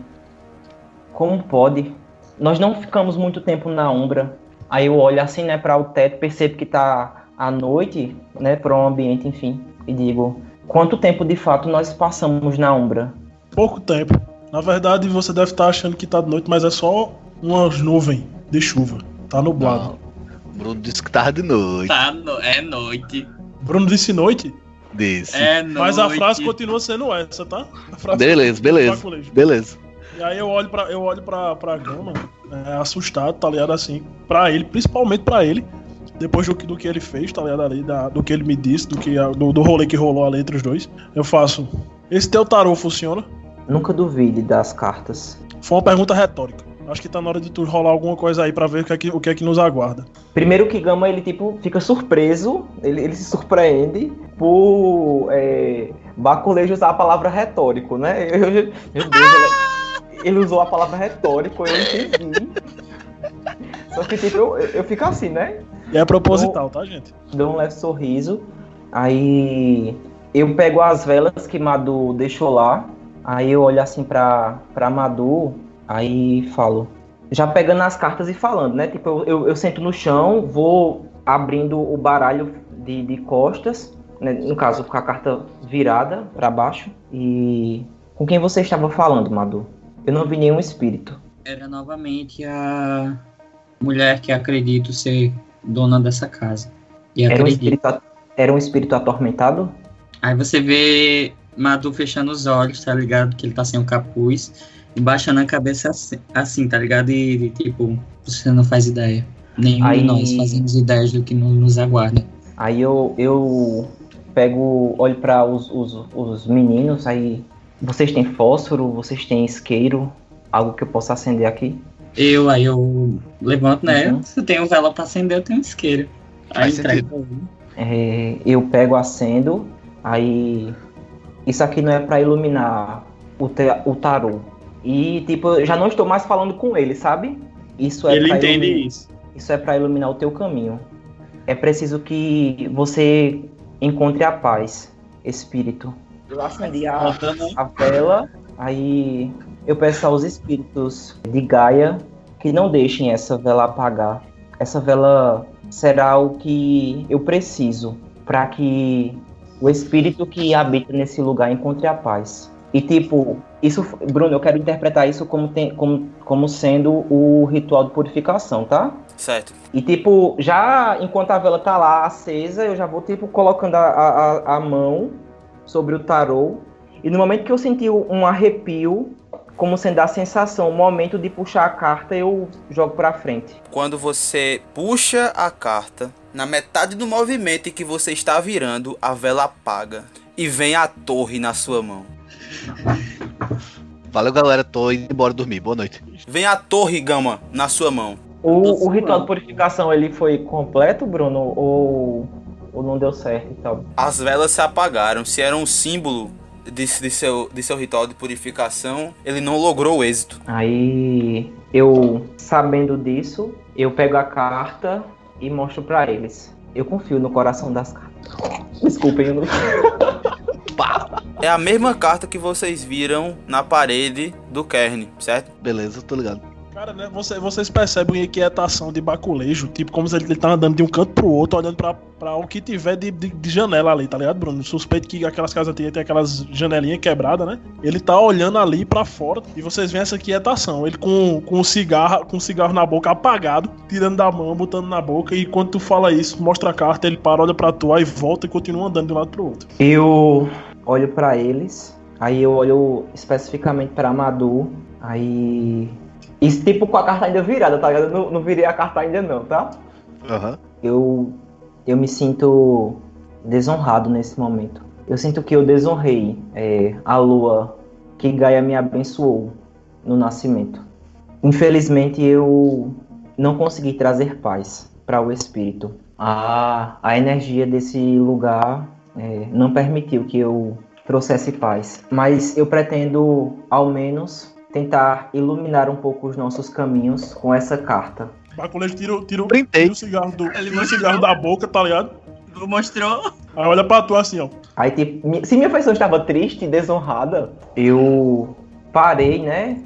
como pode? Nós não ficamos muito tempo na Umbra. Aí eu olho assim, né, para o teto, percebo que tá à noite, né, para um ambiente, enfim, e digo, quanto tempo de fato nós passamos na Umbra? Pouco tempo. Na verdade, você deve estar achando que tá de noite, mas é só umas nuvens de chuva. Tá nublado. Bruno disse que tava de noite. Tá, no- é noite. Bruno disse noite, Desse. É noite. mas a frase continua sendo essa, tá? A frase Beleza, beleza. Beleza. E aí eu olho pra, eu olho pra, pra Gama, é, assustado, tá ligado? Assim, pra ele, principalmente pra ele, depois do que, do que ele fez, tá ligado? Ali, da, do que ele me disse, do, que, do, do rolê que rolou ali entre os dois, eu faço. Esse teu tarô funciona? Nunca duvide das cartas. Foi uma pergunta retórica. Acho que tá na hora de tu rolar alguma coisa aí pra ver o que é que, o que, é que nos aguarda. Primeiro que Gama, ele tipo, fica surpreso, ele, ele se surpreende por é, Baculejo usar a palavra retórico, né? Eu- eu- meu Deus, ele, ele usou a palavra retórico, eu entendi. Só que tipo, eu, eu fico assim, né? E é proposital, tá, gente? Dou um leve sorriso, aí eu pego as velas que Madu deixou lá, aí eu olho assim pra, pra Madu, aí falo, já pegando as cartas e falando, né? Tipo, eu, eu, eu sento no chão, vou abrindo o baralho de, de costas, né? no caso com a carta virada pra baixo, e com quem você estava falando, Madu? Eu não vi nenhum espírito. Era novamente a mulher que acredito ser dona dessa casa. E Era um, acredito. espírito, a- era um espírito atormentado? Aí você vê Madu fechando os olhos, tá ligado? Que ele tá sem o capuz. E baixando a cabeça assim, assim, tá ligado? E, e, tipo, você não faz ideia. Nenhum Aí- de nós fazemos ideias do que no- nos aguarda. Aí eu, eu pego, olho para os, os, os meninos, aí vocês têm fósforo, vocês têm isqueiro, algo que eu possa acender aqui? Eu, aí eu levanto, né? Uhum. Se eu tenho vela pra acender, eu tenho isqueiro. Aí entrego. É, eu pego, acendo, aí isso aqui não é para iluminar o, te- o tarô. E tipo, eu já não estou mais falando com ele, sabe? Isso é ele pra entende isso. Isso é para iluminar o teu caminho. É preciso que você encontre a paz, espírito. Eu acendi a, a vela, aí eu peço aos espíritos de Gaia que não deixem essa vela apagar. Essa vela será o que eu preciso para que o espírito que habita nesse lugar encontre a paz. E tipo, isso, Bruno, eu quero interpretar isso como, tem, como, como sendo o ritual de purificação, tá? Certo. E tipo, já enquanto a vela tá lá acesa, eu já vou tipo colocando a, a, a mão sobre o tarô. E no momento que eu senti um arrepio, como sendo a sensação, o momento de puxar a carta, eu jogo pra frente. Quando você puxa a carta, na metade do movimento em que você está virando, a vela apaga e vem a torre na sua mão. Valeu, galera. Tô indo embora dormir. Boa noite. Vem a torre, Gama, na sua mão. O, o ritual de purificação ele foi completo, Bruno, ou, ou não deu certo e tal? As velas se apagaram. Se era um símbolo de, de seu, de seu ritual de purificação, ele não logrou o êxito. Aí eu, sabendo disso, eu pego a carta e mostro pra eles. Eu confio no coração das cartas. Desculpem, eu não... É a mesma carta que vocês viram na parede do Kern, certo? Beleza, tô ligado. Cara, né? Você, vocês percebem a inquietação de baculejo, tipo, como se ele, ele tá andando de um canto pro outro, olhando pra, pra o que tiver de, de, de janela ali, tá ligado, Bruno? Suspeito que aquelas casas antigas tem aquelas janelinhas quebradas, né? Ele tá olhando ali pra fora e vocês veem essa inquietação. Ele com, com cigarro, com cigarro na boca apagado, tirando da mão, botando na boca, e quando tu fala isso, mostra a carta, ele para, olha pra tu, aí volta e continua andando de um lado pro outro. Eu olho pra eles, aí eu olho especificamente pra Madu, aí. Isso tipo com a carta ainda virada, tá ligado? Eu não, não virei a carta ainda não, tá? Aham. Eu, eu me sinto desonrado nesse momento. Eu sinto que eu desonrei é, a lua que Gaia me abençoou no nascimento. Infelizmente eu não consegui trazer paz para o espírito. A, a energia desse lugar é, não permitiu que eu trouxesse paz. Mas eu pretendo, ao menos, tentar iluminar um pouco os nossos caminhos com essa carta. Baculejo tira, tira, tira o cigarro, do, Ele tira o cigarro da boca, tá ligado? Mostrou. Aí olha pra tu assim, ó. Aí, tipo, se minha pessoa estava triste e desonrada, eu parei, né?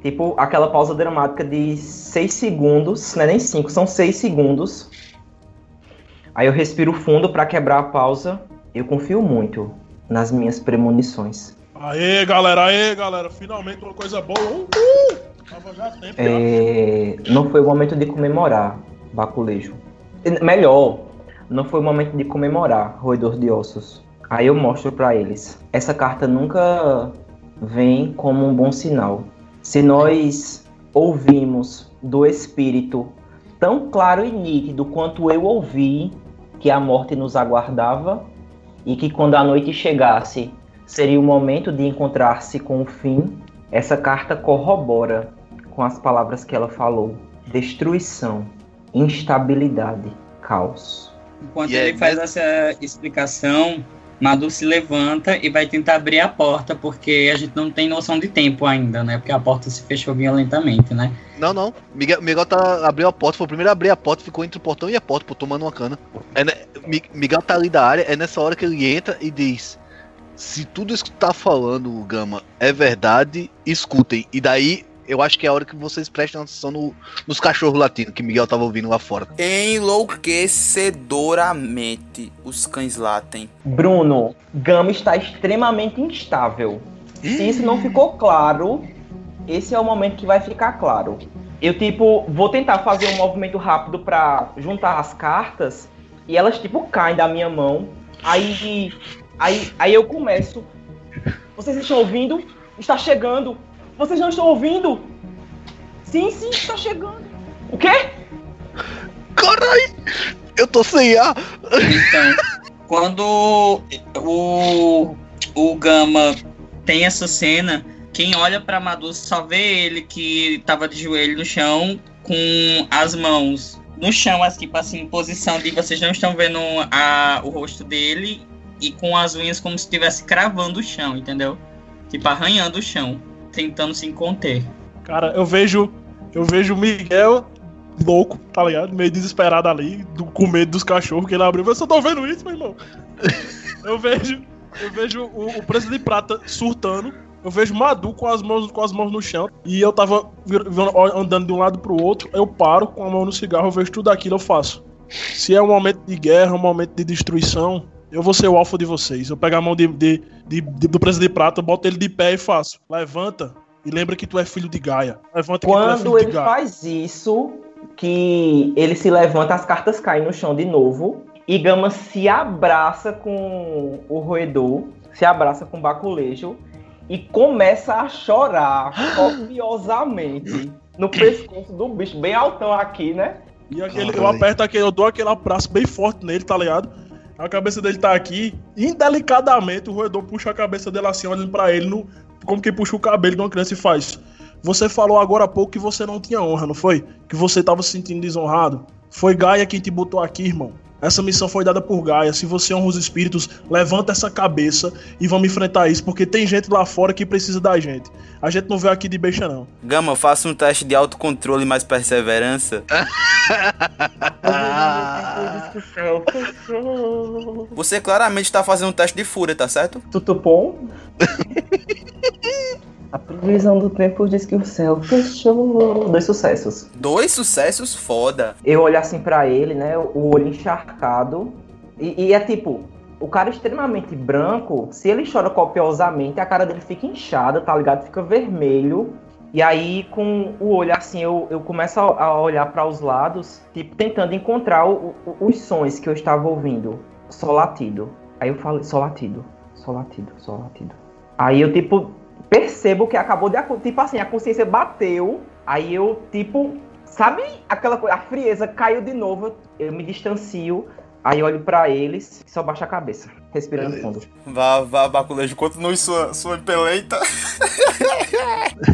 Tipo, aquela pausa dramática de seis segundos, não é nem cinco, são seis segundos. Aí eu respiro fundo pra quebrar a pausa. Eu confio muito nas minhas premonições. Aê, galera, aê, galera. Finalmente uma coisa boa. Uhul! Tava já tempo. É, não foi o momento de comemorar, Baculejo. Melhor, não foi o momento de comemorar, Roedor de Ossos. Aí eu mostro pra eles. Essa carta nunca vem como um bom sinal. Se nós ouvimos do Espírito tão claro e nítido quanto eu ouvi que a morte nos aguardava e que quando a noite chegasse seria o momento de encontrar-se com o fim, essa carta corrobora com as palavras que ela falou: destruição, instabilidade, caos. Enquanto é ele faz essa explicação, Madu se levanta e vai tentar abrir a porta, porque a gente não tem noção de tempo ainda, né? Porque a porta se fechou violentamente, né? Não, não. Miguel, Miguel tá, abriu a porta, foi o primeiro a abrir a porta, ficou entre o portão e a porta, pô, tomando uma cana. É, né, Mi- Miguel tá ali da área, é nessa hora que ele entra e diz: Se tudo isso que tu tá falando, Gama, é verdade, escutem. E daí, eu acho que é a hora que vocês prestem atenção no- nos cachorros latindo, que Miguel tava ouvindo lá fora. Enlouquecedoramente os cães latem. Bruno, Gama está extremamente instável. Se isso não ficou claro, esse é o momento que vai ficar claro. Eu, tipo, vou tentar fazer um movimento rápido pra juntar as cartas e elas, tipo, caem da minha mão. Aí, aí, aí eu começo. Vocês estão ouvindo? Está chegando. Vocês não estão ouvindo? Sim, sim, está chegando. O quê? Caralho! Eu tô sem ar! Então, quando o, o Gama tem essa cena, quem olha pra Madu só vê ele que tava de joelho no chão, com as mãos no chão, assim, tipo assim, em posição de vocês não estão vendo a, o rosto dele, e com as unhas como se estivesse cravando o chão, entendeu? Tipo, arranhando o chão, tentando se conter. Cara, eu vejo. Eu vejo o Miguel louco, tá ligado? Meio desesperado ali, do- com medo dos cachorros que ele abriu. Eu só tô vendo isso, meu irmão. Eu vejo. Eu vejo o, o preço de prata surtando. Eu vejo Madu com as mãos, com as mãos no chão. E eu tava vir- vir- andando de um lado pro outro. Eu paro com a mão no cigarro, eu vejo tudo aquilo, eu faço. Se é um momento de guerra, um momento de destruição, eu vou ser o alfa de vocês. Eu pego a mão de, de- de- de- do preço de prata, boto ele de pé e faço. Levanta e lembra que tu é filho de Gaia. Levanta que tu é Quando filho de ele Gaia. faz isso, que ele se levanta, as cartas caem no chão de novo. E Gama se abraça com o roedor, se abraça com o baculejo e começa a chorar copiosamente no pescoço do bicho, bem altão aqui, né? E aquele, eu aperto aquele, eu dou aquele abraço bem forte nele, tá ligado? A cabeça dele tá aqui, indelicadamente o roedor puxa a cabeça dele assim, olhando pra ele, no, como que puxa o cabelo de uma criança e faz. Você falou agora há pouco que você não tinha honra, não foi? Que você tava se sentindo desonrado. Foi Gaia quem te botou aqui, irmão. Essa missão foi dada por Gaia. Se você honra os espíritos, levanta essa cabeça e vamos enfrentar isso, porque tem gente lá fora que precisa da gente. A gente não veio aqui de beixa, não. Gama, faça um teste de autocontrole mais perseverança. Você claramente está fazendo um teste de fúria, tá certo? Tutupom? A previsão do tempo diz que o céu fechou. Dois sucessos. Dois sucessos foda. Eu olho assim pra ele, né? O olho encharcado. E, e é tipo, o cara extremamente branco, se ele chora copiosamente, a cara dele fica inchada, tá ligado? Fica vermelho. E aí, com o olho assim, eu, eu começo a olhar para os lados, tipo, tentando encontrar o- o- os sons que eu estava ouvindo. Só latido. Aí eu falo, só latido, só latido, só latido. Aí eu, tipo, percebo que acabou de acontecer. Tipo assim, a consciência bateu. Aí eu, tipo, sabe aquela coisa? A frieza caiu de novo. Eu me distancio. Aí olho pra eles e só baixo a cabeça, respirando Beleza. fundo. Vá, vá, Baculejo, continue sua, sua peleita.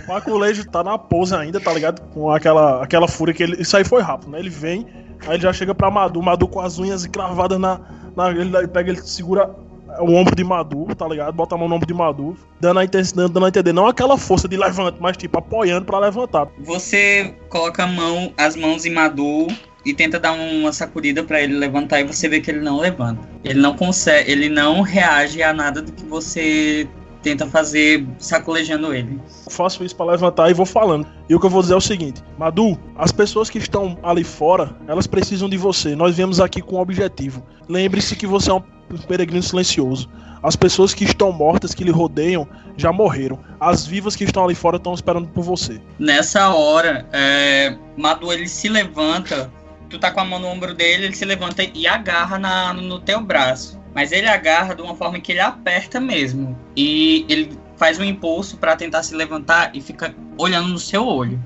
O Maculejo tá na pose ainda, tá ligado? Com aquela, aquela fúria que ele. Isso aí foi rápido, né? Ele vem, aí ele já chega pra Madu, Madu com as unhas cravadas na. na ele, ele pega, ele segura o ombro de Madu, tá ligado? Bota a mão no ombro de Madu, dando a, dando, a entender, não aquela força de levante, mas tipo, apoiando pra levantar. Você coloca mão, as mãos em Madu e tenta dar uma sacudida pra ele levantar e você vê que ele não levanta. Ele não consegue, ele não reage a nada do que você tenta fazer sacolejando ele. Eu faço isso pra levantar e vou falando. E o que eu vou dizer é o seguinte: Madu, as pessoas que estão ali fora, elas precisam de você. Nós viemos aqui com um objetivo. Lembre-se que você é um peregrino silencioso. As pessoas que estão mortas, que lhe rodeiam, já morreram. As vivas que estão ali fora estão esperando por você. Nessa hora, é, Madu ele se levanta, tu tá com a mão no ombro dele, ele se levanta e agarra na, no teu braço. Mas ele agarra de uma forma que ele aperta mesmo. E ele faz um impulso pra tentar se levantar e fica olhando no seu olho.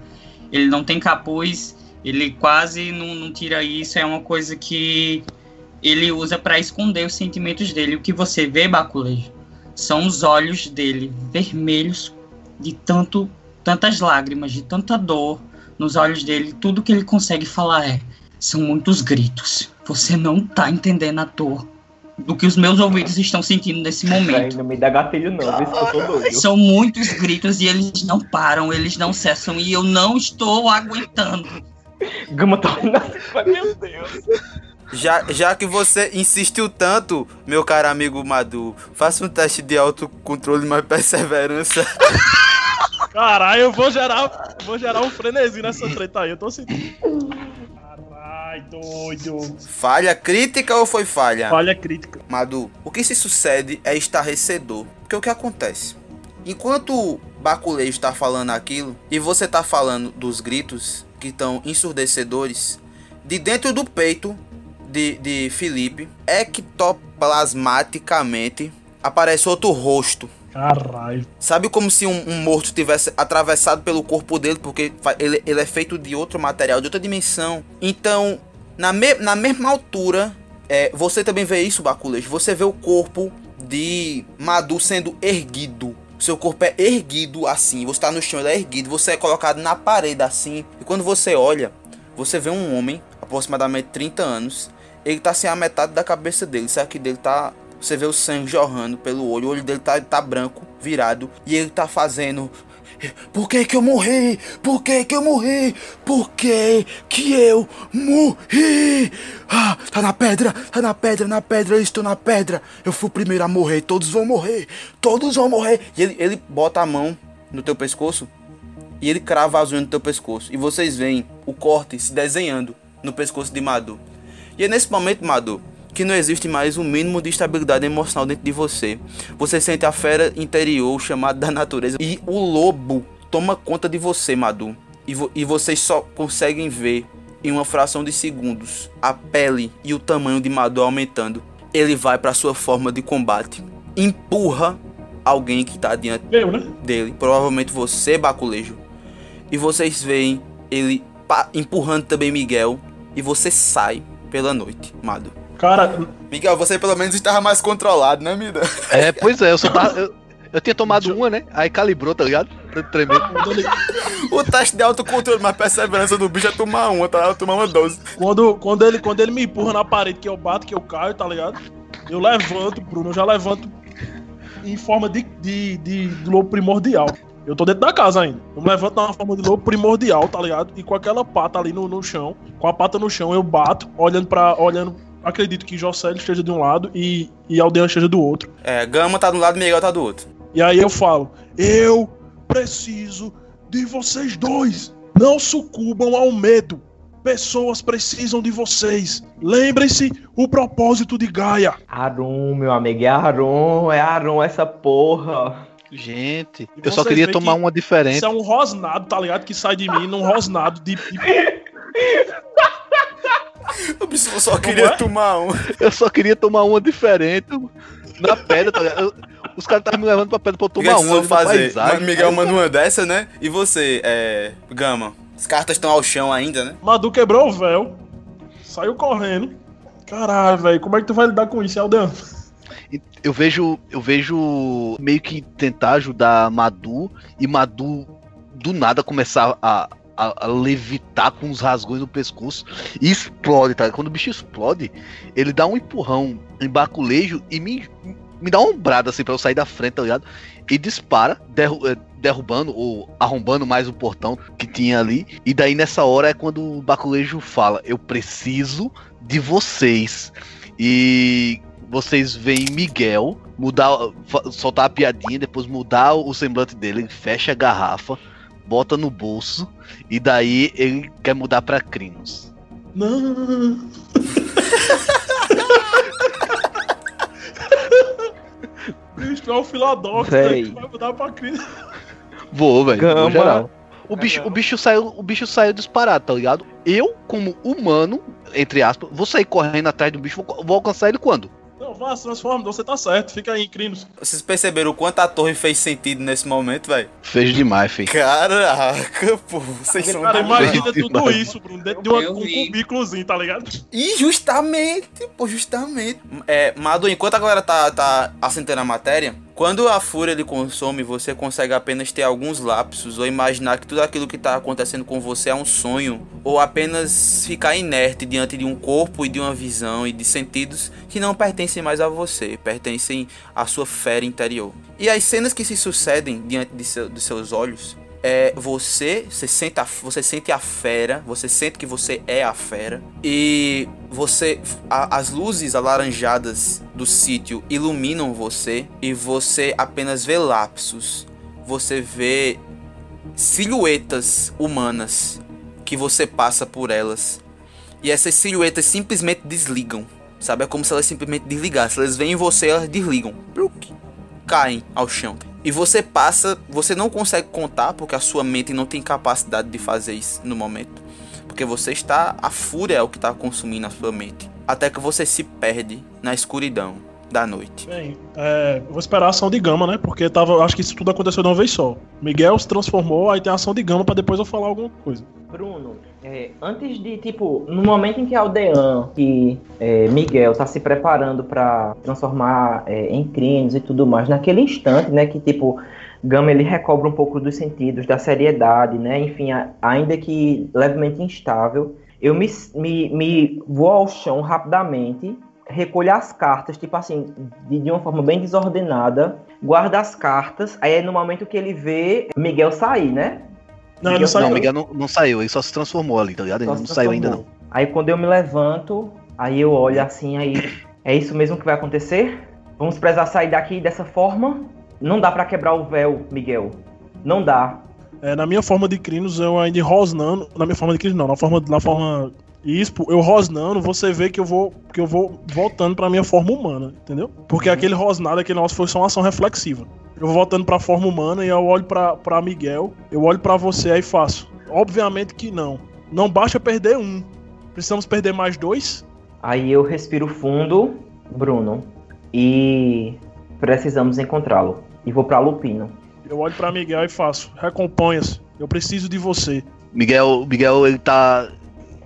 Ele não tem capuz, ele quase não, não tira isso, é uma coisa que ele usa pra esconder os sentimentos dele. O que você vê, Baculejo, são os olhos dele vermelhos de tanto tantas lágrimas, de tanta dor nos olhos dele, tudo que ele consegue falar é: são muitos gritos. Você não tá entendendo a dor do que os meus ouvidos estão sentindo nesse momento. não me dá gatilho não, vê se eu tô doido. São muitos gritos e eles não param, eles não cessam e eu não estou aguentando. Gama tá olhando meu Deus. Já, já que você insistiu tanto, meu caro amigo Madu, faça um teste de autocontrole mais perseverança. Caralho, eu vou gerar, vou gerar um frenesi nessa treta aí, eu tô sentindo. Caralho, doido. Falha crítica ou foi falha? Falha crítica. Madu, o que se sucede é estarrecedor. Porque o que acontece? Enquanto Baculejo está falando aquilo e você está falando dos gritos que estão ensurdecedores, de dentro do peito de, de Felipe, ectoplasmaticamente aparece outro rosto. Caralho. Sabe como se um, um morto tivesse atravessado pelo corpo dele, porque ele, ele é feito de outro material, de outra dimensão. Então, na, me- na mesma altura, é, você também vê isso, Baculejo. Você vê o corpo de Madu sendo erguido. Seu corpo é erguido assim, você tá no chão, ele é erguido, você é colocado na parede assim. E quando você olha, você vê um homem, aproximadamente 30 anos, ele tá sem a metade da cabeça dele, isso aqui dele tá. Você vê o sangue jorrando pelo olho, o olho dele tá, tá branco, virado, e ele tá fazendo. Por que que eu morri? Por que que eu morri? Por que que eu morri? Ah, tá na pedra, tá na pedra, na pedra, eu estou na pedra. Eu fui o primeiro a morrer, todos vão morrer, todos vão morrer. E ele, ele bota a mão no teu pescoço e ele crava as unhas no teu pescoço. E vocês veem o corte se desenhando no pescoço de Madu. E é nesse momento, Madu, que não existe mais um mínimo de estabilidade emocional dentro de você. Você sente a fera interior chamada da natureza e o lobo toma conta de você, Madu. E, vo e vocês só conseguem ver em uma fração de segundos a pele e o tamanho de Madu aumentando. Ele vai para sua forma de combate, empurra alguém que está diante Eu, né? dele, provavelmente você, Baculejo. E vocês veem ele empurrando também Miguel e você sai pela noite, Mado. Cara, Miguel, você pelo menos estava mais controlado, né, Mida? É, pois é, eu só tava. Eu, eu tinha tomado uma, né? Aí calibrou, tá ligado? Pra tremer. O teste de autocontrole, mas perseverança do bicho é tomar uma, tá? Tomar uma dose. quando, quando, ele, quando ele me empurra na parede, que eu bato, que eu caio, tá ligado? Eu levanto, Bruno, eu já levanto em forma de, de, de, de lobo primordial. Eu tô dentro da casa ainda. Eu me levanto na forma de lobo primordial, tá ligado? E com aquela pata ali no, no chão, com a pata no chão, eu bato, olhando pra. olhando. Acredito que Jocélio esteja de um lado e, e Aldeia esteja do outro. É, Gama tá de um lado e Miguel tá do outro. E aí eu falo, eu preciso de vocês dois. Não sucumbam ao medo. Pessoas precisam de vocês. Lembrem-se o propósito de Gaia. Arum, meu amigo, é Arum, é Arum essa porra. Gente, E eu só queria tomar que uma diferente. Isso é um rosnado, tá ligado? Que sai de mim num rosnado de. Eu só queria é? tomar um. Eu só queria tomar uma diferente na pedra, tá ligado? Eu- os caras estavam me levando pra pedra pra eu tomar uma fazer? paisagem. Miguel manda uma dessa, né? E você, é. Gama? As cartas estão ao chão ainda, né? Madu quebrou o véu. Saiu correndo. Caralho, velho, como é que tu vai lidar com isso, Aldeano? Eu vejo, eu vejo meio que tentar ajudar Madu e Madu do nada começar a, a, a levitar com os rasgões no pescoço e explode, tá? Quando o bicho explode, ele dá um empurrão em baculejo e me, me dá uma ombrada assim pra eu sair da frente, tá ligado? E dispara, derru- eh, derrubando ou arrombando mais o portão que tinha ali. E daí nessa hora é quando o baculejo fala: Eu preciso de vocês. E vocês veem Miguel mudar, soltar a piadinha, depois mudar o semblante dele, ele fecha a garrafa, bota no bolso e daí ele quer mudar pra Crinos. Não. Bicho, tu é um filadóxo, Véi. velho. Tu vai mudar pra crise. Vou, velho, geral. O bicho, o bicho saiu, o bicho saiu disparado, tá ligado? Eu, como humano, entre aspas, vou sair correndo atrás do bicho, vou, vou alcançar ele quando? Vá, se transforma, você tá certo. Fica aí, Crinos. Vocês perceberam o quanto a torre fez sentido nesse momento, velho? Fez demais, filho. Caraca, pô, vocês são. Cara, imagina tudo isso, Bruno, dentro de uma- um cubículozinho, tá ligado? E justamente, pô, justamente. É, Madu, enquanto a galera tá, tá assentando a matéria, quando a fúria lhe consome, você consegue apenas ter alguns lapsos ou imaginar que tudo aquilo que tá acontecendo com você é um sonho, ou apenas ficar inerte diante de um corpo e de uma visão e de sentidos que não pertencem mais a você, pertencem à sua fera interior. E as cenas que se sucedem diante de seu- dos seus olhos é você, você sente, a, você sente a fera, você sente que você é a fera e você a- as luzes alaranjadas do sítio iluminam você e você apenas vê lapsos. Você vê silhuetas humanas que você passa por elas. E essas silhuetas simplesmente desligam. Sabe? É como se elas simplesmente desligassem. Elas veem você, elas desligam. Caem ao chão. E você passa, você não consegue contar porque a sua mente não tem capacidade de fazer isso no momento. Porque você está, a fúria é o que está consumindo a sua mente. Até que você se perde na escuridão da noite. Bem, é, eu vou esperar a ação de gama, né? Porque tava, acho que isso tudo aconteceu de uma vez só. Miguel se transformou, aí tem a ação de gama pra depois eu falar alguma coisa. Bruno, é, antes de, tipo, no momento em que Aldean e é, Miguel tá se preparando pra transformar é, em crimes e tudo mais, naquele instante, né, que, tipo, Gama ele recobra um pouco dos sentidos, da seriedade, né, enfim, a- ainda que levemente instável, eu me, me, me vou ao chão rapidamente, recolho as cartas, tipo assim, de, de uma forma bem desordenada, guarda as cartas, aí é no momento que ele vê Miguel sair, né? Não, Miguel não saiu. Não, Miguel não, não saiu, ele só se transformou ali, tá ligado? Ele Só não saiu ainda não. Aí quando eu me levanto, aí eu olho assim, aí é isso mesmo que vai acontecer? Vamos precisar sair daqui dessa forma? Não dá pra quebrar o véu, Miguel. Não dá. É, na minha forma de Crinos, eu ainda rosnando. Na minha forma de Crinos, não. Na forma, na forma Ispo, eu rosnando, você vê que eu vou que eu vou voltando pra minha forma humana, entendeu? Porque aquele rosnado, aquele nosso foi só uma ação reflexiva. Eu vou voltando pra forma humana e eu olho pra, pra Miguel, eu olho pra você aí faço. Obviamente que não. Não basta perder um. Precisamos perder mais dois? Aí eu respiro fundo, Bruno, e precisamos encontrá-lo. E vou pra Lupino. Eu olho pra Miguel e faço. Recomponha-se. Eu preciso de você. Miguel, Miguel, ele tá.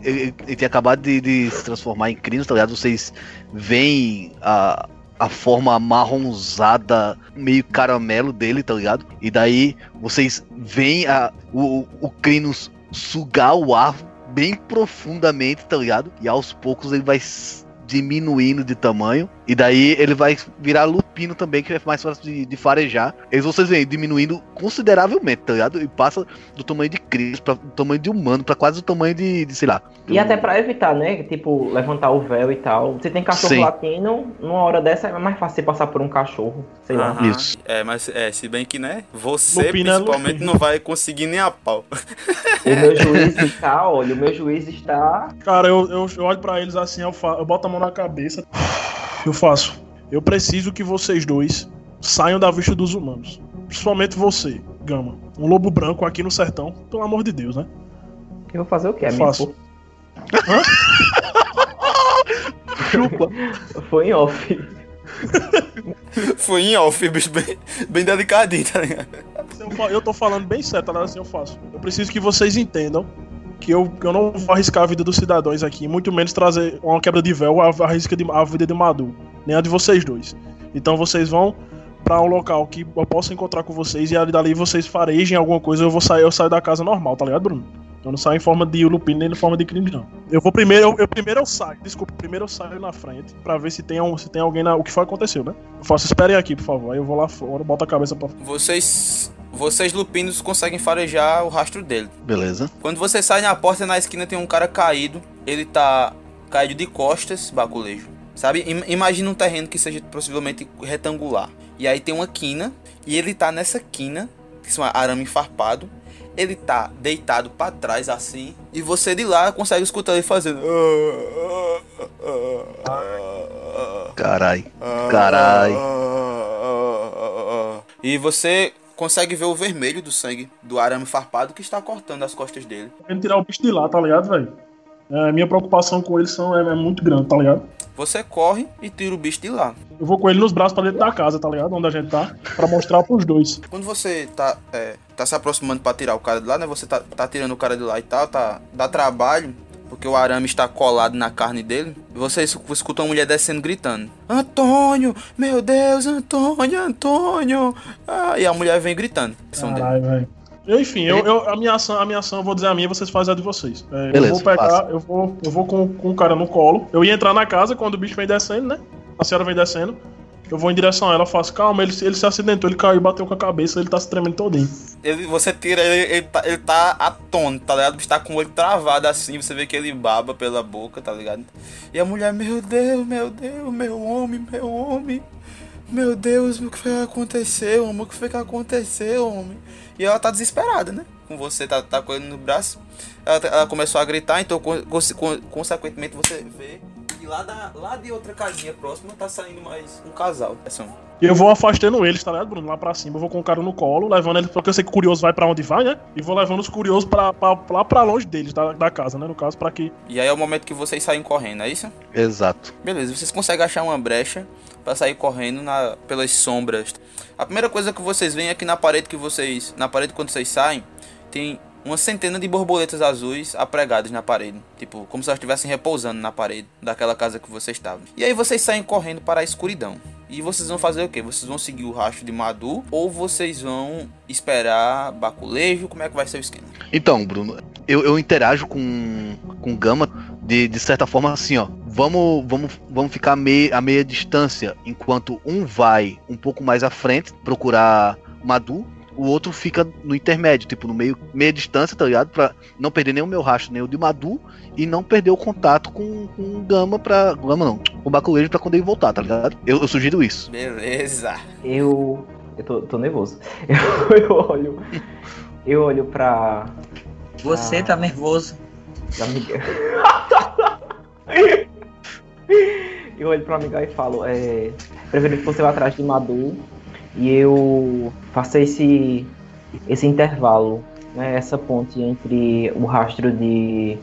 Ele, ele tinha acabado de, de se transformar em Crinos, tá ligado? Vocês veem a, a forma marronzada, meio caramelo dele, tá ligado? E daí vocês veem a, o, o Crinos sugar o ar bem profundamente, tá ligado? E aos poucos ele vai diminuindo de tamanho. E daí ele vai virar lupino também, que é mais fácil de, de farejar. Eles vocês veem diminuindo consideravelmente, tá ligado? E passa do tamanho de Cris para o tamanho de humano, para quase o tamanho de, de sei lá. E até pra evitar, né? Tipo, levantar o véu e tal. Você tem cachorro Sim. latino, numa hora dessa é mais fácil você passar por um cachorro. Sei lá. Aham. Isso. É, mas é, se bem que, né? Você Lupino é principalmente não vai conseguir nem a pau. O meu juiz está, olha, o meu juiz está. Cara, eu, eu, eu olho pra eles assim, eu, fa- eu boto a mão na cabeça. Eu faço. Eu preciso que vocês dois saiam da vista dos humanos. Principalmente você, Gama. Um lobo branco aqui no sertão. Pelo amor de Deus, né? Eu vou fazer o quê? Minha Faço. Chupa. porra Foi em off. Foi em off, bicho, bem, bem delicadinho, tá ligado? Eu, eu tô falando bem certo, tá ligado? Assim eu faço. Eu preciso que vocês entendam que eu, eu não vou arriscar a vida dos cidadãos aqui, muito menos trazer uma quebra de véu a, de, a vida de Madu, nem a de vocês dois. Então vocês vão pra um local que eu possa encontrar com vocês e ali dali vocês farejem alguma coisa, eu vou sair, eu saio da casa normal, tá ligado, Bruno? Eu não saio em forma de lupino nem em forma de crime, não. Eu vou primeiro, eu, eu- primeiro eu saio, desculpa, primeiro eu saio na frente pra ver se tem, um, se tem alguém na. O que foi que aconteceu, né? Eu faço, esperem aqui, por favor. Aí eu vou lá fora, boto a cabeça pra Vocês. Vocês lupinos conseguem farejar o rastro dele. Beleza. Quando você sai na porta, na esquina tem um cara caído. Ele tá caído de costas, baculejo. Sabe? Im- Imagina um terreno que seja possivelmente retangular. E aí tem uma quina. E ele tá nessa quina, que são arame farpado. Ele tá deitado pra trás assim. E você de lá consegue escutar ele fazendo. Carai. Carai. E você consegue ver o vermelho do sangue do arame farpado que está cortando as costas dele. querendo tirar o bicho de lá, tá ligado, velho? É, minha preocupação com eles são, é, é muito grande, tá ligado? Você corre e tira o bicho de lá. Eu vou com ele nos braços pra dentro da casa, tá ligado? Onde a gente tá, pra mostrar pros dois. Quando você tá, é, tá se aproximando pra tirar o cara de lá, né? Você tá, tá tirando o cara de lá e tal, tá, dá trabalho, porque o arame está colado na carne dele. E você es- escuta uma mulher descendo gritando: Antônio, meu Deus, Antônio, Antônio. Ah, e a mulher vem gritando. Dele. Caralho, velho. Enfim, eu, eu- a, minha ação, a minha ação, eu vou dizer a minha, vocês fazem a de vocês. É, Beleza, eu vou pegar, faça. eu vou, eu vou com, com o cara no colo. Eu ia entrar na casa quando o bicho vem descendo, né? A senhora vem descendo. Eu vou em direção a ela, eu faço, calma, ele, se- ele se acidentou, ele caiu, bateu com a cabeça, ele tá se tremendo todinho. Ele, você tira ele, ele tá, ele tá atônito, tá ligado? O bicho tá com o olho travado assim, você vê que ele baba pela boca, tá ligado? E a mulher, meu Deus, meu Deus, meu homem, meu homem. Meu Deus, o que foi que aconteceu, homem? O que foi que aconteceu, homem? E ela tá desesperada, né? Com você, tá, tá com ele no braço. Ela, ela começou a gritar, então, con- con- con- consequentemente, você vê que lá, da, lá de outra casinha próxima tá saindo mais um casal. Essa E eu vou afastando eles, tá ligado, Bruno? Lá pra cima. Eu vou com o cara no colo, levando ele, porque eu sei que o curioso vai pra onde vai, né? E vou levando os curiosos pra, pra, lá pra longe deles, da, da casa, né? No caso, pra que. E aí é o momento que vocês saem correndo, é isso? Exato. Beleza, vocês conseguem achar uma brecha pra sair correndo na, pelas sombras. A primeira coisa que vocês veem é que na parede que vocês. Na parede quando vocês saem, tem uma centena de borboletas azuis apregadas na parede. Tipo, como se elas estivessem repousando na parede daquela casa que vocês estavam. E aí vocês saem correndo para a escuridão. E vocês vão fazer o quê? Vocês vão seguir o rastro de Madu ou vocês vão esperar baculejo? Como é que vai ser o esquema? Então, Bruno, eu, eu interajo com, com Gama de, de certa forma assim, ó. Vamos, vamos, vamos ficar meia, a meia distância, enquanto um vai um pouco mais à frente procurar Madu, o outro fica no intermédio, tipo, no meio, meia distância, tá ligado? Pra não perder nem o meu rastro, nem o de Madu, e não perder o contato com, com o Gama pra. Gama não, com o Baculejo pra quando ele voltar, tá ligado? Eu, eu sugiro isso. Beleza. Eu. Eu tô, tô nervoso. Eu, eu olho. Eu olho pra. Você Ah. tá nervoso. pra Miguel. eu olho pra Miguel e falo, é. Prefiro que você vá atrás de Madu e eu faça esse. esse intervalo, né? Essa ponte entre o rastro de.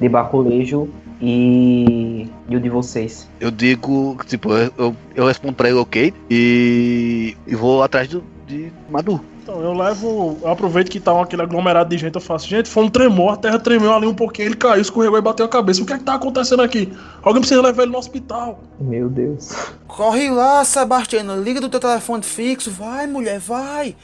de baculejo e. e o de vocês. Eu digo, tipo, eu, eu, eu respondo pra ele ok e, e vou atrás do, de Madu. Então, eu levo. Eu aproveito que tá um- aquele aglomerado de gente, eu faço. Gente, foi um tremor, a terra tremeu ali um pouquinho, ele caiu, escorregou e bateu a cabeça. O que é que tá acontecendo aqui? Alguém precisa levar ele no hospital. Meu Deus. Corre lá, Sebastiano. Liga do teu telefone fixo. Vai, mulher, vai.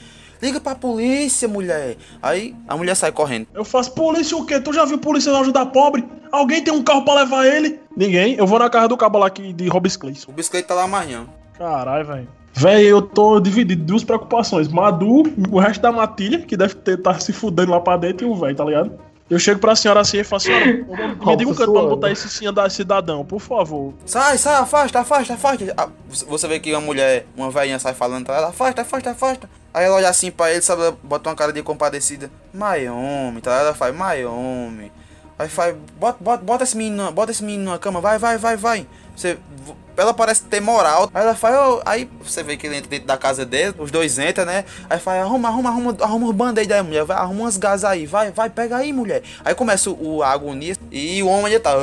liga pra polícia, mulher. Aí a mulher sai correndo. Eu faço polícia o quê? Tu já viu polícia ajudar pobre? Alguém tem um carro pra levar ele? Ninguém. Eu vou na casa do cabo lá aqui de Robis Clayson. O biscoito tá lá amanhã. Caralho, velho. Véi, eu tô dividido duas preocupações. Madu, o resto da matilha, que deve ter tá se fudendo lá pra dentro, e o velho, tá ligado? Eu chego pra senhora assim e falo, senhora, me diga um canto pra botar esse sim da cidadão, por favor. Sai, sai, afasta, afasta, afasta. Ah, Você vê que uma mulher, uma velhinha sai falando pra ela, afasta, afasta, afasta. Aí ela olha assim pra ele, sabe, ela bota uma cara de compadecida. Mai homem, tá? Ela faz, mai homem. Aí faz, bota, bota, bota esse menino, bota esse menino na cama, vai, vai, vai, vai. Você, ela parece ter moral. Aí ela faz, "Ô", aí você vê que ele entra dentro da casa dele, os dois entram, né? Aí faz, arruma, arruma, arruma, arruma os band-aid aí, mulher, vai, arruma umas gases aí, vai, vai, pega aí, mulher. Aí começa o, a agonia e o homem já tá.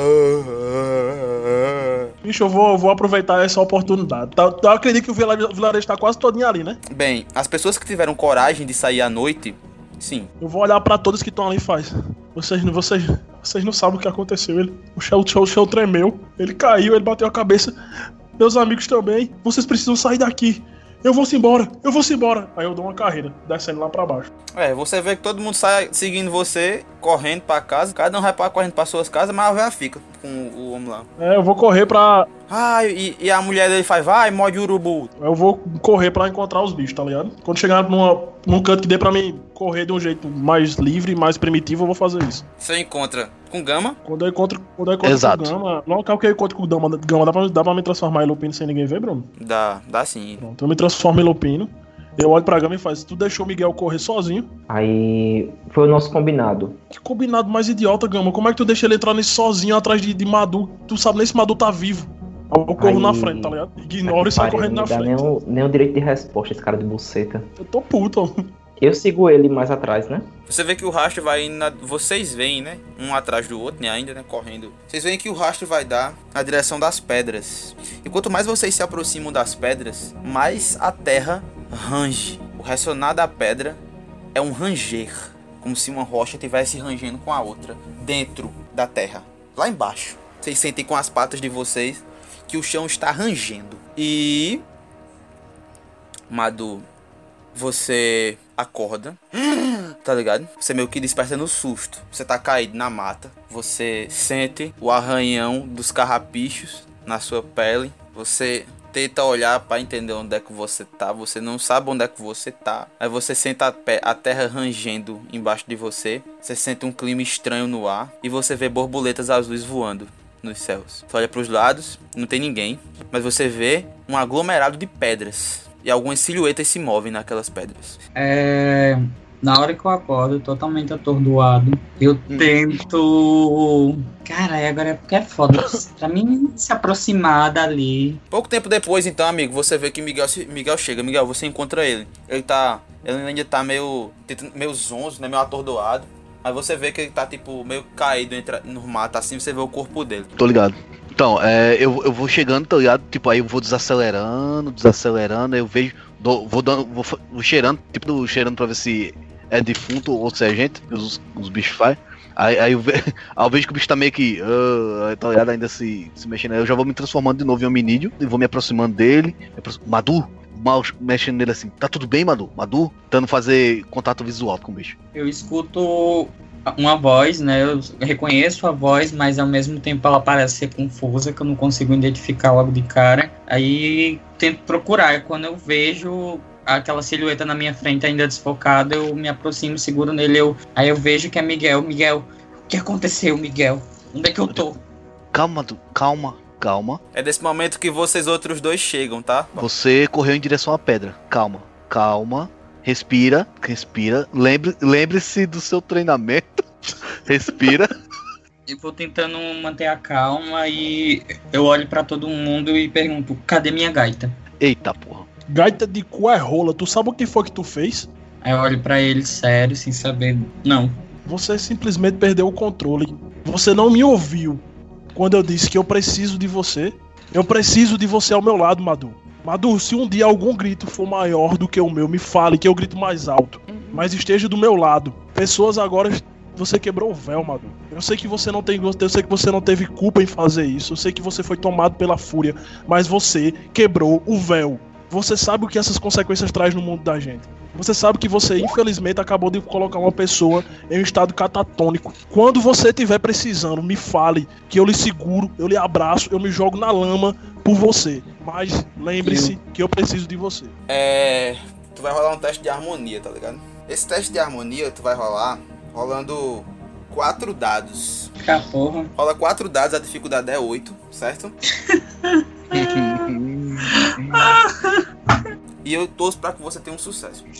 Bicho, eu vou, eu vou aproveitar essa oportunidade. Tá, eu acredito que o vilare- vilarejo tá quase todinho ali, né? Bem, as pessoas que tiveram coragem de sair à noite, sim. Eu vou olhar pra todos que estão ali e faz. Vocês, não- vocês, vocês não sabem o que aconteceu. Ele, o, chão, o, chão, o chão tremeu, ele caiu, ele bateu a cabeça. Meus amigos também. Vocês precisam sair daqui. Eu vou-se embora, eu vou-se embora. Aí eu dou uma carreira, descendo lá pra baixo. É, você vê que todo mundo sai seguindo você, correndo pra casa. Cada um vai pra, correndo pra suas casas, mas a velha fica com o homem lá. É, eu vou correr pra. Ah, e, e a mulher dele faz, vai, morde urubu. Eu vou correr pra encontrar os bichos, tá ligado? Quando chegar numa, num canto que dê pra mim correr de um jeito mais livre, mais primitivo, eu vou fazer isso. Você encontra com Gama. Quando eu encontro, quando eu encontro Exato. com o Gama. No local que eu encontro com o Gama, Gama dá, pra, dá pra me transformar em Lupino sem ninguém ver, Bruno? Dá, dá sim. Pronto, eu me transformo em Lupino. Eu olho pra Gama e faz, tu deixou o Miguel correr sozinho. Aí foi o nosso combinado. Que combinado mais idiota, Gama. Como é que tu deixa ele entrar nisso sozinho atrás de, de Madu? Tu sabe nem se Madu tá vivo. Eu corro Aí- na frente, tá ligado? Ignora e sai correndo não na dá frente. nem o, nem o direito de resposta, esse cara de buceta. Eu tô puto. Eu sigo ele mais atrás, né? Você vê que o rastro vai indo. na- Vocês veem, né? Um atrás do outro, né? Ainda, né? Correndo. Vocês veem que o rastro vai dar na direção das pedras. E quanto mais vocês se aproximam das pedras, mais a terra range. O ressonar da pedra é um ranger. Como se uma rocha estivesse rangendo com a outra. Dentro da terra. Lá embaixo. Vocês sentem com as patas de vocês que o chão está rangendo. E. Madu, você acorda, tá ligado? Você meio que desperta no susto. Você tá caído na mata. Você sente o arranhão dos carrapichos na sua pele. Você tenta olhar pra entender onde é que você tá. Você não sabe onde é que você tá. Aí você sente a, terra rangendo embaixo de você. Você sente um clima estranho no ar. E você vê borboletas azuis voando nos céus. Você olha pros lados, não tem ninguém. Mas você vê um aglomerado de pedras. E algumas silhuetas se movem naquelas pedras. É, na hora que eu acordo, totalmente atordoado, eu tento. Cara, agora é porque é foda. pra mim se aproximar dali. Pouco tempo depois, então, amigo, você vê que Miguel, Miguel chega. Miguel, você encontra ele. Ele tá. Ele ainda tá meio. meio zonzo, né? Meio atordoado. Aí você vê que ele tá, tipo, meio caído entre, no mato, assim, você vê o corpo dele. Tô ligado. Então, é, eu, eu vou chegando, tá ligado? Tipo, aí eu vou desacelerando, desacelerando, aí eu vejo, vou dando, vou, vou cheirando, tipo, do- cheirando pra ver se é defunto ou se é gente, que os, os bichos fazem. Aí, aí eu, ve, aí eu vejo que o bicho tá meio que, ah, tá ligado? Ainda se, se mexendo. Eu já vou me transformando de novo em hominídeo e vou me aproximando dele. me Madu, mal mexendo nele assim, tá tudo bem, Madu? Madu, tentando fazer contato visual com o bicho. Eu escuto uma voz, né? Eu reconheço a voz, mas ao mesmo tempo ela parece ser confusa, que eu não consigo identificar logo de cara. Aí tento procurar. E quando eu vejo aquela silhueta na minha frente ainda desfocada, eu me aproximo, seguro nele. Eu, aí eu vejo que é Miguel. Miguel, o que aconteceu, Miguel? Onde é que eu tô? Calma, calma, calma. É desse momento que vocês outros dois chegam, tá? Você correu em direção à pedra. Calma, calma. Respira, respira. Lembre- Lembre-se do seu treinamento. Respira. Eu vou tentando manter a calma e eu olho pra todo mundo e pergunto: cadê minha gaita? Eita porra. Gaita de cu é rola. Tu sabe o que foi que tu fez? Aí eu olho pra ele sério, sem saber. Não. Você simplesmente perdeu o controle. Você não me ouviu quando eu disse que eu preciso de você. Eu preciso de você ao meu lado, Madu. Madu, se um dia algum grito for maior do que o meu, me fale que eu grito mais alto. Mas esteja do meu lado. Pessoas agora. Você quebrou o véu, Madu. Eu sei que você não tem. Eu sei que você não teve culpa em fazer isso. Eu sei que você foi tomado pela fúria. Mas você quebrou o véu. Você sabe o que essas consequências traz no mundo da gente. Você sabe que você, infelizmente, acabou de colocar uma pessoa em um estado catatônico. Quando você estiver precisando, me fale que eu lhe seguro, eu lhe abraço, eu me jogo na lama por você. Mas lembre-se que eu preciso de você. É. Tu vai rolar um teste de harmonia, tá ligado? Esse teste de harmonia tu vai rolar rolando quatro dados. Fica porra. Rola quatro dados, a dificuldade é 8, certo? E eu torço pra que você tenha um sucesso.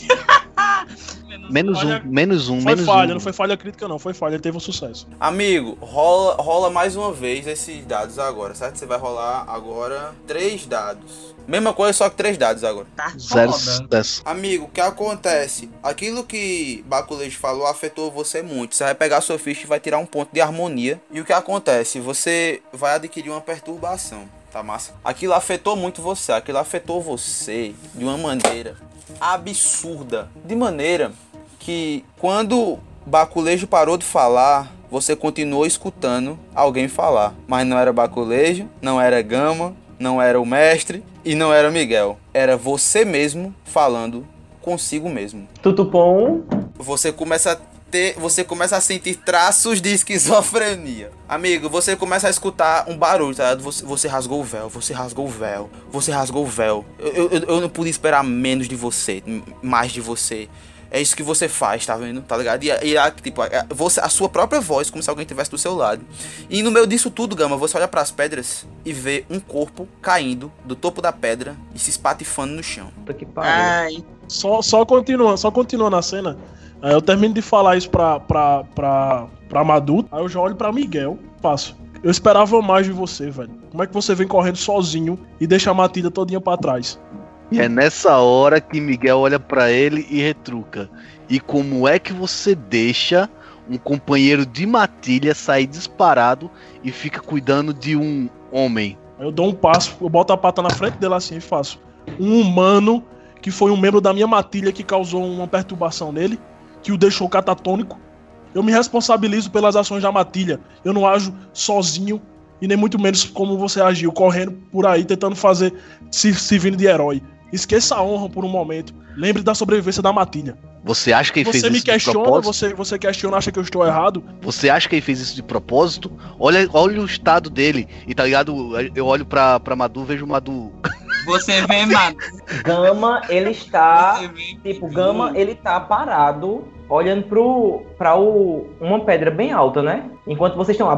Menos Olha, um, menos um, Foi menos falha, um. não foi falha crítica, não. Foi falha, ele teve um sucesso. Amigo, rola, rola mais uma vez esses dados agora, certo? Você vai rolar agora três dados. Mesma coisa, só que três dados agora. Tá Zero sucesso. Amigo, o que acontece? Aquilo que Baculejo falou afetou você muito. Você vai pegar sua ficha e vai tirar um ponto de harmonia. E o que acontece? Você vai adquirir uma perturbação. Tá massa? Aquilo afetou muito você. Aquilo afetou você de uma maneira absurda. De maneira que quando Baculejo parou de falar, você continuou escutando alguém falar. Mas não era Baculejo, não era Gama, não era o mestre e não era Miguel. Era você mesmo falando consigo mesmo. Tutupom. Você começa a ter, você começa a sentir traços de esquizofrenia. Amigo, você começa a escutar um barulho, tá? ligado? Você, você rasgou o véu, você rasgou o véu, você rasgou o véu. Eu, eu, eu não pude esperar menos de você, mais de você. É isso que você faz, tá vendo? Tá ligado? E, e a, tipo, a, você, a sua própria voz, como se alguém estivesse do seu lado. E no meio disso tudo, Gama, você olha pras pedras e vê um corpo caindo do topo da pedra e se espatifando no chão. Puta que pariu. Ai, Só, só continua, só continua na cena. Aí eu termino de falar isso pra, pra, pra, pra Madu. Aí eu já olho pra Miguel. Passo. Eu esperava mais de você, velho. Como é que você vem correndo sozinho e deixa a Matilda todinha pra trás? E é nessa hora que Miguel olha pra ele e retruca. E como é que você deixa um companheiro de matilha sair disparado e fica cuidando de um homem? Aí eu dou um passo, eu boto a pata na frente dele assim e faço. Um humano que foi um membro da minha matilha que causou uma perturbação nele, que o deixou catatônico. Eu me responsabilizo pelas ações da matilha. Eu não ajo sozinho e nem muito menos como você agiu, correndo por aí tentando fazer se, se vindo de herói. Esqueça a honra por um momento. Lembre da sobrevivência da matilha. Você acha que ele Você fez me isso de questiona, propósito? você, você questiona, acha que eu estou errado. Você acha que ele fez isso de propósito? Olha, olha o estado dele. E tá ligado? Eu olho pra, pra Madu, vejo o Madu. você vê, mano. Gama, ele está. Vê. Tipo, Gama, ele tá parado, olhando pro, pra o, uma pedra bem alta, né? Enquanto vocês estão lá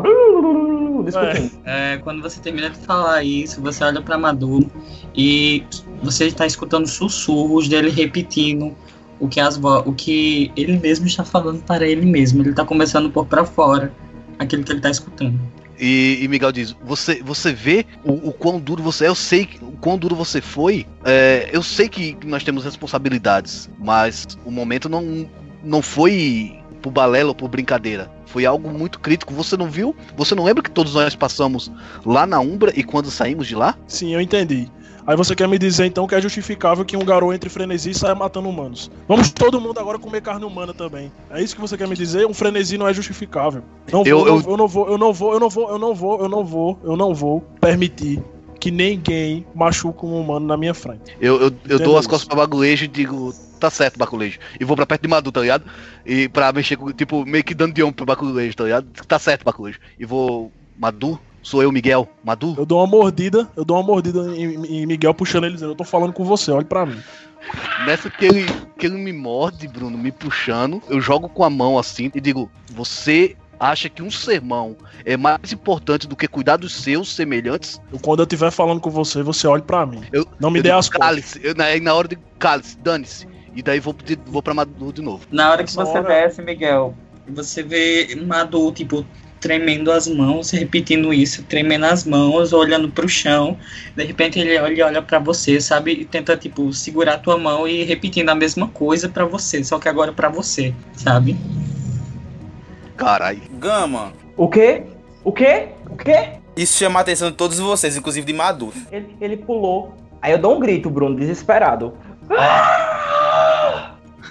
discutindo. É, quando você termina de falar isso, você olha pra Maduro e você está escutando sussurros dele repetindo o que, as vo- o que ele mesmo está falando para ele mesmo. Ele está começando a pôr pra fora aquilo que ele está escutando. E, e Miguel diz: Você, você vê o, o quão duro você é? Eu sei que- o quão duro você foi. É, eu sei que nós temos responsabilidades, mas o momento não, não foi por balela ou por brincadeira. Foi algo muito crítico. Você não viu? Você não lembra que todos nós passamos lá na Umbra e quando saímos de lá? Sim, eu entendi. Aí você quer me dizer então que é justificável que um garoto entre frenesi e saia matando humanos. Vamos todo mundo agora comer carne humana também. É isso que você quer me dizer? Um frenesi não é justificável. Não Eu- vou, eu- eu, não vou, eu não vou, eu não vou, eu não vou, eu não vou, eu não vou permitir que ninguém machuque um humano na minha frente. Eu, eu, eu dou as costas pra Bagulejo e digo, tá certo, Baculejo. E vou pra perto de Madu, tá ligado? E pra mexer com, tipo, meio que dando de ombro pro Baculejo, tá ligado? Tá certo, Baculejo. E vou. Madu? Sou eu, Miguel. Madu? Eu dou uma mordida, eu dou uma mordida em, em Miguel puxando ele dizendo, eu tô falando com você, olhe pra mim. Nessa que ele, que ele me morde, Bruno, me puxando, eu jogo com a mão assim e digo: Você acha que um sermão é mais importante do que cuidar dos seus semelhantes? Quando eu estiver falando com você, você olhe pra mim. Eu- não me dê as cálice. Eu, na, na hora de cálice, dane-se. E daí vou, vou pra Madu de novo. Na hora que Essa você hora- desce, Miguel, você vê Madu, tipo, tremendo as mãos, repetindo isso, tremendo as mãos, olhando pro chão. De repente ele olha, olha para você, sabe? E tenta, tipo, segurar a tua mão e repetindo a mesma coisa pra você, só que agora pra você, sabe? Carai. Gama, O quê? O quê? O quê? isso chama a atenção de todos vocês, inclusive de Maduro. Ele, ele pulou. Aí eu dou um grito, Bruno, desesperado.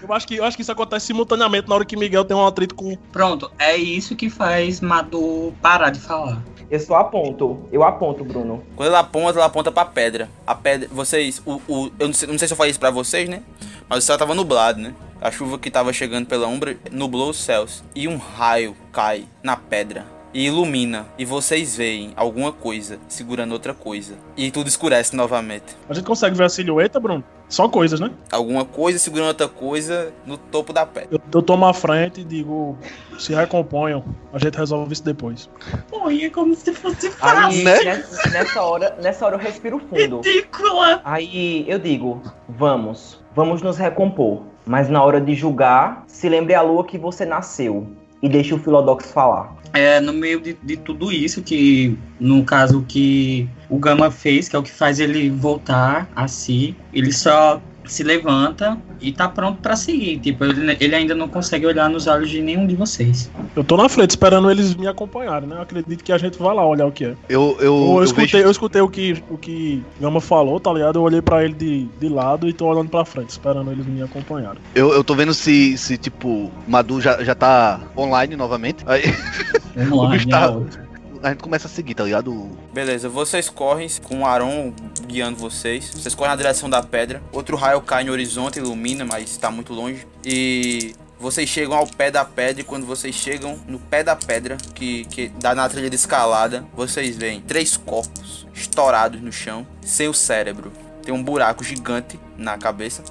Eu acho, que, eu acho que isso acontece simultaneamente na hora que Miguel tem um atrito com. Pronto, é isso que faz Madu parar de falar. Eu só aponto. Eu aponto, Bruno. Quando ela aponta, ela aponta pra pedra. A pedra, vocês, o, o, eu não sei, não sei se eu falei isso pra vocês, né? Mas o céu tava nublado, né? A chuva que tava chegando pela umbra nublou os céus. E um raio cai na pedra e ilumina. E vocês veem alguma coisa segurando outra coisa. E tudo escurece novamente. A gente consegue ver a silhueta, Bruno? Só coisas, né? Alguma coisa segurando outra coisa no topo da pedra. Eu, eu tomo a frente e digo, se recomponham, a gente resolve isso depois. Oi, é como se fosse Aí, né? nessa, nessa hora, nessa hora eu respiro fundo. ridícula. Aí eu digo, vamos, vamos nos recompor. Mas na hora de julgar, se lembre a lua que você nasceu. E deixe o Filodox falar. É, no meio de, de tudo isso, que no caso que o Gama fez, que é o que faz ele voltar a si, ele só se levanta e tá pronto pra seguir. Tipo, ele, ele ainda não consegue olhar nos olhos de nenhum de vocês. Eu tô na frente esperando eles me acompanharem, né? Eu acredito que a gente vai lá olhar o que é. Eu, eu, Eu, eu escutei, vejo- eu escutei o que o que Gama falou, tá ligado? Eu olhei pra ele de, de lado e tô olhando pra frente, esperando eles me acompanharem. eu, eu tô vendo se, se tipo, Madu já, já tá online novamente. Aí Vamos O bicho tá- outra. A gente começa a seguir, tá ligado? Beleza, vocês correm com o Aron guiando vocês. Vocês correm na direção da pedra. Outro raio cai no horizonte, ilumina, mas está muito longe. E vocês chegam ao pé da pedra. E quando vocês chegam no pé da pedra, que, que dá na trilha de escalada, vocês veem três corpos estourados no chão, sem o cérebro. Tem um buraco gigante na cabeça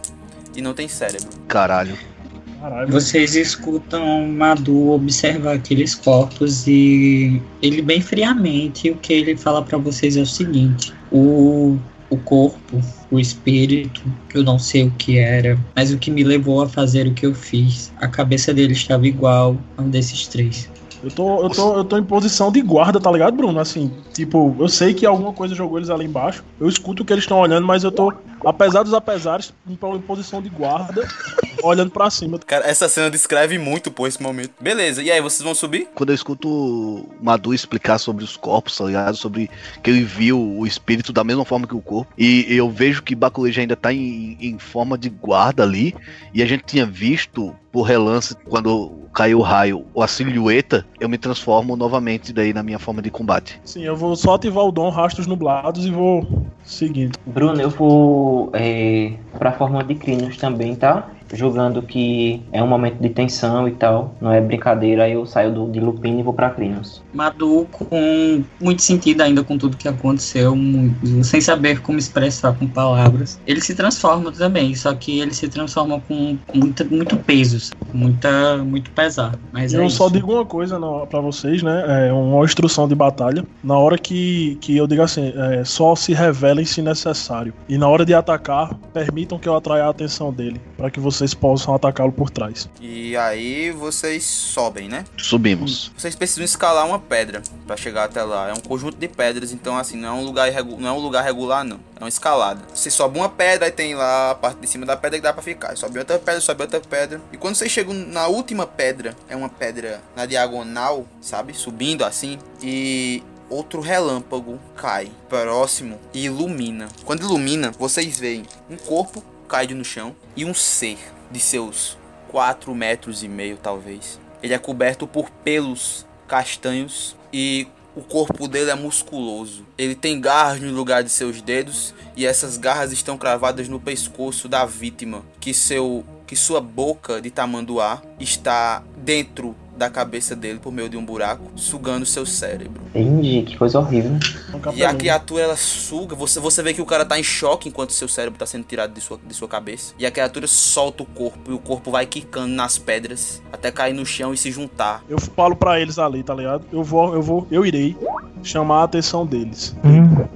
e não tem cérebro. Caralho. Caralho. Vocês escutam Madu observar aqueles corpos e ele bem friamente o que ele fala pra vocês é o seguinte: o, o corpo, o espírito, que eu não sei o que era, mas o que me levou a fazer o que eu fiz, a cabeça dele estava igual a um desses três. Eu tô, eu, tô, eu tô em posição de guarda, tá ligado, Bruno? Assim, tipo, eu sei que alguma coisa jogou eles ali embaixo. Eu escuto o que eles estão olhando, mas eu tô, apesar dos apesares, em posição de guarda, olhando pra cima. Cara, essa cena descreve muito, pô, esse momento. Beleza, e aí, vocês vão subir? Quando eu escuto o Madu explicar sobre os corpos, tá ligado? Sobre que ele viu o espírito da mesma forma que o corpo. E eu vejo que Bakuleja ainda tá em, em forma de guarda ali. E a gente tinha visto por relance, quando caiu o raio, a silhueta, eu me transformo novamente daí na minha forma de combate. Sim, eu vou só ativar o dom Rastros Nublados e vou seguindo. Bruno, eu vou é, pra forma de Crinos também, tá? Julgando que é um momento de tensão e tal, não é brincadeira, aí eu saio do, de Lupino e vou pra Crinos. Madu com muito sentido ainda com tudo que aconteceu, mu- sem saber como expressar com palavras. Ele se transforma também, só que ele se transforma com muita, muito peso, muita, muito pesar. Mas eu é só isso. digo uma coisa pra vocês, né? É uma instrução de batalha. Na hora que, que eu digo assim, é, só se revelem se necessário. E na hora de atacar, permitam que eu atraia a atenção dele, pra que vocês possam atacá-lo por trás. E aí, vocês sobem, né? Subimos. Vocês precisam escalar uma pedra pra chegar até lá. É um conjunto de pedras, então assim, não é um lugar não é um lugar regular não. É uma escalada. Você sobe uma pedra e tem lá a parte de cima da pedra que dá pra ficar. Sobe outra pedra, sobe outra pedra. E quando vocês chegam na última pedra, é uma pedra na diagonal, sabe? Subindo assim e outro relâmpago cai próximo e ilumina. Quando ilumina, vocês veem um corpo caído no chão e um ser de seus 4 metros e meio, talvez. Ele é coberto por pelos castanhos e o corpo dele é musculoso. Ele tem garras no lugar de seus dedos e essas garras estão cravadas no pescoço da vítima, que seu que sua boca de tamanduá está dentro da cabeça dele por meio de um buraco, sugando seu cérebro. Entendi, que coisa horrível. Um E a criatura ela suga, você, você vê que o cara tá em choque enquanto seu cérebro tá sendo tirado de sua, de sua cabeça. E a criatura solta o corpo e o corpo vai quicando nas pedras até cair no chão e se juntar. Eu falo pra eles ali, tá ligado? Eu vou, eu vou, eu irei chamar a atenção deles.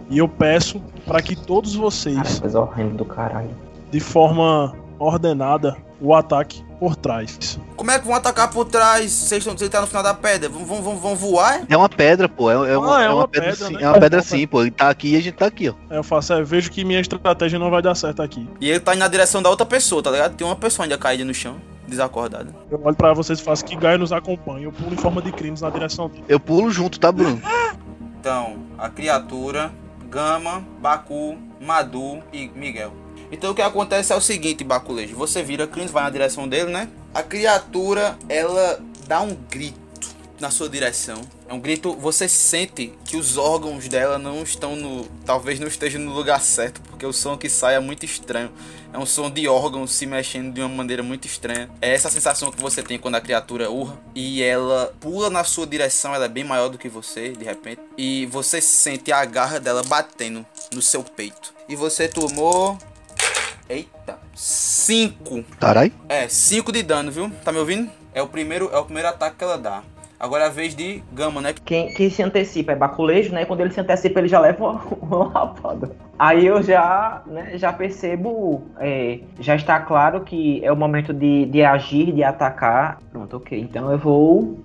E eu peço pra que todos vocês, coisa horrível do caralho. de forma ordenada, o ataque por trás. Como é que vão atacar por trás? Vocês estão você tá no final da pedra? Vão, vão, vão, vão voar? É uma pedra, pô. É, é uma, Ah, é é uma uma pedra, pedra, sim. né? É uma pedra sim, pô. Ele tá aqui e a gente tá aqui, ó. Aí eu faço, é, vejo que minha estratégia não vai dar certo aqui. E ele tá indo na direção da outra pessoa, tá ligado? Tem uma pessoa ainda caída no chão, desacordada. Eu olho pra vocês e faço que Gaia nos acompanha. Eu pulo em forma de crimes na direção dele. Eu pulo junto, tá, Bruno? Então, a criatura, Gama, Baku, Madu e Miguel. Então o que acontece é o seguinte, Bakulejo. Você vira Crins, vai na direção dele, né? A criatura, ela dá um grito na sua direção. É um grito, você sente que os órgãos dela não estão no, talvez não estejam no lugar certo, porque o som que sai é muito estranho. É um som de órgãos se mexendo de uma maneira muito estranha. É essa sensação que você tem quando a criatura urra e ela pula na sua direção, ela é bem maior do que você, de repente, e você sente a garra dela batendo no seu peito. E você tomou Eita, 5. Carai. É, 5 de dano, viu? Tá me ouvindo? É o primeiro, é o primeiro ataque que ela dá. Agora é a vez de Gama, né? Quem, quem se antecipa é baculejo, né? Quando ele se antecipa, ele já leva uma, uma lapada. Aí eu já, né, já percebo, é, já está claro que é o momento de, de agir, de atacar. Pronto, ok. Então eu vou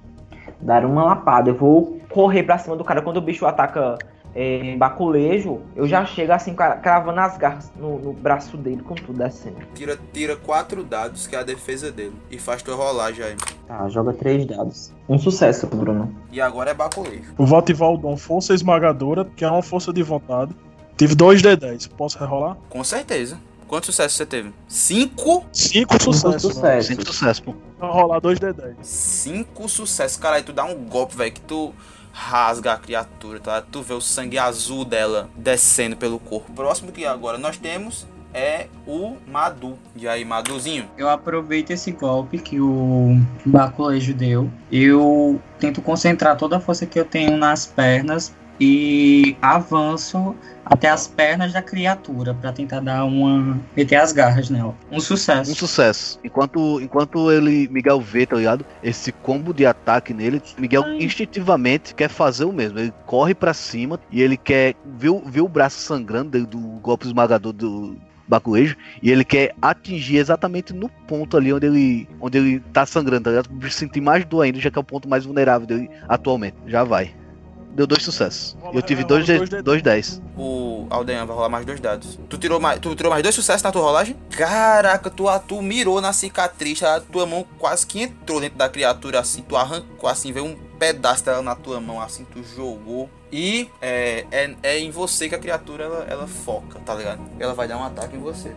dar uma lapada. Eu vou correr pra cima do cara. Quando o bicho ataca é, baculejo, eu já chego assim, cravando as garras no, no braço dele com tudo descendo. Tira, tira quatro dados, que é a defesa dele. E faz tua rolagem aí. Tá, joga três dados. Um sucesso, Bruno. E agora é baculejo. Eu vou ativar o dom Força Esmagadora, que é uma força de vontade. Tive dois D10. Posso rerolar? Com certeza. Quantos sucessos você teve? Cinco? Cinco sucessos. Um sucesso. Cinco sucesso, pô. Vou rolar dois D10. Cinco sucessos. Caralho, tu dá um golpe, velho, que tu rasga a criatura, tá? Tu vê o sangue azul dela descendo pelo corpo. O próximo que agora nós temos é o Madu. E aí, Maduzinho? Eu aproveito esse golpe que o Baculejo deu. Eu tento concentrar toda a força que eu tenho nas pernas e avanço até as pernas da criatura para tentar dar uma meter as garras nela. Um sucesso. Um sucesso. Enquanto, enquanto ele, Miguel vê, tá ligado? Esse combo de ataque nele, Miguel instintivamente quer fazer o mesmo. Ele corre pra cima e ele quer ver, o- ver o braço sangrando do, golpe esmagador do Baculejo e ele quer atingir exatamente no ponto ali onde ele, onde ele tá sangrando, tá ligado? Sentir mais dor ainda, já que é o ponto mais vulnerável dele atualmente. Já vai. Deu dois sucessos. Eu tive dois, dois dois 10. O Aldean vai rolar mais dois dados. Tu tirou mais, tu tirou mais dois sucessos na tua rolagem? Caraca, tu, tu mirou na cicatriz, a tua mão quase que entrou dentro da criatura assim, tu arrancou assim, veio um pedaço dela na tua mão assim, tu jogou. E é, é, é em você que a criatura ela, ela foca, tá ligado? Ela vai dar um ataque em você.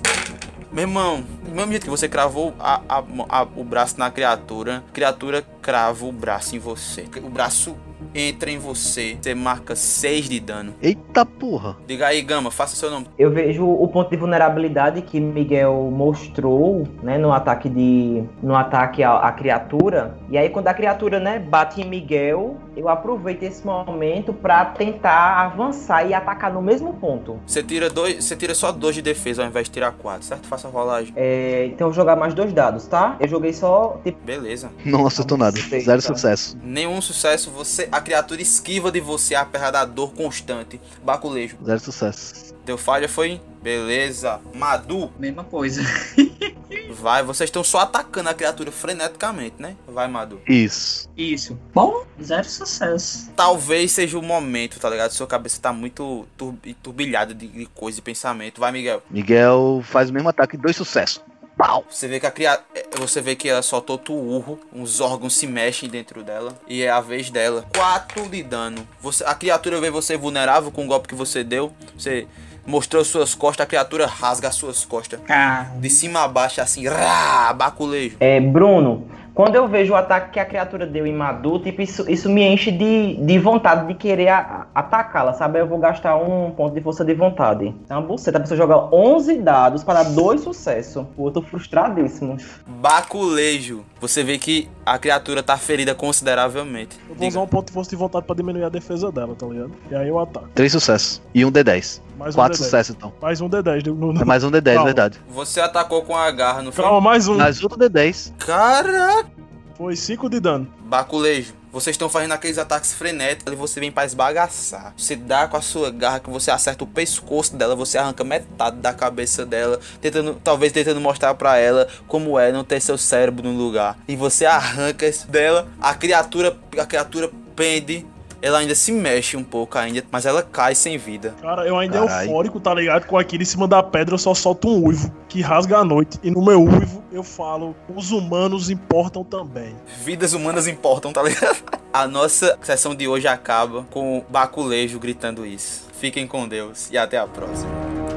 Meu irmão, do mesmo jeito que você cravou a- a- a- o braço na criatura, criatura crava o braço em você. O braço entra em você, você marca 6 de dano. Eita porra. Diga aí, Gama, faça seu nome. Eu vejo o ponto de vulnerabilidade que Miguel mostrou, né, no ataque de no ataque à, à criatura. E aí quando a criatura, né, bate em Miguel, eu aproveito esse momento pra tentar avançar e atacar no mesmo ponto. Você tira dois, você tira só dois de defesa ao invés de tirar quatro, certo? Faça a rolagem. É, então eu vou jogar mais dois dados, tá? Eu joguei só tipo Beleza. Não acertou nada. Zero sucesso. Nenhum sucesso, você a criatura esquiva de você apesar da dor constante. Baculejo. Zero sucesso. Deu falha, foi? Beleza. Madu, Mesma coisa. vai. Vocês estão só atacando a criatura freneticamente, né? Vai, Madu. Isso. Isso. Bom, zero sucesso. Talvez seja o momento, tá ligado? Sua cabeça tá muito tur- turbilhada de, de coisa e pensamento. Vai, Miguel. Miguel faz o mesmo ataque, dois sucessos. Pau! Você vê que a cria... eh, você vê que ela soltou turro, uns órgãos se mexem dentro dela e é a vez dela. 4 de dano. Você... A criatura vê você vulnerável com o golpe que você deu. Você mostrou suas costas, a criatura rasga as suas costas. Ah, De cima a baixo, assim, rá, baculejo. É, Bruno, quando eu vejo o ataque que a criatura deu em Madu, tipo, isso, isso me enche de, de vontade de querer atacá-la, sabe? Eu vou gastar um ponto de força de vontade. É uma buceta, a pessoa joga 11 dados para dar dois sucessos. Pô, eu tô frustradíssimo. Baculejo. Você vê que a criatura tá ferida consideravelmente. Eu vou Diga. usar um ponto de força de vontade pra diminuir a defesa dela, tá ligado? E aí eu ataco. Três sucessos. E um D10. Mais um Quatro D10. sucessos, então. Mais um D10. No, no... É mais um D10, Calma. verdade. Você atacou com a garra, não foi? Calma, mais um. Mais outro D10. Caraca! Foi 5 de dano. Baculejo, vocês estão fazendo aqueles ataques frenéticos e você vem pra esbagaçar. Você dá com a sua garra que você acerta o pescoço dela, você arranca metade da cabeça dela, tentando, talvez tentando mostrar pra ela como é não ter seu cérebro no lugar. E você arranca isso dela, a criatura, a criatura pende, ela ainda se mexe um pouco ainda, mas ela cai sem vida. Cara, eu ainda Caralho. eufórico, tá ligado? Com aquilo em cima da pedra, eu só solto um uivo que rasga a noite. E no meu uivo, eu falo: os humanos importam também. Vidas humanas importam, tá ligado? A nossa sessão de hoje acaba com o Baculejo gritando isso. Fiquem com Deus e até a próxima.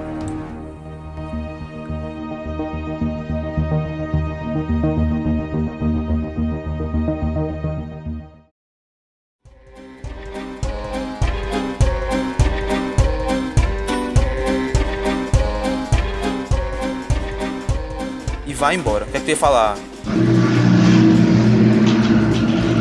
Vai embora. O que é que tu ia falar?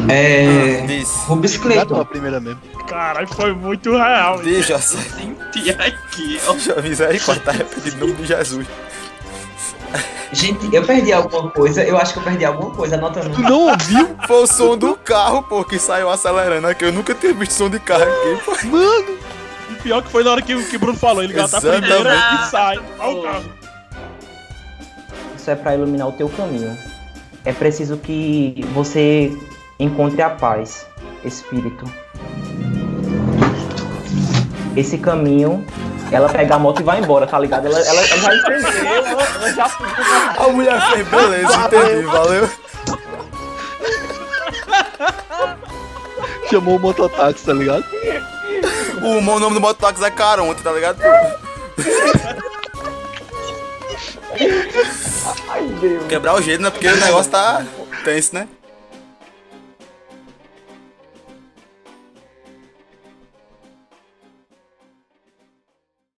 É. Diz. Rubens tava Clayton. a primeira mesmo. Caralho, foi muito real. Diz, José. Senti aqui, ó. Misericórdia, tá repetindo o nome de Jesus. Gente, eu perdi alguma coisa. Eu acho que eu perdi alguma coisa anotando. Tu não ouviu? Foi o som do carro, pô, que saiu acelerando aqui. Eu nunca tinha visto som de carro aqui, pô. Mano! E pior que foi na hora que, que o Bruno falou, ele gata a Exatamente. primeira e sai. Olha o carro. Isso é para iluminar o teu caminho. É preciso que você encontre a paz, espírito. Esse caminho, ela pega a moto e vai embora, tá ligado? Ela, ela, ela já entendeu, ela, ela já A mulher fez, beleza, entendi, valeu. Chamou o mototáxi, tá ligado? O mo- nome do mototáxi é Caronte, tá ligado? Ai, Deus. Quebrar o jeito, né? Porque o negócio tá tenso, né?